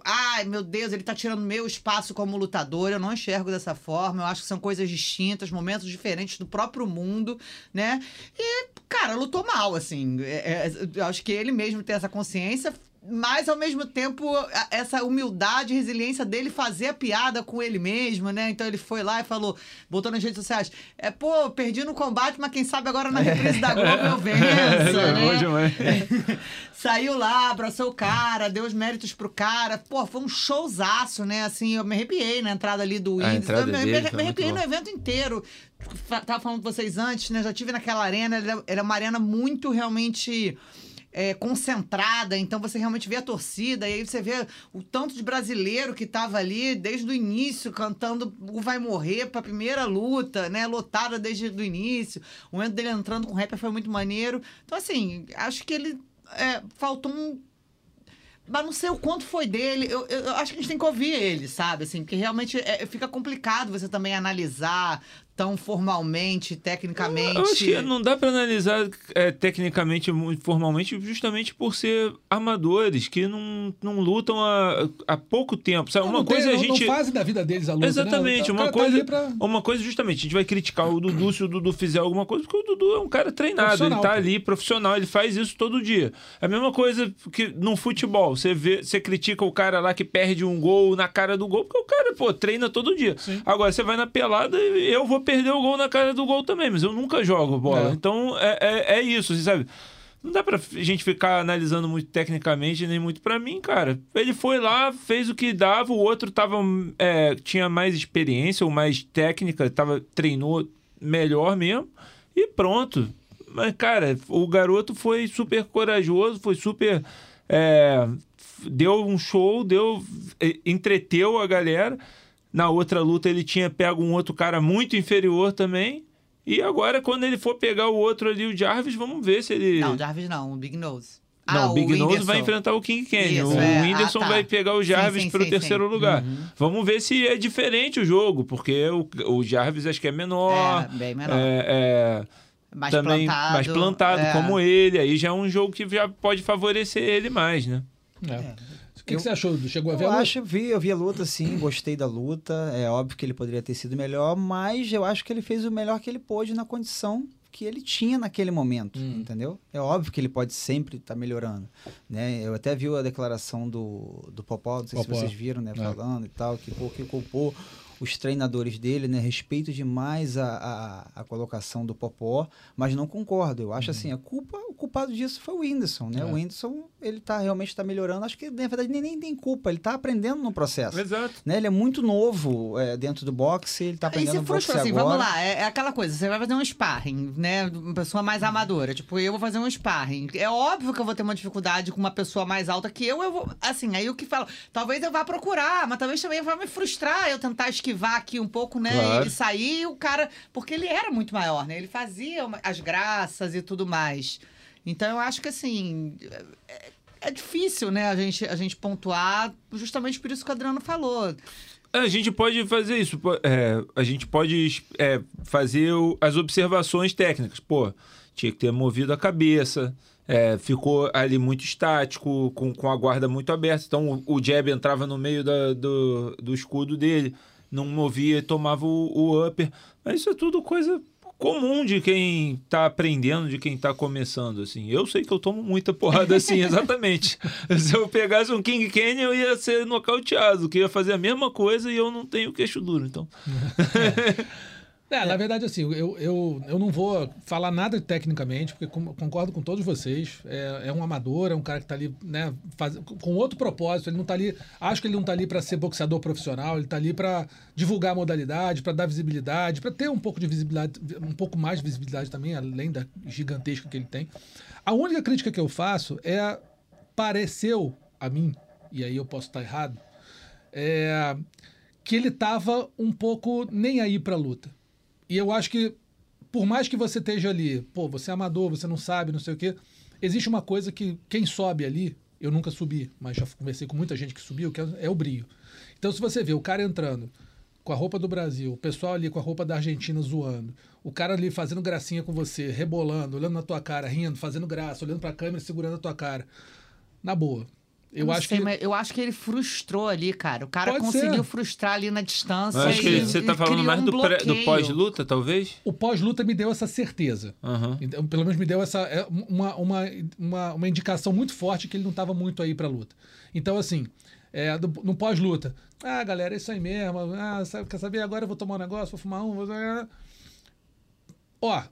Ai, meu Deus, ele tá tirando meu espaço como lutador. Eu não enxergo dessa forma. Eu acho que são coisas distintas, momentos diferentes do próprio mundo, né? E, cara, lutou mal, assim. É, é, eu acho que ele mesmo tem essa consciência. Mas, ao mesmo tempo, essa humildade e resiliência dele fazer a piada com ele mesmo, né? Então ele foi lá e falou, botou nas redes sociais: é, pô, perdi no combate, mas quem sabe agora na reprise da Globo eu (laughs) venço, É, né? (laughs) Saiu lá, abraçou o cara, deu os méritos pro cara. Pô, foi um showzaço, né? Assim, eu me arrepiei na entrada ali do entrada Eu me, dele me, arrepiei no bom. evento inteiro. Tava falando com vocês antes, né? Já tive naquela arena. É uma arena muito realmente. É, concentrada, então você realmente vê a torcida, e aí você vê o tanto de brasileiro que tava ali desde o início, cantando o Vai Morrer pra primeira luta, né? Lotada desde o início. O momento dele entrando com rapper foi muito maneiro. Então, assim, acho que ele é, faltou um. Mas não sei o quanto foi dele. Eu, eu- eu acho que a gente tem que ouvir ele, sabe? Assim, porque realmente é- fica complicado você também analisar tão formalmente, tecnicamente. Eu acho que não dá pra analisar é, tecnicamente, muito formalmente, justamente por ser amadores que não, não lutam há, há pouco tempo. Sabe? Não, Uma não tem- coisa é a não- gente. Não fazem da vida deles a luta, Exatamente, né? Uma tá coisa, ali pra- uma coisa justamente, a gente vai criticar o Dudu se o Dudu fizer alguma coisa, porque o Dudu é um cara treinado, ele tá pô. ali profissional, ele faz isso todo dia. É a mesma coisa que no futebol, você vê, você critica o cara lá que perde um gol na cara do gol, porque o cara, pô, treina todo dia. Sim. Agora você vai na pelada e eu vou perder o gol na cara do gol também, mas eu nunca jogo bola. É. Então é, é, é isso, você sabe? Não dá pra gente ficar analisando muito tecnicamente, nem muito pra mim, cara. Ele foi lá, fez o que dava, o outro tava, é, tinha mais experiência ou mais técnica, tava, treinou melhor mesmo, e pronto. Mas, cara, o garoto foi super corajoso, foi super. é, deu um show, deu. entreteu a galera. Na outra luta ele tinha pego um outro cara muito inferior também. E agora, quando ele for pegar o outro ali, o Jarvis, vamos ver se ele. Não, Jarvis não, o Big Nose. Não, Ah, o Big Nose Whindersson. vai enfrentar o King Kenny. Isso, o é. Whindersson Ah, tá. vai pegar o Jarvis para o terceiro sim. lugar. Vamos ver se é diferente o jogo, porque o, o Jarvis acho que é menor. É, bem menor. é- é mais também plantado. mais plantado, é. como ele. Aí já é um jogo que já pode favorecer ele mais, né? É. O que, que Eu- você achou? Chegou a ver a Eu luta? acho, vi, eu vi a luta, sim, gostei da luta. É óbvio que ele poderia ter sido melhor, mas eu acho que ele fez o melhor que ele pôde na condição que ele tinha naquele momento, Hum. entendeu? É óbvio que ele pode sempre estar melhorando, né? Eu até vi a declaração do, do Popó, não sei Popó. se vocês viram, né? É. Falando e tal, que, pô, que culpou os treinadores dele, né? Respeito demais a, a, a colocação do Popó, mas não concordo. Eu acho assim, a culpa, o culpado disso foi o Whindersson, né? É. O Whindersson, ele tá realmente tá melhorando. Acho que, na verdade, nem, nem tem culpa. Ele tá aprendendo no processo. Exato. Né? Ele é muito novo é, dentro do boxe, ele tá aprendendo se boxe frustra assim, agora. vamos lá, é, é aquela coisa, você vai fazer um sparring, né? Uma pessoa mais amadora. Tipo, eu vou fazer um sparring. É óbvio que eu vou ter uma dificuldade com uma pessoa mais alta que eu, eu vou. Assim, aí o que fala, talvez eu vá procurar, mas talvez também vai me frustrar eu tentar esquivar aqui um pouco, né? Claro. E sair o cara. Porque ele era muito maior, né? Ele fazia uma- as graças e tudo mais. Então eu acho que assim. É, é difícil, né, a gente, a gente pontuar, justamente por isso que o Adriano falou. A gente pode fazer isso. é, a gente pode é, fazer o- as observações técnicas. Pô, tinha que ter movido a cabeça. é, ficou ali muito estático, com, com a guarda muito aberta. Então o, o jab entrava no meio da- do, do escudo dele, não movia e tomava o, o upper. Mas isso é tudo coisa comum de quem tá aprendendo, de quem tá começando, assim. Eu sei que eu tomo muita porrada assim, (laughs) exatamente. Se eu pegasse um King Canyon, eu ia ser nocauteado, que ia fazer a mesma coisa e eu não tenho queixo duro, então... É, (laughs) na verdade, assim, eu, eu, eu não vou falar nada tecnicamente, porque concordo com todos vocês. É, é um amador, é um cara que tá ali, né, faz, com outro propósito. Ele não tá ali. Acho que ele não tá ali para ser boxeador profissional, ele tá ali para divulgar a modalidade, para dar visibilidade, para ter um pouco de visibilidade, um pouco mais de visibilidade também, além da gigantesca que ele tem. A única crítica que eu faço é pareceu a mim, e aí eu posso estar errado, é, que ele tava um pouco nem aí pra luta. E eu acho que, por mais que você esteja ali, pô, você é amador, você não sabe, não sei o quê, existe uma coisa que quem sobe ali, eu nunca subi, mas já conversei com muita gente que subiu, que é, é o brilho. Então, se você vê o cara entrando com a roupa do Brasil, o pessoal ali com a roupa da Argentina zoando, o cara ali fazendo gracinha com você, rebolando, olhando na tua cara, rindo, fazendo graça, olhando pra câmera, segurando a tua cara. Na boa. Eu, acho sei, que. mas eu acho que ele frustrou ali, cara. O cara Pode conseguiu ser. frustrar ali na distância. Eu acho que e- você tá falando mais um do, pré- do pós-luta, talvez? O pós-luta me deu essa certeza. Aham. Então, pelo menos me deu essa é, uma, uma, uma, uma indicação muito forte que ele não estava muito aí para luta. Então, assim, é, do- no pós-luta, ah, galera, é isso aí mesmo. Ah, sabe, quer saber? Agora eu vou tomar um negócio, vou fumar um. Vou... Ó,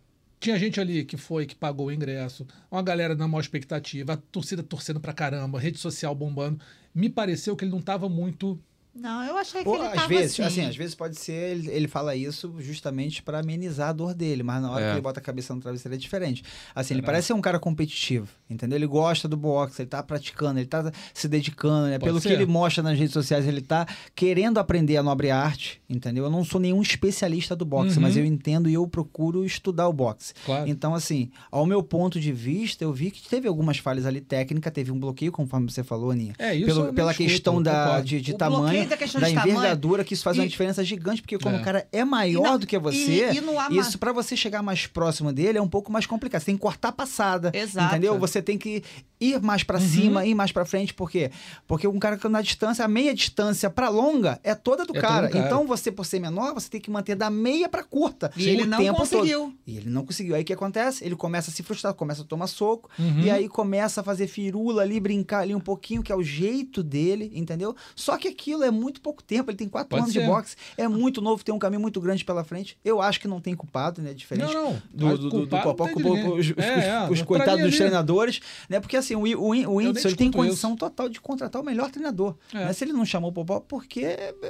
tinha gente ali que foi, que pagou o ingresso, uma galera na maior expectativa, a torcida torcendo pra caramba, rede social bombando. Me pareceu que ele não estava muito. Não, eu achei que Pô, ele às tava vezes, assim. assim, às vezes pode ser, ele, ele fala isso justamente pra amenizar a dor dele, mas na hora É. que ele bota a cabeça no travesseiro é diferente. Assim, ele parece ser um cara competitivo, entendeu? Ele gosta do boxe, ele tá praticando, ele tá se dedicando, né? Pelo ser. que ele mostra nas redes sociais, ele tá querendo aprender a nobre arte, entendeu? Eu não sou nenhum especialista do boxe, Uhum. mas eu entendo e eu procuro estudar o boxe. Claro. Então, assim, ao meu ponto de vista, eu vi que teve algumas falhas ali técnicas, teve um bloqueio, conforme você falou, Aninha. É, isso Pelo- pela discuto, questão da, de, de tamanho, questão da de tamanho. envergadura, que isso faz uma E- diferença gigante, porque como É. o cara é maior não- do que você, e- e isso pra você chegar mais próximo dele é um pouco mais complicado. Você tem que cortar a passada, Exato. entendeu? Você tem que ir mais pra cima, ir mais pra frente, por quê? Porque um cara que na distância, a meia distância pra longa é toda do É cara. cara. Então você, por ser menor, você tem que manter da meia pra curta. E ele não conseguiu. Todo. E ele não conseguiu. Aí o que acontece? Ele começa a se frustrar, começa a tomar soco, Uhum. e aí começa a fazer firula ali, brincar ali um pouquinho, que é o jeito dele, entendeu? Só que aquilo é muito pouco tempo, ele tem quatro Pode anos ser. de boxe, é muito novo, tem um caminho muito grande pela frente. Eu acho que não tem culpado, né? Diferente Não, não. do, do, do, do Popó, culpou ninguém. os, os- É, é, os coitados dos treinadores, né? Porque assim, o, I- o, o nem Whindersson tem condição total de contratar o melhor treinador. É. né? Se ele não chamou o Popó, porque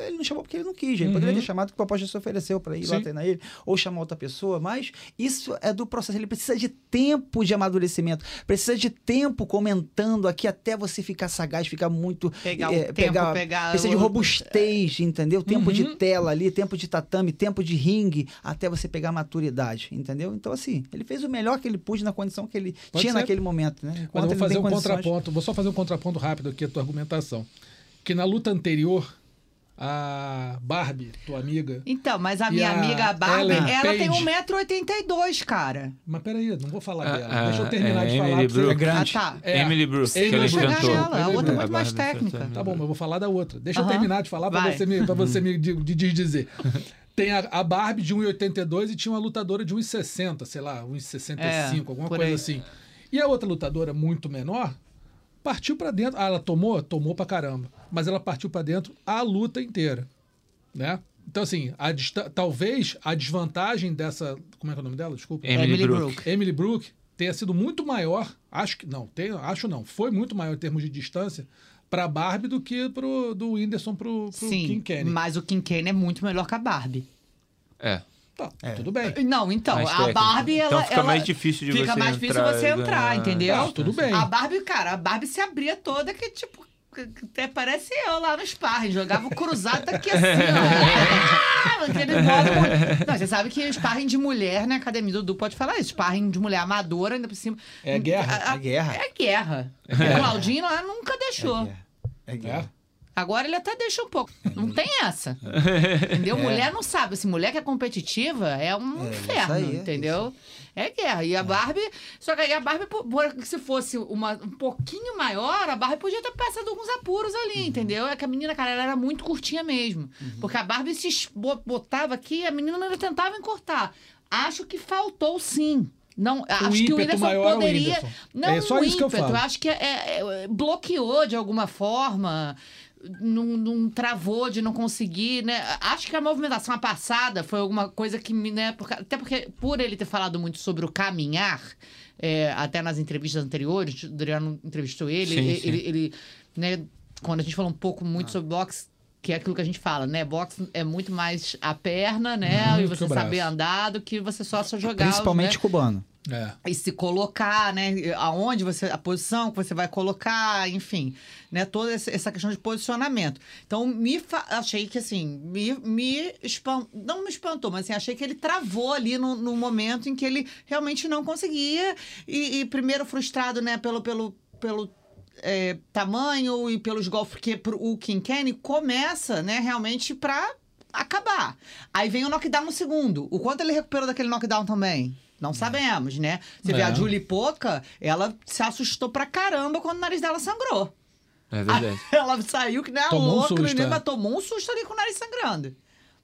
ele não chamou porque ele não quis. Ele poderia Uhum. ter chamado que o Popó já se ofereceu para ir lá Sim. treinar ele, ou chamar outra pessoa, mas isso é do processo. Ele precisa de tempo de amadurecimento, precisa de tempo comentando aqui até você ficar sagaz, ficar muito. Pegar o eh, tempo, pegar, pegar Precisa de o- robustez, entendeu? Tempo de Uhum. tela ali, tempo de tatame, tempo de ringue, até você pegar maturidade, entendeu? Então, assim, ele fez o melhor que ele pôde na condição que ele Pode tinha ser. naquele momento, né? Enquanto ele fazer tem um condições- contraponto. Vou só fazer um contraponto rápido aqui à tua argumentação. Que na luta anterior, a Barbie, tua amiga. Então, mas a minha a amiga Barbie, Ellen ela tem Page? 1,82m, cara. Mas peraí, não vou falar Ah, dela. Deixa eu ah, terminar é, de falar. Emily pra você. Brooke. É grande. Ah, tá. É. Emily que Emily ela nela, a outra é muito A mais Barbie técnica. Tá bom, mas eu vou falar da outra. Deixa eu Aham. terminar de falar pra você me, pra você me (laughs) dizer. Tem a, a Barbie de 1,82 e tinha uma lutadora de 1,60, sei lá, 1,65, É, alguma coisa aí. assim. E a outra lutadora, muito menor, partiu pra dentro. Ah, ela tomou? Tomou pra caramba. Mas ela partiu pra dentro a luta inteira. Né? Então, assim, a talvez a desvantagem dessa. Como é que é o nome dela? Desculpa. Emily, Emily Brooke. Brooke. Emily Brooke tenha sido muito maior, acho que não, tem, acho não, foi muito maior em termos de distância para Barbie do que pro do Whindersson pro, pro Sim, King Kenny. mas o King Kenny é muito melhor que a Barbie. É. Tá, tudo bem. Não, então, Mais a técnico. Barbie, ela... Então fica ela- mais difícil de Fica você mais difícil entrar você entrar, entendeu? Tá, tudo bem. A Barbie, cara, a Barbie se abria toda que, tipo, até parece eu lá no sparring. Jogava o cruzado daqui assim, ó. (laughs) Aquele modo- Não, você sabe que o sparring de mulher, na academia do Du pode falar isso. Sparring de mulher amadora, ainda por cima. É guerra, A- a- é guerra. É guerra. O Claudinho lá nunca deixou. É guerra. É guerra. Agora ele até deixa um pouco. Não tem essa. Entendeu? Mulher não sabe. Se mulher que é competitiva, é um É, inferno, aí, é entendeu? É guerra. E a Barbie. Só que aí a Barbie, se fosse uma, um pouquinho maior, a Barbie podia ter passado alguns apuros ali, Uhum. entendeu? É que a menina, cara, ela era muito curtinha mesmo. Porque a Barbie se botava aqui a menina ainda tentava encurtar. Acho que faltou sim. Não, acho que o ímpeto Whindersson maior é o poderia. Não, É só um isso que eu ímpeto. falo. acho que é- é- é- bloqueou de alguma forma. Não, não travou de não conseguir, né? Acho que a movimentação a passada foi alguma coisa que me, né? porque- até porque, por ele ter falado muito sobre o caminhar, é, até nas entrevistas anteriores, o Adriano entrevistou ele, Sim, ele, sim. ele, ele, né? Quando a gente falou um pouco Ah. muito sobre boxe, que é aquilo que a gente fala, né? Boxe é muito mais a perna, né? Uhum, e você saber andar do que você só, só jogar. Principalmente né? cubano. É. e se colocar, né? Aonde você. A posição que você vai colocar, enfim, né? Toda essa questão de posicionamento. Então, me fa- achei que assim, me, me espan- não me espantou, mas assim, achei que ele travou ali no, no momento em que ele realmente não conseguia. E, e primeiro frustrado, né, pelo. pelo, pelo é, tamanho e pelos golpes, porque o King Kenny começa, né, realmente pra acabar. Aí vem o knockdown no segundo. O quanto ele recuperou daquele knockdown também? Não sabemos, né? Você vê É. a Julie Poca, ela se assustou pra caramba quando o nariz dela sangrou. É verdade. (laughs) Ela saiu que nem a Tomou um louca, susto, né? é. tomou um susto ali com o nariz sangrando.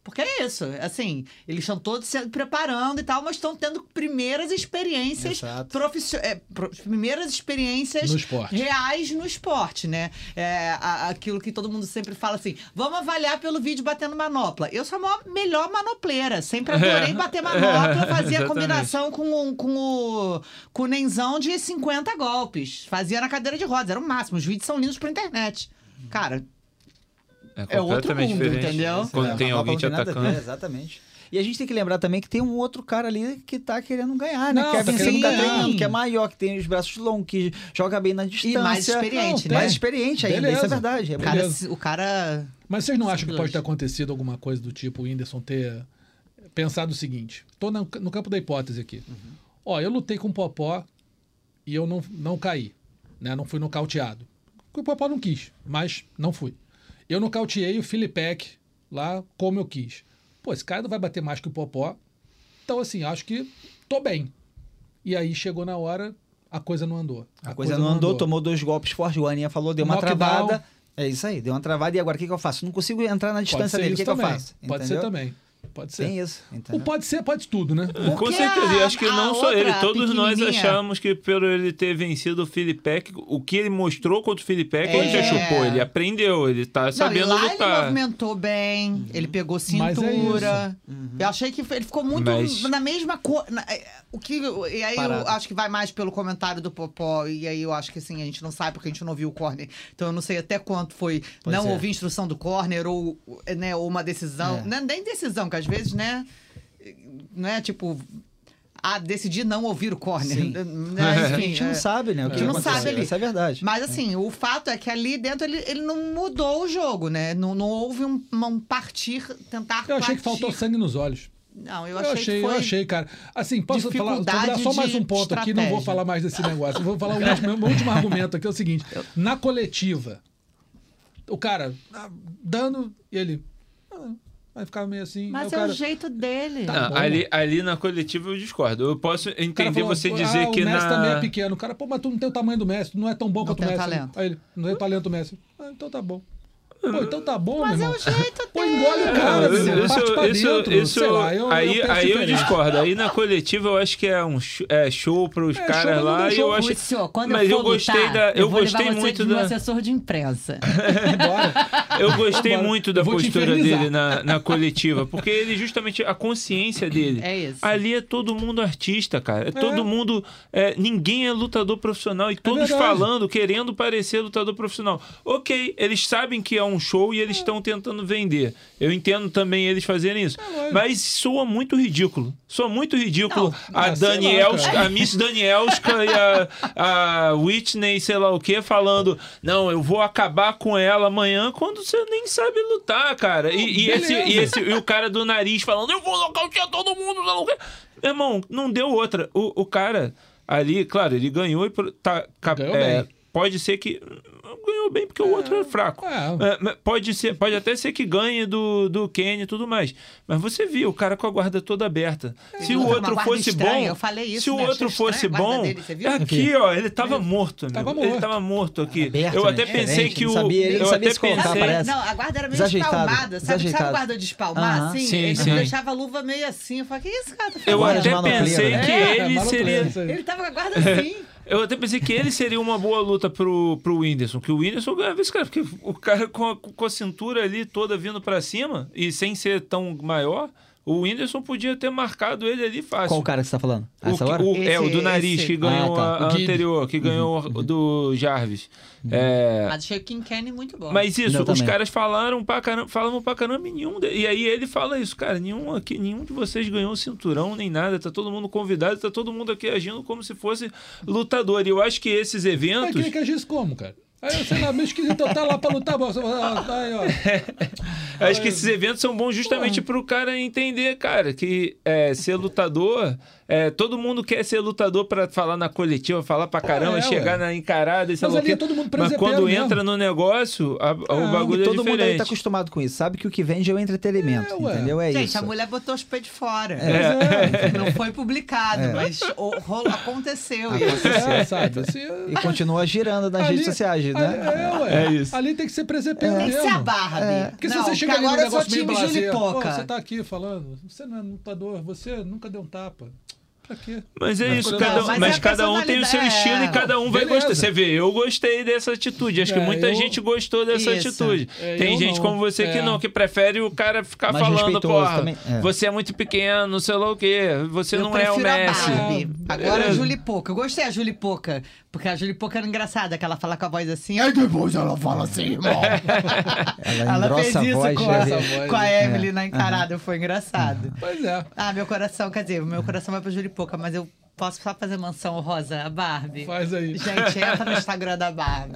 Porque é isso, assim, eles estão todos se preparando e tal, mas estão tendo primeiras experiências Exato. profissio- é, pro- primeiras experiências No esporte. reais no esporte, né? É, a- aquilo que todo mundo sempre fala assim: vamos avaliar pelo vídeo batendo manopla. Eu sou a maior- melhor manopleira, sempre adorei bater manopla, (laughs) fazia combinação com, o- com o com o Nenzão de 50 golpes. Fazia na cadeira de rodas, era o máximo. Os vídeos são lindos pra internet. Cara, É outro completamente mundo, diferente. entendeu? Quando É, tem alguém te não tem nada a ver, atacando. Exatamente. E a gente tem que lembrar também que tem um outro cara ali que tá querendo ganhar, né? Não, que é tá vencendo, tá treinando, que é maior, que tem os braços longos, que joga bem na distância. mais experiente, Não, né? Mais experiente ainda, Beleza. isso é verdade. É O cara, o cara Mas vocês não acham que pode ter acontecido alguma coisa do tipo o Whindersson ter pensado o seguinte? Tô no, no campo da hipótese aqui. Ó, eu lutei com o Popó e eu não, não caí. Né? Não fui nocauteado. Porque o Popó não quis, mas não fui. Eu nocauteei o Filipek lá como eu quis. Pô, esse cara não vai bater mais que o Popó. Então, assim, acho que tô bem. E aí chegou na hora, a coisa não andou. A, coisa, não andou, tomou dois golpes fortes, o Aninha falou, deu uma Knockdown. travada. É isso aí, deu uma travada e agora o que, que eu faço? Não consigo entrar na distância dele, o que, que eu faço? Pode ser também. Pode ser. Tem isso. O entendeu? pode ser, pode tudo, né? Com Porque certeza, e a- acho que não só ele, todos nós achamos que pelo ele ter vencido o Filipek, o que ele mostrou contra o Filipek, a gente É. achou, pô, ele aprendeu, ele tá Não, e sabendo lá ele lutar. movimentou bem, ele pegou é cintura. Uhum. Eu achei que ele ficou muito Mas- na mesma cor. na- é, O que, e aí eu Parado. acho que vai mais pelo comentário do Popó, e aí eu acho que assim, a gente não sabe porque a gente não viu o corner. Então eu não sei até quanto foi Pois não é. ouvir instrução do corner ou, né, ou uma decisão. É. É nem decisão, que às vezes, né? Não é tipo. Ah, decidi não ouvir o corner. Sim. Né, (laughs) a enfim, gente não é. sabe, né? O A que gente não sabe ali. Isso é verdade. Mas assim, o fato é que ali dentro ele, ele não mudou o jogo, né? Não, não houve um, um partir, tentar Eu achei que faltou sangue nos olhos. Não, eu Eu achei, achei, que foi... eu achei, cara. Assim, posso falar, dar só mais um ponto aqui, não vou falar mais desse (laughs) negócio. Eu vou falar o último, meu último argumento aqui é o seguinte: na coletiva, o cara ah, dando e ele ah, vai ficar meio assim. Mas o é cara, o jeito dele. Tá Não, bom. ali, ali na coletiva eu discordo. Eu posso o entender falou, você "Pô, dizer ah, que o Messi na. também é pequeno. O cara, pô, mas tu não tem o tamanho do Messi, tu não é tão bom Não quanto o tem Messi. talento. Aí ele, não tem talento Messi. Ah, então tá bom. Pô, então tá bom, Mas meu é o jeito Pô, engole o cara, meu irmão, parte pra dentro. sei lá, eu, aí, eu aí eu discordo. Aí na coletiva eu acho que é um é show pros É, caras lá e eu acho. Lúcio, quando mas eu eu gostei lutar, da, eu vou gostei muito da, assessor de imprensa. (laughs) (laughs) Eu gostei muito da Eu postura dele na, na coletiva, porque ele justamente a consciência dele. É isso. Ali é todo mundo artista, cara. É todo mundo. é, ninguém é lutador profissional e todos falando, querendo parecer lutador profissional. Ok, eles sabem que é um show e eles estão tentando vender. Eu entendo também eles fazerem isso. lógico. Mas soa muito ridículo. Soa muito ridículo Não, a lá, Danielska, cara. a Miss (laughs) Danielska e a, a Whitney, sei lá o que, falando: Não, eu vou acabar com ela amanhã quando você nem sabe lutar, cara. E, e esse, e, esse, e o cara do nariz falando: Eu vou nocautear todo mundo, sei lá o quê. Meu irmão, não deu outra. O, o cara ali, claro, ele ganhou e tá, Ganhou é, pode ser que. Ganhou bem porque o outro é fraco. É. É, pode, ser, pode até ser que ganhe do, do Kenny e tudo mais. Mas você viu o cara com a guarda toda aberta. Se o outro fosse bom. eu falei isso, se o né? outro fosse bom. é aqui, ó. Ele tava morto, amigo. Tava Ele morto. tava morto aqui. Aberto, eu né? até pensei Diferente, que o. sabia, ele não eu sabia até pensei-. Não, a guarda era meio espalmada. Sabe, a guarda de espalmar, assim? Sim, ele sim. deixava a luva meio assim. Eu falei, que isso, cara? Tá Eu até pensei né? que É, ele seria. Ele tava com a guarda (laughs) assim. Eu até pensei que ele seria uma boa luta pro, pro Whindersson, que o Whindersson ganhava esse cara, porque o cara com a, com a cintura ali toda vindo pra cima e sem ser tão maior, o Whindersson podia ter marcado ele ali fácil. Qual cara que você tá falando? O, Essa que- hora? o- é, o do Esse- nariz esse. que ganhou Ah, tá. a, a O anterior, que ganhou o do Jarvis. É, Mas achei o King Kenny muito bom. mas isso, Eu os também. caras falaram pra caramba, falavam pra caramba e nenhum. de- E aí ele fala isso, cara, nenhum aqui, nenhum de vocês ganhou cinturão nem nada, tá todo mundo convidado, tá todo mundo aqui agindo como se fosse lutador. E eu acho que esses Mas eventos. queria que agisse como, cara? Aí, sei lá, meio esquisito, então tá lá pra lutar, ah, aí, ó. (laughs) Acho que esses eventos são bons justamente pro cara entender, cara, que é, ser lutador. é, todo mundo quer ser lutador pra falar na coletiva, falar pra caramba, é, chegar ué. na encarada e Mas o ali é todo mundo Mas presepeiro quando mesmo. entra no negócio, a- o bagulho E é todo mundo aí tá acostumado com isso. Sabe que o que vende é o entretenimento, É, entendeu? É Gente, isso. a mulher botou os pés de fora. É. (laughs) Não foi publicado, mas o, rolo, aconteceu isso. É, sabe? Assim, E continua girando nas (laughs) ali- redes sociais, né? É, ué. É isso. Ali tem que ser presepeiro Tem que ser a Barbie. Porque se Não, você chega porque ali num agora eu sou negócio meio time blasé, pô, você tá aqui falando, você não é lutador, você nunca deu um tapa. Mas é isso, Não, cada, mas mas é a cada um tem o seu estilo é. e cada um vai Beleza. gostar. Você vê, eu gostei dessa atitude. Acho que É, muita eu- gente gostou dessa Isso. atitude. É, tem gente não. como você que É. não, que prefere o cara ficar Mais falando, porra, é. você é muito pequeno, sei lá o quê, você Eu não é o a Messi. Ah, Agora a beleza. Julie Poca. Eu gostei da Julie Poca. Porque a Julie Poca era engraçada, que ela fala com a voz assim. Aí depois ela fala assim, irmão. (laughs) Ela ela fez a isso voz. com, já a, voz, com a né? Emily na encarada. Foi engraçado. Pois é. Ah, meu coração, quer dizer, meu coração vai pra Julie Poca, mas eu posso só fazer mansão rosa, a Barbie. Faz aí. Gente, entra no (laughs) Instagram da Barbie.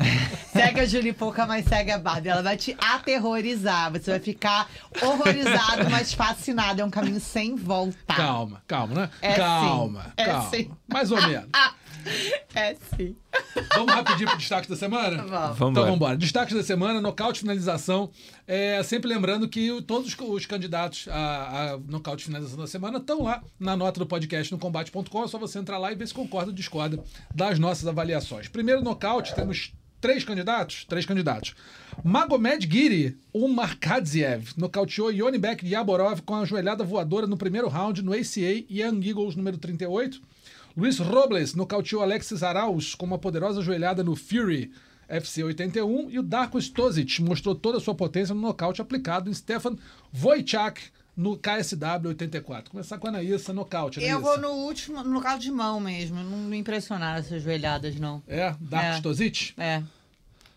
Segue a Julie Pouca, mas segue a Barbie. Ela vai te aterrorizar. Você vai ficar horrorizado, mas fascinado. É um caminho sem volta. Calma, calma, né? É calma, sim. É calma. sim. Mais ou menos. (laughs) É sim. Vamos rapidinho pro destaque da semana? Vamos. Então embora. vamos embora. Destaques da semana, nocaute finalização. É, sempre lembrando que todos os, os candidatos a, a nocaute finalização da semana estão lá na nota do podcast no combate.com. É só você entrar lá e ver se concorda ou discorda das nossas avaliações. Primeiro nocaute, temos três candidatos. Três candidatos. Magomed Giri, o Markadziev, nocauteou Yonibek Yaborov com a joelhada voadora no primeiro round no ACA Young Eagles número 38. Luiz Robles nocauteou Alexis Arauz com uma poderosa joelhada no Fury FC 81 e o Darko Stosic mostrou toda a sua potência no nocaute aplicado em Stefan Wojciak no KSW 84. Começar com a Anaísa, nocaute. Eu Anaísa. vou no último, no local de mão mesmo. Não me impressionaram essas joelhadas, não. É, Darko É. Stosic, É.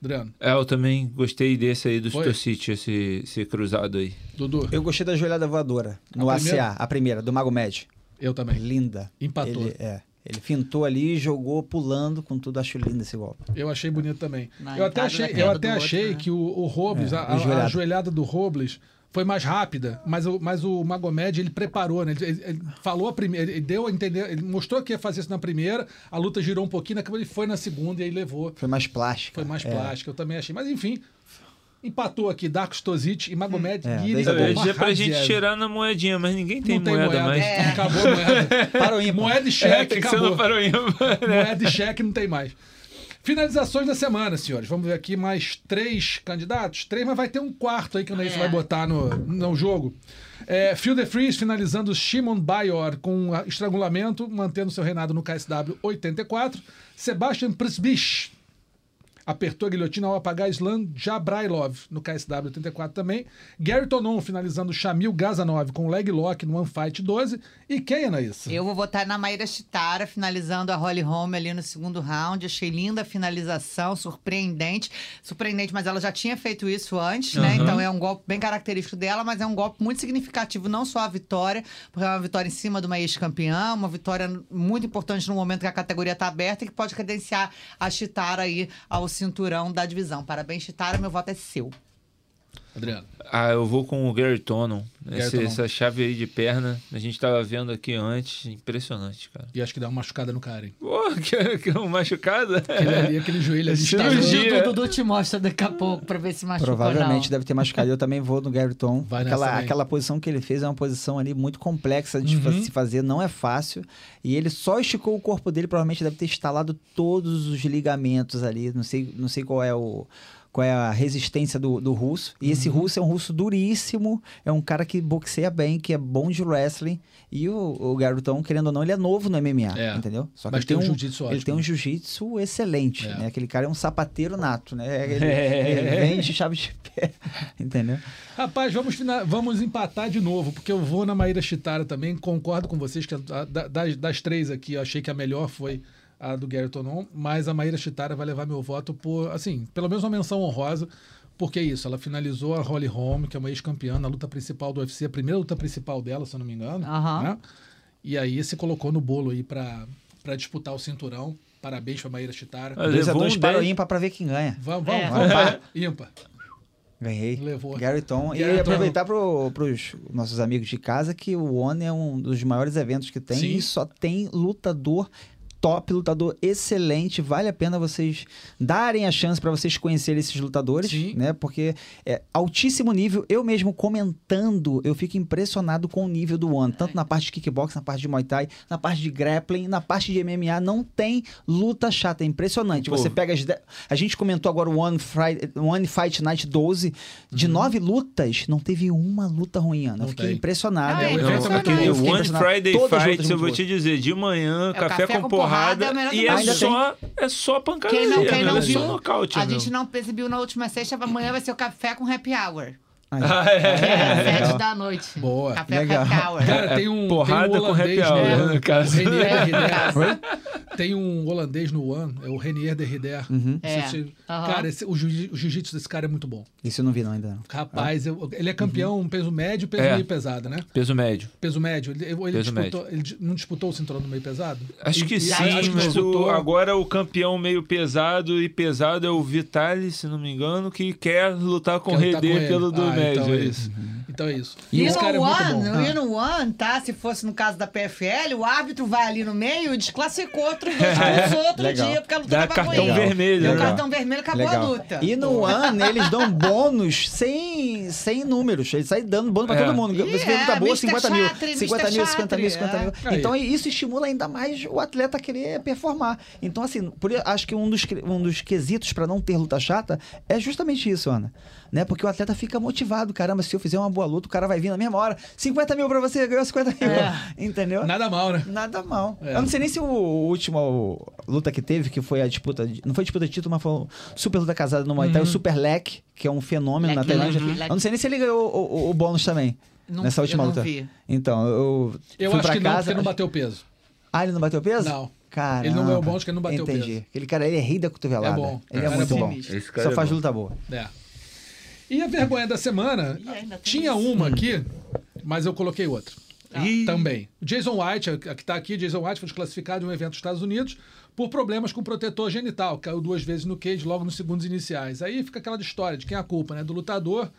Adriano, É, eu também gostei desse aí do Foi? Stocite, esse, esse cruzado aí. Dudu. Eu gostei da joelhada voadora no A ACA, a primeira, do Magomed. Eu também. Linda. Empatou. Ele, é. Ele fintou ali, jogou pulando com tudo. Acho lindo esse golpe. Eu achei bonito também. Na eu até achei, eu até do outro, achei né? que o, o Robles, É, a, a- do Robles foi mais rápida, mas o, mas o Magomed ele preparou, né? Ele, ele- ele falou a primeira, ele deu a entender, ele mostrou que ia fazer isso na primeira, a luta girou um pouquinho, acabou ele foi na segunda e aí levou. Foi mais plástica. Foi mais É. plástica, eu também achei. Mas enfim, empatou aqui Darko Stosic e Magomed É, Guiri ia dois. dizer pra gente tirar na moedinha, mas ninguém tem, Não tem moeda, moeda, mais. É. (laughs) acabou a moeda. Para o ímpar. moeda e É, cheque, ser acabou. o ímpar, né? Moeda e cheque não tem mais. Finalizações da semana, senhores. Vamos ver aqui mais três candidatos. Três, mas vai ter um quarto aí que o Neif É. vai botar no, no jogo. É, Phil the Freeze finalizando Shimon Bayor com estrangulamento, mantendo seu reinado no KSW 84. Sebastian Prisbich apertou a guilhotina ao apagar Islam Jabrailov no KSW 84 também. Gary Tonon finalizando Shamil Gazanov com leg lock no One Fight 12. E quem, Anaísa? Eu vou votar na Maíra Chitara, finalizando a Holly Holm ali no segundo round. Achei linda a finalização, surpreendente. Surpreendente, mas ela já tinha feito isso antes, né? Aham. Então é um golpe bem característico dela, mas é um golpe muito significativo, não só a vitória, porque é uma vitória em cima de uma ex-campeã, uma vitória muito importante no momento que a categoria está aberta e que pode credenciar a Chitara aí ao cinturão da divisão. Parabéns, Chitara, meu voto é seu. Adriano. Ah, eu vou com o Gary Tonon. Essa chave aí de perna, a gente tava vendo aqui antes. Impressionante, cara. E acho que dá uma machucada no cara, hein? Pô, (laughs) que, que um machucado. Aquele, ali, aquele joelho ali. Cirurgia. O Dudu te mostra daqui a pouco pra ver se machucou Provavelmente ou deve ter machucado. Eu também vou no Gary Tom. Vai Aquela, aquela posição que ele fez é uma posição ali muito complexa de Uhum. se fazer, não é fácil. E ele só esticou o corpo dele, provavelmente deve ter instalado todos os ligamentos ali. Não sei, não sei qual é o. Qual é a resistência do, do russo? E esse Uhum. russo é um russo duríssimo, é um cara que boxeia bem, que é bom de wrestling. E o, o Garotão, querendo ou não, ele é novo no MMA, É. entendeu? Só que Mas ele tem um jiu-jitsu Ele tem um jiu-jitsu excelente, É. né? Aquele cara é um sapateiro nato, né? (laughs) Ele, ele vem de chave de pé, (laughs) entendeu? Rapaz, vamos, vamos empatar de novo, porque eu vou na Maíra Chitara também. Concordo com vocês que da- das, das três aqui, eu achei que a melhor foi a do Gary Tonon, mas a Maíra Chitara vai levar meu voto por, assim, pelo menos uma menção honrosa. Porque é isso, ela finalizou a Holly Holm, que é uma ex-campeã na luta principal do UFC, a primeira luta principal dela, se eu não me engano. Né? E aí se colocou no bolo aí pra, pra disputar o cinturão. Parabéns pra Maíra Chitara. Ah, 2 a levou 2 um para o 10. ímpar para ver quem ganha. Vamos, vamos, É. vamos. (laughs) para. Ímpar. Ganhei. Levou. Gary Tom. Gary e Tom. aproveitar para os nossos amigos de casa que o ONE é um dos maiores eventos que tem Sim. e só tem lutador top, lutador excelente. Vale a pena vocês darem a chance para vocês conhecerem esses lutadores, Sim. né? Porque é altíssimo nível. Eu mesmo comentando, eu fico impressionado com o nível do ONE, tanto na parte de kickbox, na parte de Muay Thai, na parte de grappling, na parte de MMA, não tem luta chata, é impressionante. Pô. Você pega as de- a gente comentou agora o One, Friday, One Fight Night 12, de nove lutas, não teve uma luta ruim, Ana. Eu fiquei tem. impressionado. Ah, é é. Aquele One. Friday Todas as Fights, lutas eu vou te dizer, de manhã, É café, café com com porrada, porrada, é o melhor e é só, é só pancadaria, Quem não, quem meu, não é viu, só nocaute, a meu. gente não percebeu na última sexta, amanhã vai ser o café com happy hour. Aí. Ah, é. É às legal. sete da noite. Boa. Café Legal. com happy hour. Cara, É tem um. porrada tem um com holandês happy hour, né, o Renier É, caso. Tem um holandês no One, é o Renier de Rider. Uhum. É. Você- Aham. Cara, esse- o jiu- o jiu-jitsu desse cara é muito bom. Isso eu não vi não ainda. Não. Rapaz, eu- ele é campeão peso médio e peso É. meio pesado, né? Peso médio. Peso médio. Ele, ele Peso disputou, ele di- não disputou o cinturão no meio pesado? Acho que e- sim, acho que mas o- disputou- agora o campeão meio pesado e pesado é o Vitali, se não me engano, que quer lutar com o Quer com Redê ele. pelo do Ah, médio. então é é isso. Então é isso. E esse no cara é muito One, bom. e no One, tá? Se fosse no caso da PFL, o árbitro vai ali no meio e desclassificou outro (laughs) Legal. dia, porque a luta Dá tava cartão ruim. vermelho, Deu né? cartão vermelho, acabou a luta. E no One, eles dão (laughs) bônus sem, sem números. Eles saem dando bônus pra É. todo mundo. Você vê luta é, boa, Mr. 50 mil. Chatri, 50 Mr. mil, 50 mil, Chatri, 50 mil. é. Então isso estimula ainda mais o atleta a querer performar. Então, assim, por, acho que um dos, um dos quesitos pra não ter luta chata é justamente isso, Ana. Né? Porque o atleta fica motivado. Caramba, se eu fizer uma boa luta, o cara vai vir na mesma hora. 50 mil pra você, ganhou 50 mil. É. (laughs) Entendeu? Nada mal, né? Nada mal. É. Eu não sei nem se o último luta que teve, que foi a disputa. não foi disputa de título, mas foi o super luta casada no Muay Thai, o Super Lek, que é um fenômeno na Tailândia. Lek. Eu não sei nem se ele ganhou o, o- o bônus também. Não- nessa última eu não luta. vi. Então, eu. Eu fui acho pra que não, casa. porque não bateu peso. Ah, ele não bateu peso? Não. Cara. Ele não ganhou bônus porque ele não bateu Entendi. peso. Aquele cara, ele é rei da cotovelada. É bom. Ele é, Cara, muito é bom. bom. Esse cara Só é faz bom. luta boa. É. E a vergonha da semana, tinha uma aqui, mas eu coloquei outra. Ih. Também. O Jason White, a que está aqui, Jason White foi desclassificado em um evento dos Estados Unidos por problemas com protetor genital. Caiu duas vezes no cage logo nos segundos iniciais. Aí fica aquela história de quem é a culpa, né? Do lutador,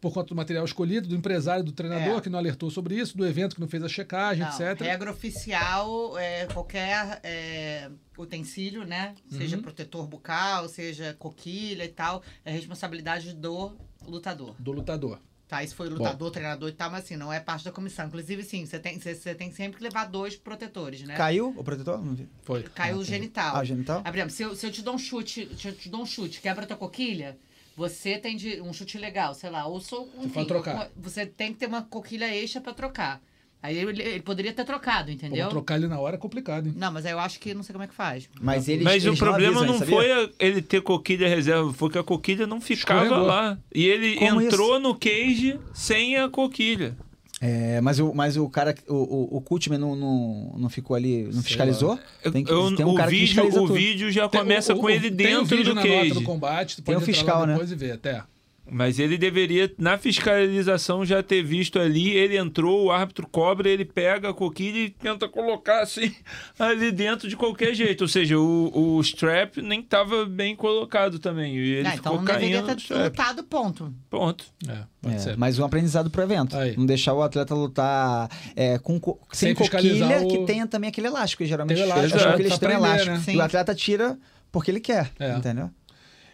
por conta do material escolhido, do empresário, do treinador É. que não alertou sobre isso, do evento que não fez a checagem, Não, etc. Regra oficial é qualquer é, utensílio, né? Seja Uhum. protetor bucal, seja coquilha e tal, é responsabilidade do lutador. Do lutador. Tá, isso foi lutador, treinador e tal, mas assim, não é parte da comissão. Inclusive, sim, você tem, você, você tem sempre que levar dois protetores, né? Caiu o protetor? Não vi. Foi. Caiu o genital. Ah, o genital? Ah, por exemplo, se eu, se eu te dou um chute, se eu te dou um chute, quebra tua coquilha, você tem de, um chute legal, sei lá, ou sou enfim, pode trocar. Você tem que ter uma coquilha extra pra trocar. Aí ele, ele poderia ter trocado, Pô, entendeu? trocar ele na hora é complicado, hein? Não, mas aí eu acho que não sei como é que faz. Mas eles, Mas o problema avisam, não foi a- ele ter coquilha reserva, foi que a coquilha não ficava Escorregou. lá. E ele Como entrou no cage sem a coquilha. É, mas o, mas o cara, o, o, o Kultman não, não, não ficou ali, não Sei fiscalizou? Tem, que, Eu- tem um o cara que vídeo, fiscaliza o tudo. vídeo já Tem- começa o- com o- ele tem o dentro vídeo do na nota do cage. combate, tu Tem pode o entrar fiscal, lá né? depois e ver, até. Mas ele deveria, na fiscalização, já ter visto ali. Ele entrou, o árbitro cobra, ele pega a coquilha e tenta colocar assim (laughs) ali dentro de qualquer jeito. Ou seja, o, o strap nem estava bem colocado também. E ele Ah, ficou então deveria ter lutado, ponto. Ponto. É, pode É, ser. mas um aprendizado pro evento. Aí. Não deixar o atleta lutar é, com co- sem, Sem coquilha, o- que tenha também aquele elástico. Geralmente Tem elástico, é, que eles pra têm elástico. né? E o atleta tira porque ele quer, É. entendeu?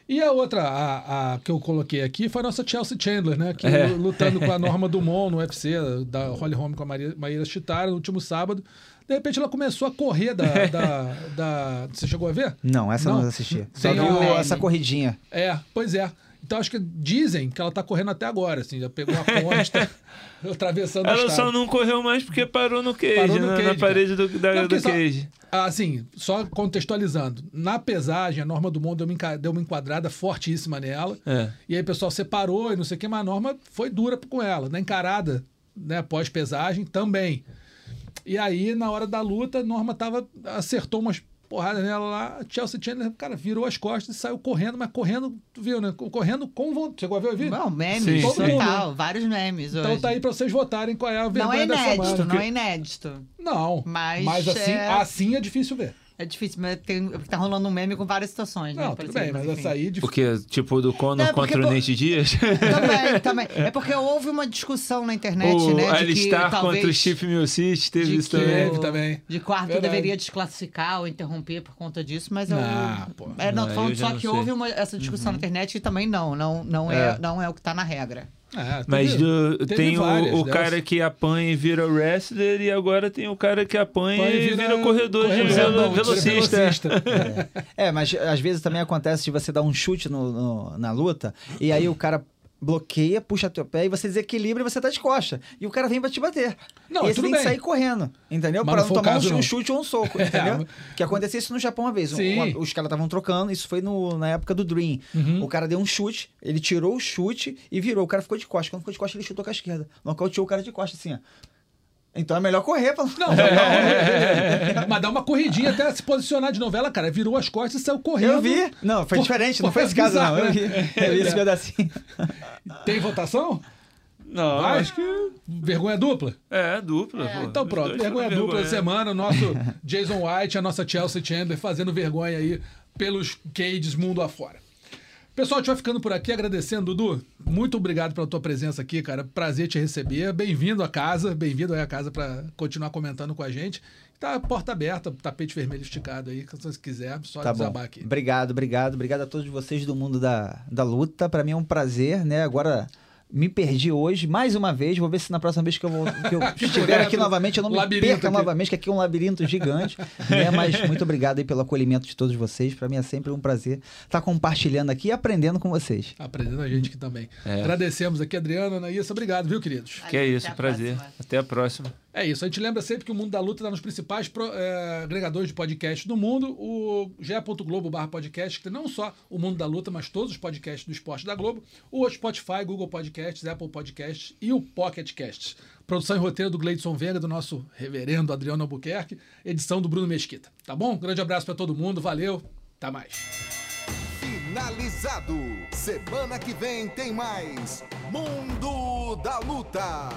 E a outra, a, a que eu coloquei aqui, foi a nossa Chelsea Chandler, né? Que É. lutando com a (laughs) Norma Dumont no UFC, da Holly Holm com a Maria- Maíra Chitara no último sábado. De repente ela começou a correr da. (laughs) da, da- Você chegou a ver? Não, essa eu Não. não assisti. Só viu essa corridinha. É, pois é. Então acho que dizem que ela tá correndo até agora, assim, já pegou a ponte, tá (laughs) atravessando Ela só não correu mais porque parou no cage, Parou no na, cage, na parede do, da, Não, do só- cage. Assim, só contextualizando. Na pesagem, a Norma do Mundo deu uma, deu uma enquadrada fortíssima nela. É. E aí o pessoal separou e não sei o que, mas a Norma foi dura com ela. Na encarada, né, pós-pesagem, também. E aí, na hora da luta, a Norma tava, acertou umas porradas nela lá. Chelsea Chandler, cara, virou as costas e saiu correndo, mas correndo, tu viu, né? Correndo com vontade. Chegou a ver o vídeo? Bom, memes, Sim, Todo mundo. total. Vários memes Então hoje. tá aí pra vocês votarem qual é a Não vergonha é da inédito, não é inédito. Não, Mas assim, é- assim é difícil ver. É difícil, mas tem, tá rolando um meme com várias situações, né? Não, tudo bem, mas enfim. essa aí... é. Porque, tipo, do Conor Não, contra o Nate Dias. Também, (laughs) também. É porque houve uma discussão na internet, o né? De que Alistar talvez... contra o Steve Milcich teve isso que também. Teve também. De quarto Verdade. deveria desclassificar ou interromper por conta disso, mas eu. Ah, pô. É, não, tô Ah, falando só não que sei. Uhum. houve uma- essa discussão na internet e também não. Não, não, é. É. não é o que tá na regra. É, Mas do- teve tem o, várias o cara que apanha e vira wrestler e agora tem o cara que apanha, Apanha e vira, corredor, de corredor, velo- não, vira velocista. velocista. É, mas às vezes também acontece de você dar um chute no- no- na luta e aí o cara bloqueia, puxa teu pé e você desequilibra e você tá de costa. E o cara vem pra te bater. Não, e você tem que bem. sair correndo, entendeu? Mas pra não tomar um, caso, um não. chute ou um soco, (laughs) entendeu? mas- Que aconteceu isso no Japão uma vez. Um- uma- os caras estavam trocando, isso foi no- na época do Dream. Uhum. O cara deu um chute, ele tirou o chute e virou. O cara ficou de costas. Quando ficou de costas, ele chutou com a esquerda. Nocauteou o cara de costas, assim, ó. Então é melhor correr pra... Não, não, (laughs) não, mas dá uma corridinha até se posicionar de novela, cara. Virou as costas e saiu correndo. Eu vi. Não, foi Pô, diferente, não foi é esse caso, bizarro, não. Eu né? vi. (laughs) Eu vi esse pedacinho. Tem votação? Não, Vai? acho que. Vergonha dupla? É, dupla. pô. Então pronto, vergonha dupla da vergonha. semana. O nosso (laughs) Jason White, a nossa Chelsea Chandler fazendo vergonha aí pelos cages mundo afora. Pessoal, a gente vai ficando por aqui agradecendo, Dudu. Muito obrigado pela tua presença aqui, cara. Prazer te receber. Bem-vindo à casa, bem-vindo aí à casa para continuar comentando com a gente. Tá porta aberta, tapete vermelho esticado aí, se você quiser, só Tá bom. desabar aqui. Obrigado, obrigado. Obrigado a todos vocês do mundo da, da luta. Pra mim é um prazer, né? Agora me perdi hoje, mais uma vez. Vou ver se na próxima vez que eu, vou, que eu (laughs) estiver aqui novamente, eu não me perca aqui. novamente, que aqui é um labirinto gigante. né? Mas muito obrigado aí pelo acolhimento de todos vocês. Pra mim é sempre um prazer estar compartilhando aqui e aprendendo com vocês. Aprendendo a gente aqui também. É. Agradecemos aqui, Adriana, Anaísa. Obrigado, viu, queridos? Que é isso, Até prazer. próxima. Até a próxima. É isso, a gente lembra sempre que o Mundo da Luta está nos principais pro- eh, agregadores de podcast do mundo, o ge.globo barra podcast, que tem não só o Mundo da Luta, mas todos os podcasts do esporte da Globo, o Spotify, Google Podcasts, Apple Podcasts e o Pocket Casts. Produção e roteiro do Gleidson Vega, do nosso reverendo Adriano Albuquerque, edição do Bruno Mesquita. Tá bom? grande abraço para todo mundo, valeu, até mais. Finalizado. Semana que vem tem mais Mundo da Luta.